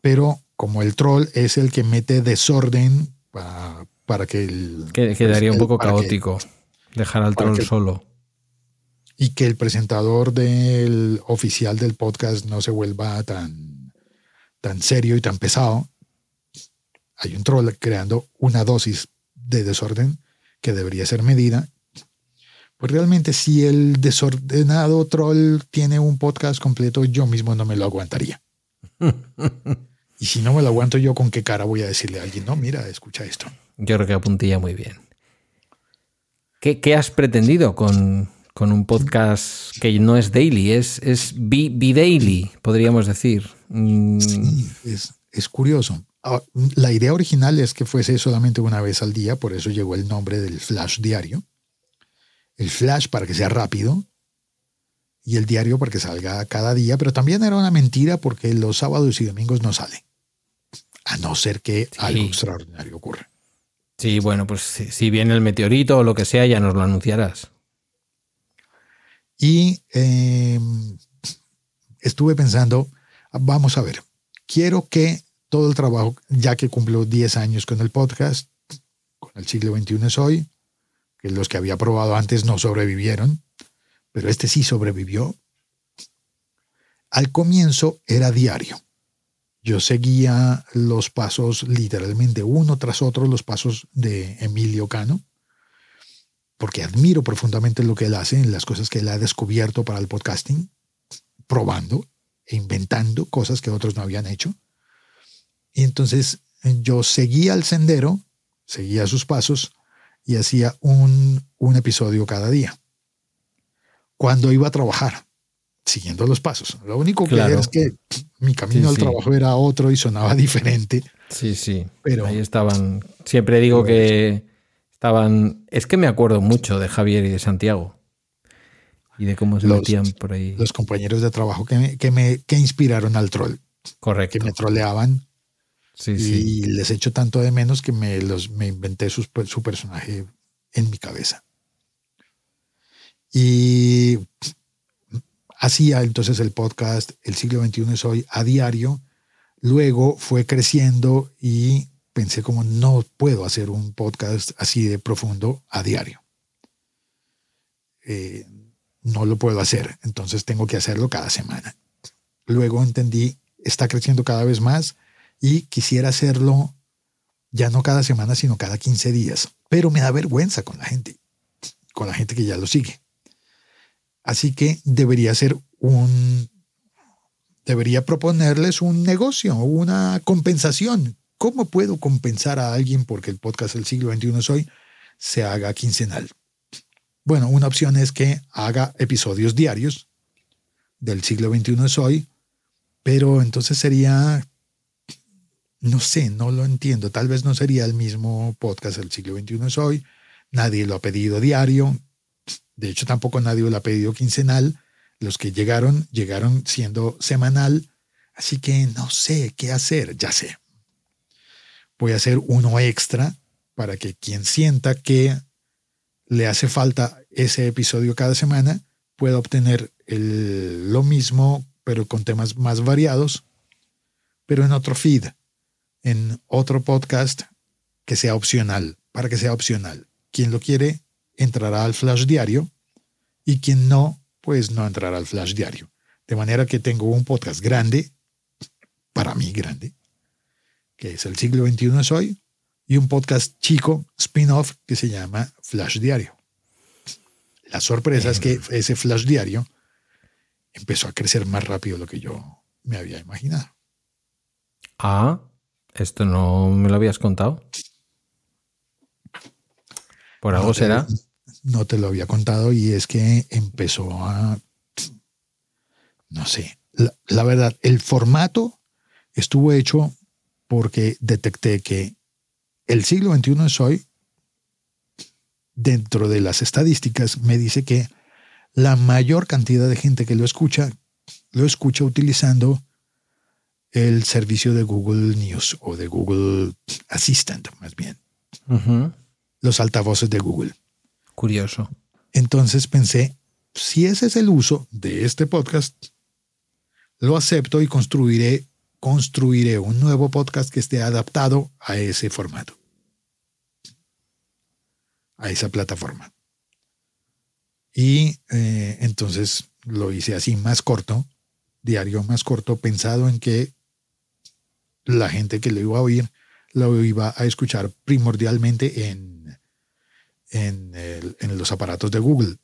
Pero como el troll es el que mete desorden para, para que el... Que, quedaría un el- poco que- caótico dejar al troll que- solo. Y que el presentador del oficial del podcast no se vuelva tan, tan serio y tan pesado. Hay un troll creando una dosis de desorden que debería ser medida. Pues realmente si el desordenado troll tiene un podcast completo, yo mismo no me lo aguantaría. y si no me lo aguanto yo, ¿con qué cara voy a decirle a alguien? No, mira, escucha esto. Yo creo que apuntilla muy bien. ¿Qué, qué has pretendido con, con un podcast que no es daily? Es, es bi- bi-daily, podríamos decir. Mm, Sí, es, es curioso. Ah, La idea original es que fuese solamente una vez al día, por eso llegó el nombre del flash diario. El flash para que sea rápido y el diario para que salga cada día, pero también era una mentira porque los sábados y domingos no sale, a no ser que algo extraordinario ocurra. Sí, bueno, pues si, si viene el meteorito o lo que sea, ya nos lo anunciarás. Y eh, estuve pensando, vamos a ver, quiero que todo el trabajo, ya que cumplo 10 años con el podcast, con el siglo XXI es hoy, que los que había probado antes no sobrevivieron, pero este sí sobrevivió. Al comienzo era diario. Yo seguía los pasos literalmente uno tras otro, los pasos de Emilio Cano, porque admiro profundamente lo que él hace, las cosas que él ha descubierto para el podcasting, probando e inventando cosas que otros no habían hecho. Y entonces yo seguía el sendero, seguía sus pasos y hacía un, un episodio cada día. Cuando iba a trabajar, siguiendo los pasos. Lo único que Claro. es que mi camino Sí, al sí. trabajo era otro y sonaba diferente. Sí, sí. Pero- Ahí estaban. Siempre digo que estaban. Es que me acuerdo mucho de Javier y de Santiago. Y de cómo se Los- metían por ahí. Los compañeros de trabajo que me, que me que inspiraron al troll, Correcto. que me troleaban Sí, sí. y les echo tanto de menos que me, los, me inventé sus- su personaje en mi cabeza. Y hacía entonces el podcast El siglo XXI es hoy a diario. Luego fue creciendo y pensé como no puedo hacer un podcast así de profundo a diario. Eh, no lo puedo hacer, entonces tengo que hacerlo cada semana. Luego entendí, está creciendo cada vez más y quisiera hacerlo ya no cada semana, sino cada 15 días. Pero me da vergüenza con la gente, con la gente que ya lo sigue. Así que debería ser un, debería proponerles un negocio, una compensación. ¿Cómo puedo compensar a alguien porque el podcast del siglo XXI es hoy se haga quincenal? Bueno, una opción es que haga episodios diarios del siglo XXI es hoy, pero entonces sería no sé, no lo entiendo. Tal vez no sería el mismo podcast del siglo XXI es hoy. Nadie lo ha pedido diario. De hecho, tampoco nadie lo ha pedido quincenal. Los que llegaron, llegaron siendo semanal. Así que no sé qué hacer. Ya sé. Voy a hacer uno extra para que quien sienta que le hace falta ese episodio cada semana pueda obtener el- lo mismo, pero con temas más variados, pero en otro feed en otro podcast que sea opcional, para que sea opcional. Quien lo quiere entrará al flash diario y quien no, pues no entrará al flash diario. De manera que tengo un podcast grande, para mí grande, que es el siglo XXI es hoy, y un podcast chico, spin-off, que se llama Flash Diario. La sorpresa es que ese Flash Diario empezó a crecer más rápido de lo que yo me había imaginado. Ah, esto no me lo habías contado. Por algo No te- será. No te lo había contado y es que empezó a, no sé, la, la verdad, el formato estuvo hecho porque detecté que el siglo XXI es hoy, dentro de las estadísticas, me dice que la mayor cantidad de gente que lo escucha lo escucha utilizando el servicio de Google News o de Google Assistant, más bien. Los altavoces de Google. Curioso. Entonces pensé, si ese es el uso de este podcast, lo acepto y construiré, construiré un nuevo podcast que esté adaptado a ese formato, a esa plataforma. Y eh, entonces lo hice así más corto, diario más corto, pensado en que la gente que lo iba a oír lo iba a escuchar primordialmente en, en, los aparatos de Google,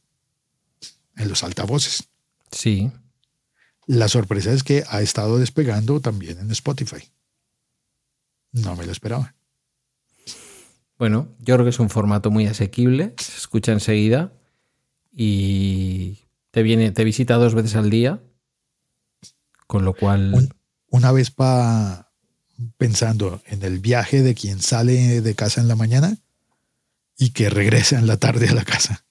en los altavoces. Sí. La sorpresa es que ha estado despegando también en Spotify. No me lo esperaba. Bueno, yo creo que es un formato muy asequible, se escucha enseguida y te viene, te visita dos veces al día, con lo cual Un- Una vez pa, pensando en el viaje de quien sale de casa en la mañana y que regresa en la tarde a la casa.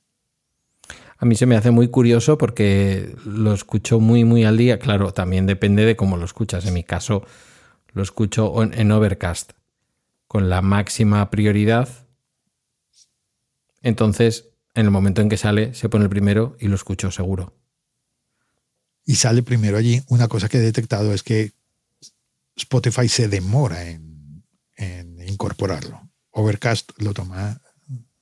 A mí se me hace muy curioso porque lo escucho muy muy al día. Claro, también depende de cómo lo escuchas. En mi caso lo escucho en, en Overcast con la máxima prioridad. Entonces, en el momento en que sale, se pone el primero y lo escucho seguro. Y sale primero allí. Una cosa que he detectado es que Spotify se demora en, en incorporarlo. Overcast lo toma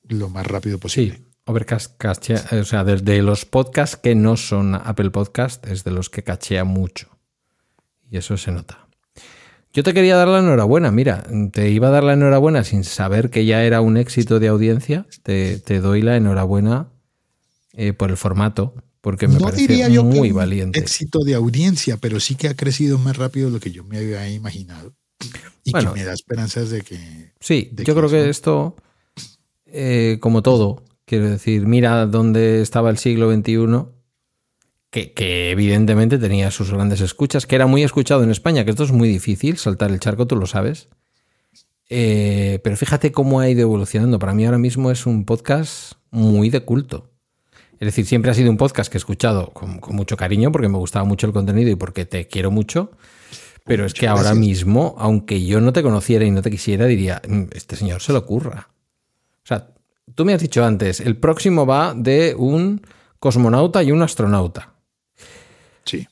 lo más rápido posible. Sí, Overcast cachea, o sea, desde los podcasts que no son Apple Podcast, es de los que cachea mucho. Y eso se nota. Yo te quería dar la enhorabuena, mira, te iba a dar la enhorabuena sin saber que ya era un éxito de audiencia. Te, te doy la enhorabuena eh, por el formato, porque me no parece diría yo muy valiente. éxito de audiencia, pero sí que ha crecido más rápido de lo que yo me había imaginado. Y Bueno. que me da esperanzas de que Sí, de yo que creo que esto, eh, como todo, quiero decir, mira dónde estaba el siglo XXI, que, que evidentemente tenía sus grandes escuchas, que era muy escuchado en España, que esto es muy difícil, saltar el charco, tú lo sabes. Eh, pero fíjate cómo ha ido evolucionando. Para mí ahora mismo es un podcast muy de culto. Es decir, siempre ha sido un podcast que he escuchado con, con mucho cariño porque me gustaba mucho el contenido y porque te quiero mucho. Pero es que ahora mismo, aunque yo no te conociera y no te quisiera, diría, "Mm, este señor se le ocurra. O sea, tú me has dicho antes, el próximo va de un cosmonauta y un astronauta. sí.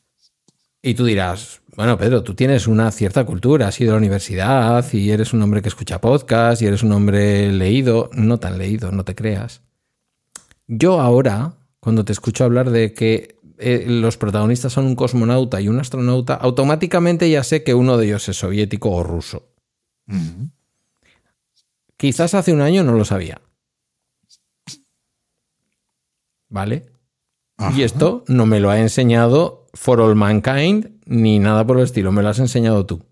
Y tú dirás, bueno, Pedro, tú tienes una cierta cultura, has ido a la universidad y eres un hombre que escucha podcast y eres un hombre leído, no tan leído, no te creas. Yo ahora, cuando te escucho hablar de que eh, los protagonistas son un cosmonauta y un astronauta, automáticamente ya sé que uno de ellos es soviético o ruso. Quizás hace un año no lo sabía. ¿Vale? Ajá. Y esto no me lo ha enseñado For All Mankind ni nada por el estilo, me lo has enseñado tú.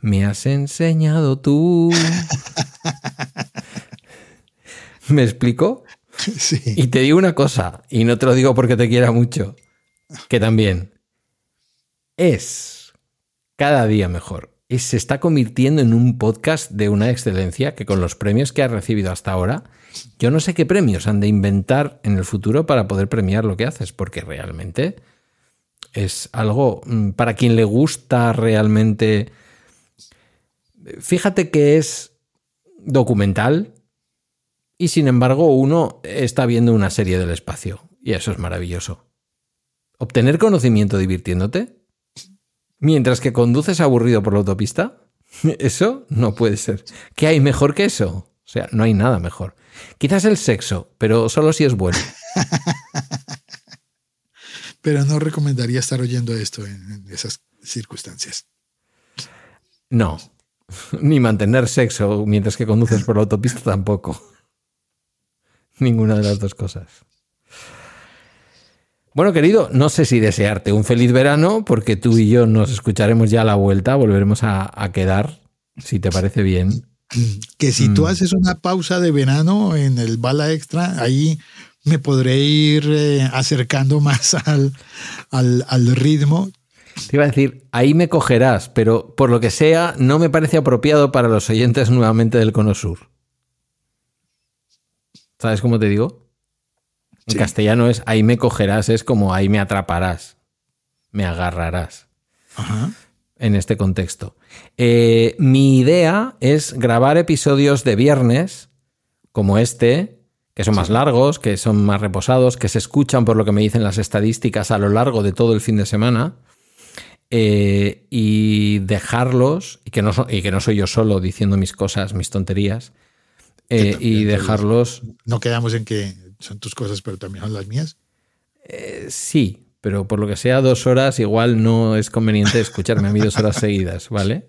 Me has enseñado tú. ¿Me explico? Sí. Y te digo una cosa, y no te lo digo porque te quiera mucho, que también es cada día mejor. Y se está convirtiendo en un podcast de una excelencia que con los premios que ha recibido hasta ahora, yo no sé qué premios han de inventar en el futuro para poder premiar lo que haces, porque realmente es algo mm, para quien le gusta realmente. Fíjate que es documental, y sin embargo, uno está viendo una serie del espacio. Y eso es maravilloso. Obtener conocimiento divirtiéndote mientras que conduces aburrido por la autopista. Eso no puede ser. ¿Qué hay mejor que eso? O sea, no hay nada mejor. Quizás el sexo, pero solo si es bueno. Pero no recomendaría estar oyendo esto en, esas circunstancias. No. Ni mantener sexo mientras que conduces por la autopista tampoco. Ninguna de las dos cosas. Bueno, querido, no sé si desearte un feliz verano, porque tú y yo nos escucharemos ya a la vuelta, volveremos a, a quedar, si te parece bien. Que si tú Mm. haces una pausa de verano en el bala extra, ahí me podré ir eh, acercando más al, al, al ritmo. Te iba a decir, ahí me cogerás, pero por lo que sea, no me parece apropiado para los oyentes nuevamente del Cono Sur. ¿Sabes cómo te digo? En Sí. castellano es ahí me cogerás, es como ahí me atraparás. me agarrarás Ajá. en este contexto. Eh, mi idea es grabar episodios de viernes como este, que son más largos, que son más reposados, que se escuchan por lo que me dicen las estadísticas a lo largo de todo el fin de semana. eh, y dejarlos, y que, no, so- y que no soy yo solo diciendo mis cosas, mis tonterías, eh, también y dejarlos No quedamos en que son tus cosas, pero también son las mías. Sí, pero por lo que sea dos horas igual no es conveniente escucharme a mí dos horas seguidas, ¿vale?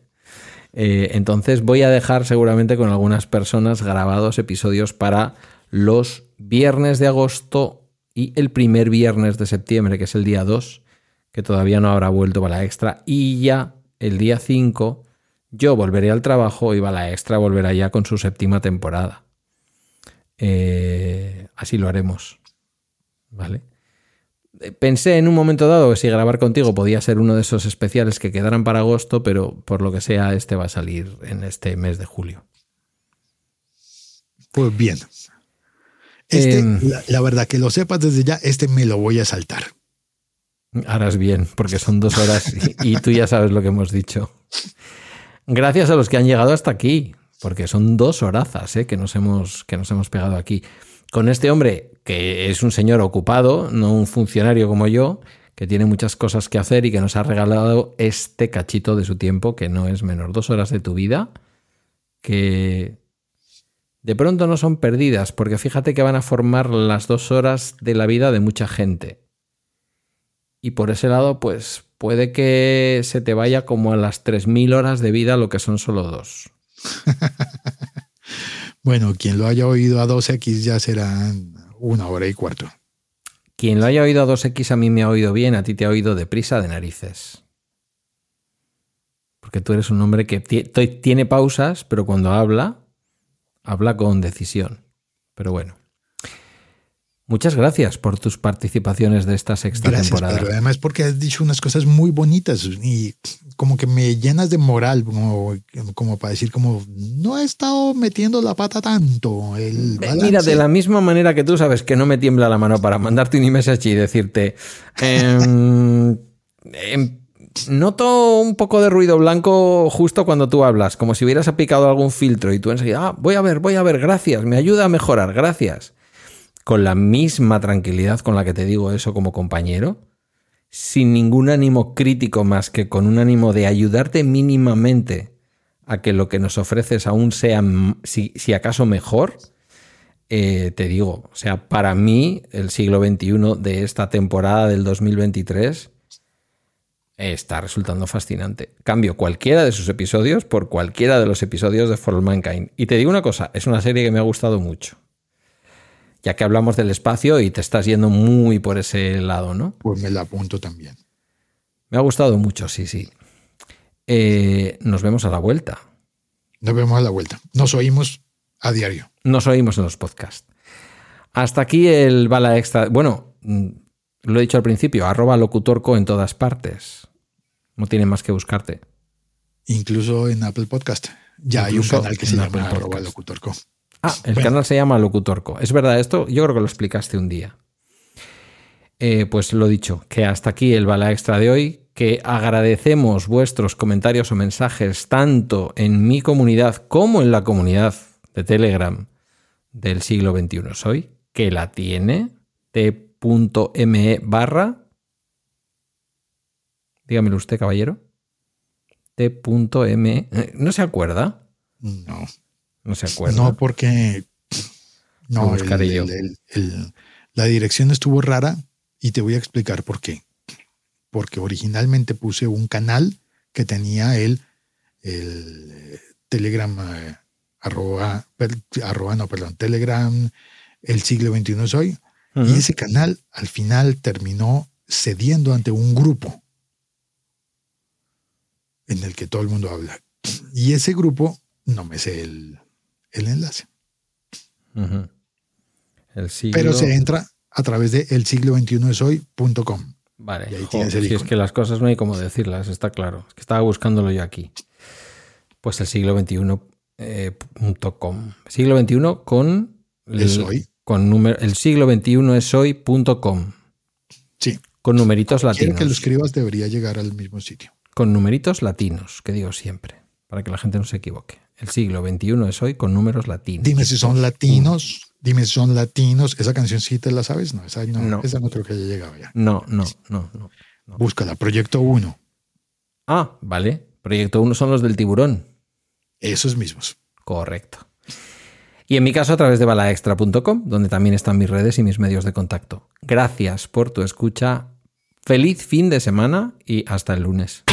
Eh, entonces voy a dejar seguramente con algunas personas grabados episodios para los viernes de agosto y el primer viernes de septiembre, que es el día 2, que todavía no habrá vuelto para la extra, y ya el día 5 yo volveré al trabajo y la extra volverá ya con su séptima temporada. Eh, así lo haremos, ¿vale? Pensé en un momento dado que si grabar contigo podía ser uno de esos especiales que quedaran para agosto, pero por lo que sea, este va a salir en este mes de julio. Pues bien. Este, Em. la, la verdad que lo sepas desde ya, este me lo voy a saltar. Harás bien, porque son dos horas y, y tú ya sabes lo que hemos dicho. Gracias a los que han llegado hasta aquí, porque son dos horazas ¿eh? que, nos hemos, que nos hemos pegado aquí. Con este hombre, que es un señor ocupado, no un funcionario como yo, que tiene muchas cosas que hacer y que nos ha regalado este cachito de su tiempo, que no es menor. Dos horas de tu vida, que de pronto no son perdidas, porque fíjate que van a formar las dos horas de la vida de mucha gente. Y por ese lado, pues puede que se te vaya como a las 3.000 horas de vida lo que son solo dos. Bueno, quien lo haya oído a 2X ya serán una hora y cuarto. Quien lo haya oído a 2X a mí me ha oído bien, a ti te ha oído deprisa de narices. Porque tú eres un hombre que ti- ti- tiene pausas, pero cuando habla, habla con decisión. Pero bueno. Muchas gracias por tus participaciones de esta sexta Gracias, temporada. Pedro. Además, porque has dicho unas cosas muy bonitas y como que me llenas de moral, como, como para decir, como no he estado metiendo la pata tanto. El. Mira, de la misma manera que tú sabes que no me tiembla la mano para mandarte un iMessage y decirte, em, em, noto un poco de ruido blanco justo cuando tú hablas, como si hubieras aplicado algún filtro y tú enseguida, ah, voy a ver, voy a ver, gracias, me ayuda a mejorar, gracias. Con la misma tranquilidad con la que te digo eso como compañero, sin ningún ánimo crítico más que con un ánimo de ayudarte mínimamente a que lo que nos ofreces aún sea, si, acaso mejor, eh, te digo, o sea, para mí el siglo XXI de esta temporada del 2023 está resultando fascinante. Cambio cualquiera de sus episodios por cualquiera de los episodios de For Mankind. Y te digo una cosa, es una serie que me ha gustado mucho. Ya que hablamos del espacio y te estás yendo muy por ese lado, ¿no? Pues me la apunto también. Me ha gustado mucho, sí, sí. Eh, nos vemos a la vuelta. Nos vemos a la vuelta. Nos oímos a diario. Nos oímos en los podcasts. Hasta aquí el bala extra. Bueno, mm, lo he dicho al principio, arroba locutorco en todas partes. No tiene más que buscarte. Incluso en Apple Podcast. Ya hay un canal que se llama arroba locutorco. Ah, el Bueno. canal se llama Locutorco. Es verdad esto, yo creo que lo explicaste un día. Eh, pues lo dicho, que hasta aquí el bala extra de hoy, que agradecemos vuestros comentarios o mensajes tanto en mi comunidad como en la comunidad de Telegram del siglo XXI Soy, que la tiene t.me barra, dígamelo usted, caballero, t.me, ¿no se acuerda? No. No se acuerda. No, porque. No, el- la dirección estuvo rara y te voy a explicar por qué. Porque originalmente puse un canal que tenía el, el eh, Telegram eh, arroba, per- arroba, no, perdón, Telegram, el siglo XXI soy. Ujú. Y ese canal al final terminó cediendo ante un grupo en el que todo el mundo habla. Y ese grupo no me sé el, el enlace. El siglo... Pero se entra a través de el siglo 21 es hoy.com. Vale, y ahí el si es que las cosas no hay como decirlas, está claro. Es que estaba buscándolo yo aquí. Pues el siglo XXI eh, punto com. Siglo XXI con... Es hoy. Con número, el siglo XXI es hoy.com. Sí, Con numeritos Quiero latinos. que lo escribas debería llegar al mismo sitio. Con numeritos latinos, que digo siempre, para que la gente no se equivoque. El siglo XXI es hoy con números latinos. Dime si son latinos. Dime si son latinos. ¿Esa canción sí te la sabes? No, esa no. No. Esa no creo que haya llegado ya. No, no, no, no. no. Búscala. Proyecto 1. Ah, vale. Proyecto 1 son los del tiburón. Esos mismos. Correcto. Y en mi caso a través de balaextra.com, donde también están mis redes y mis medios de contacto. Gracias por tu escucha. Feliz fin de semana y hasta el lunes.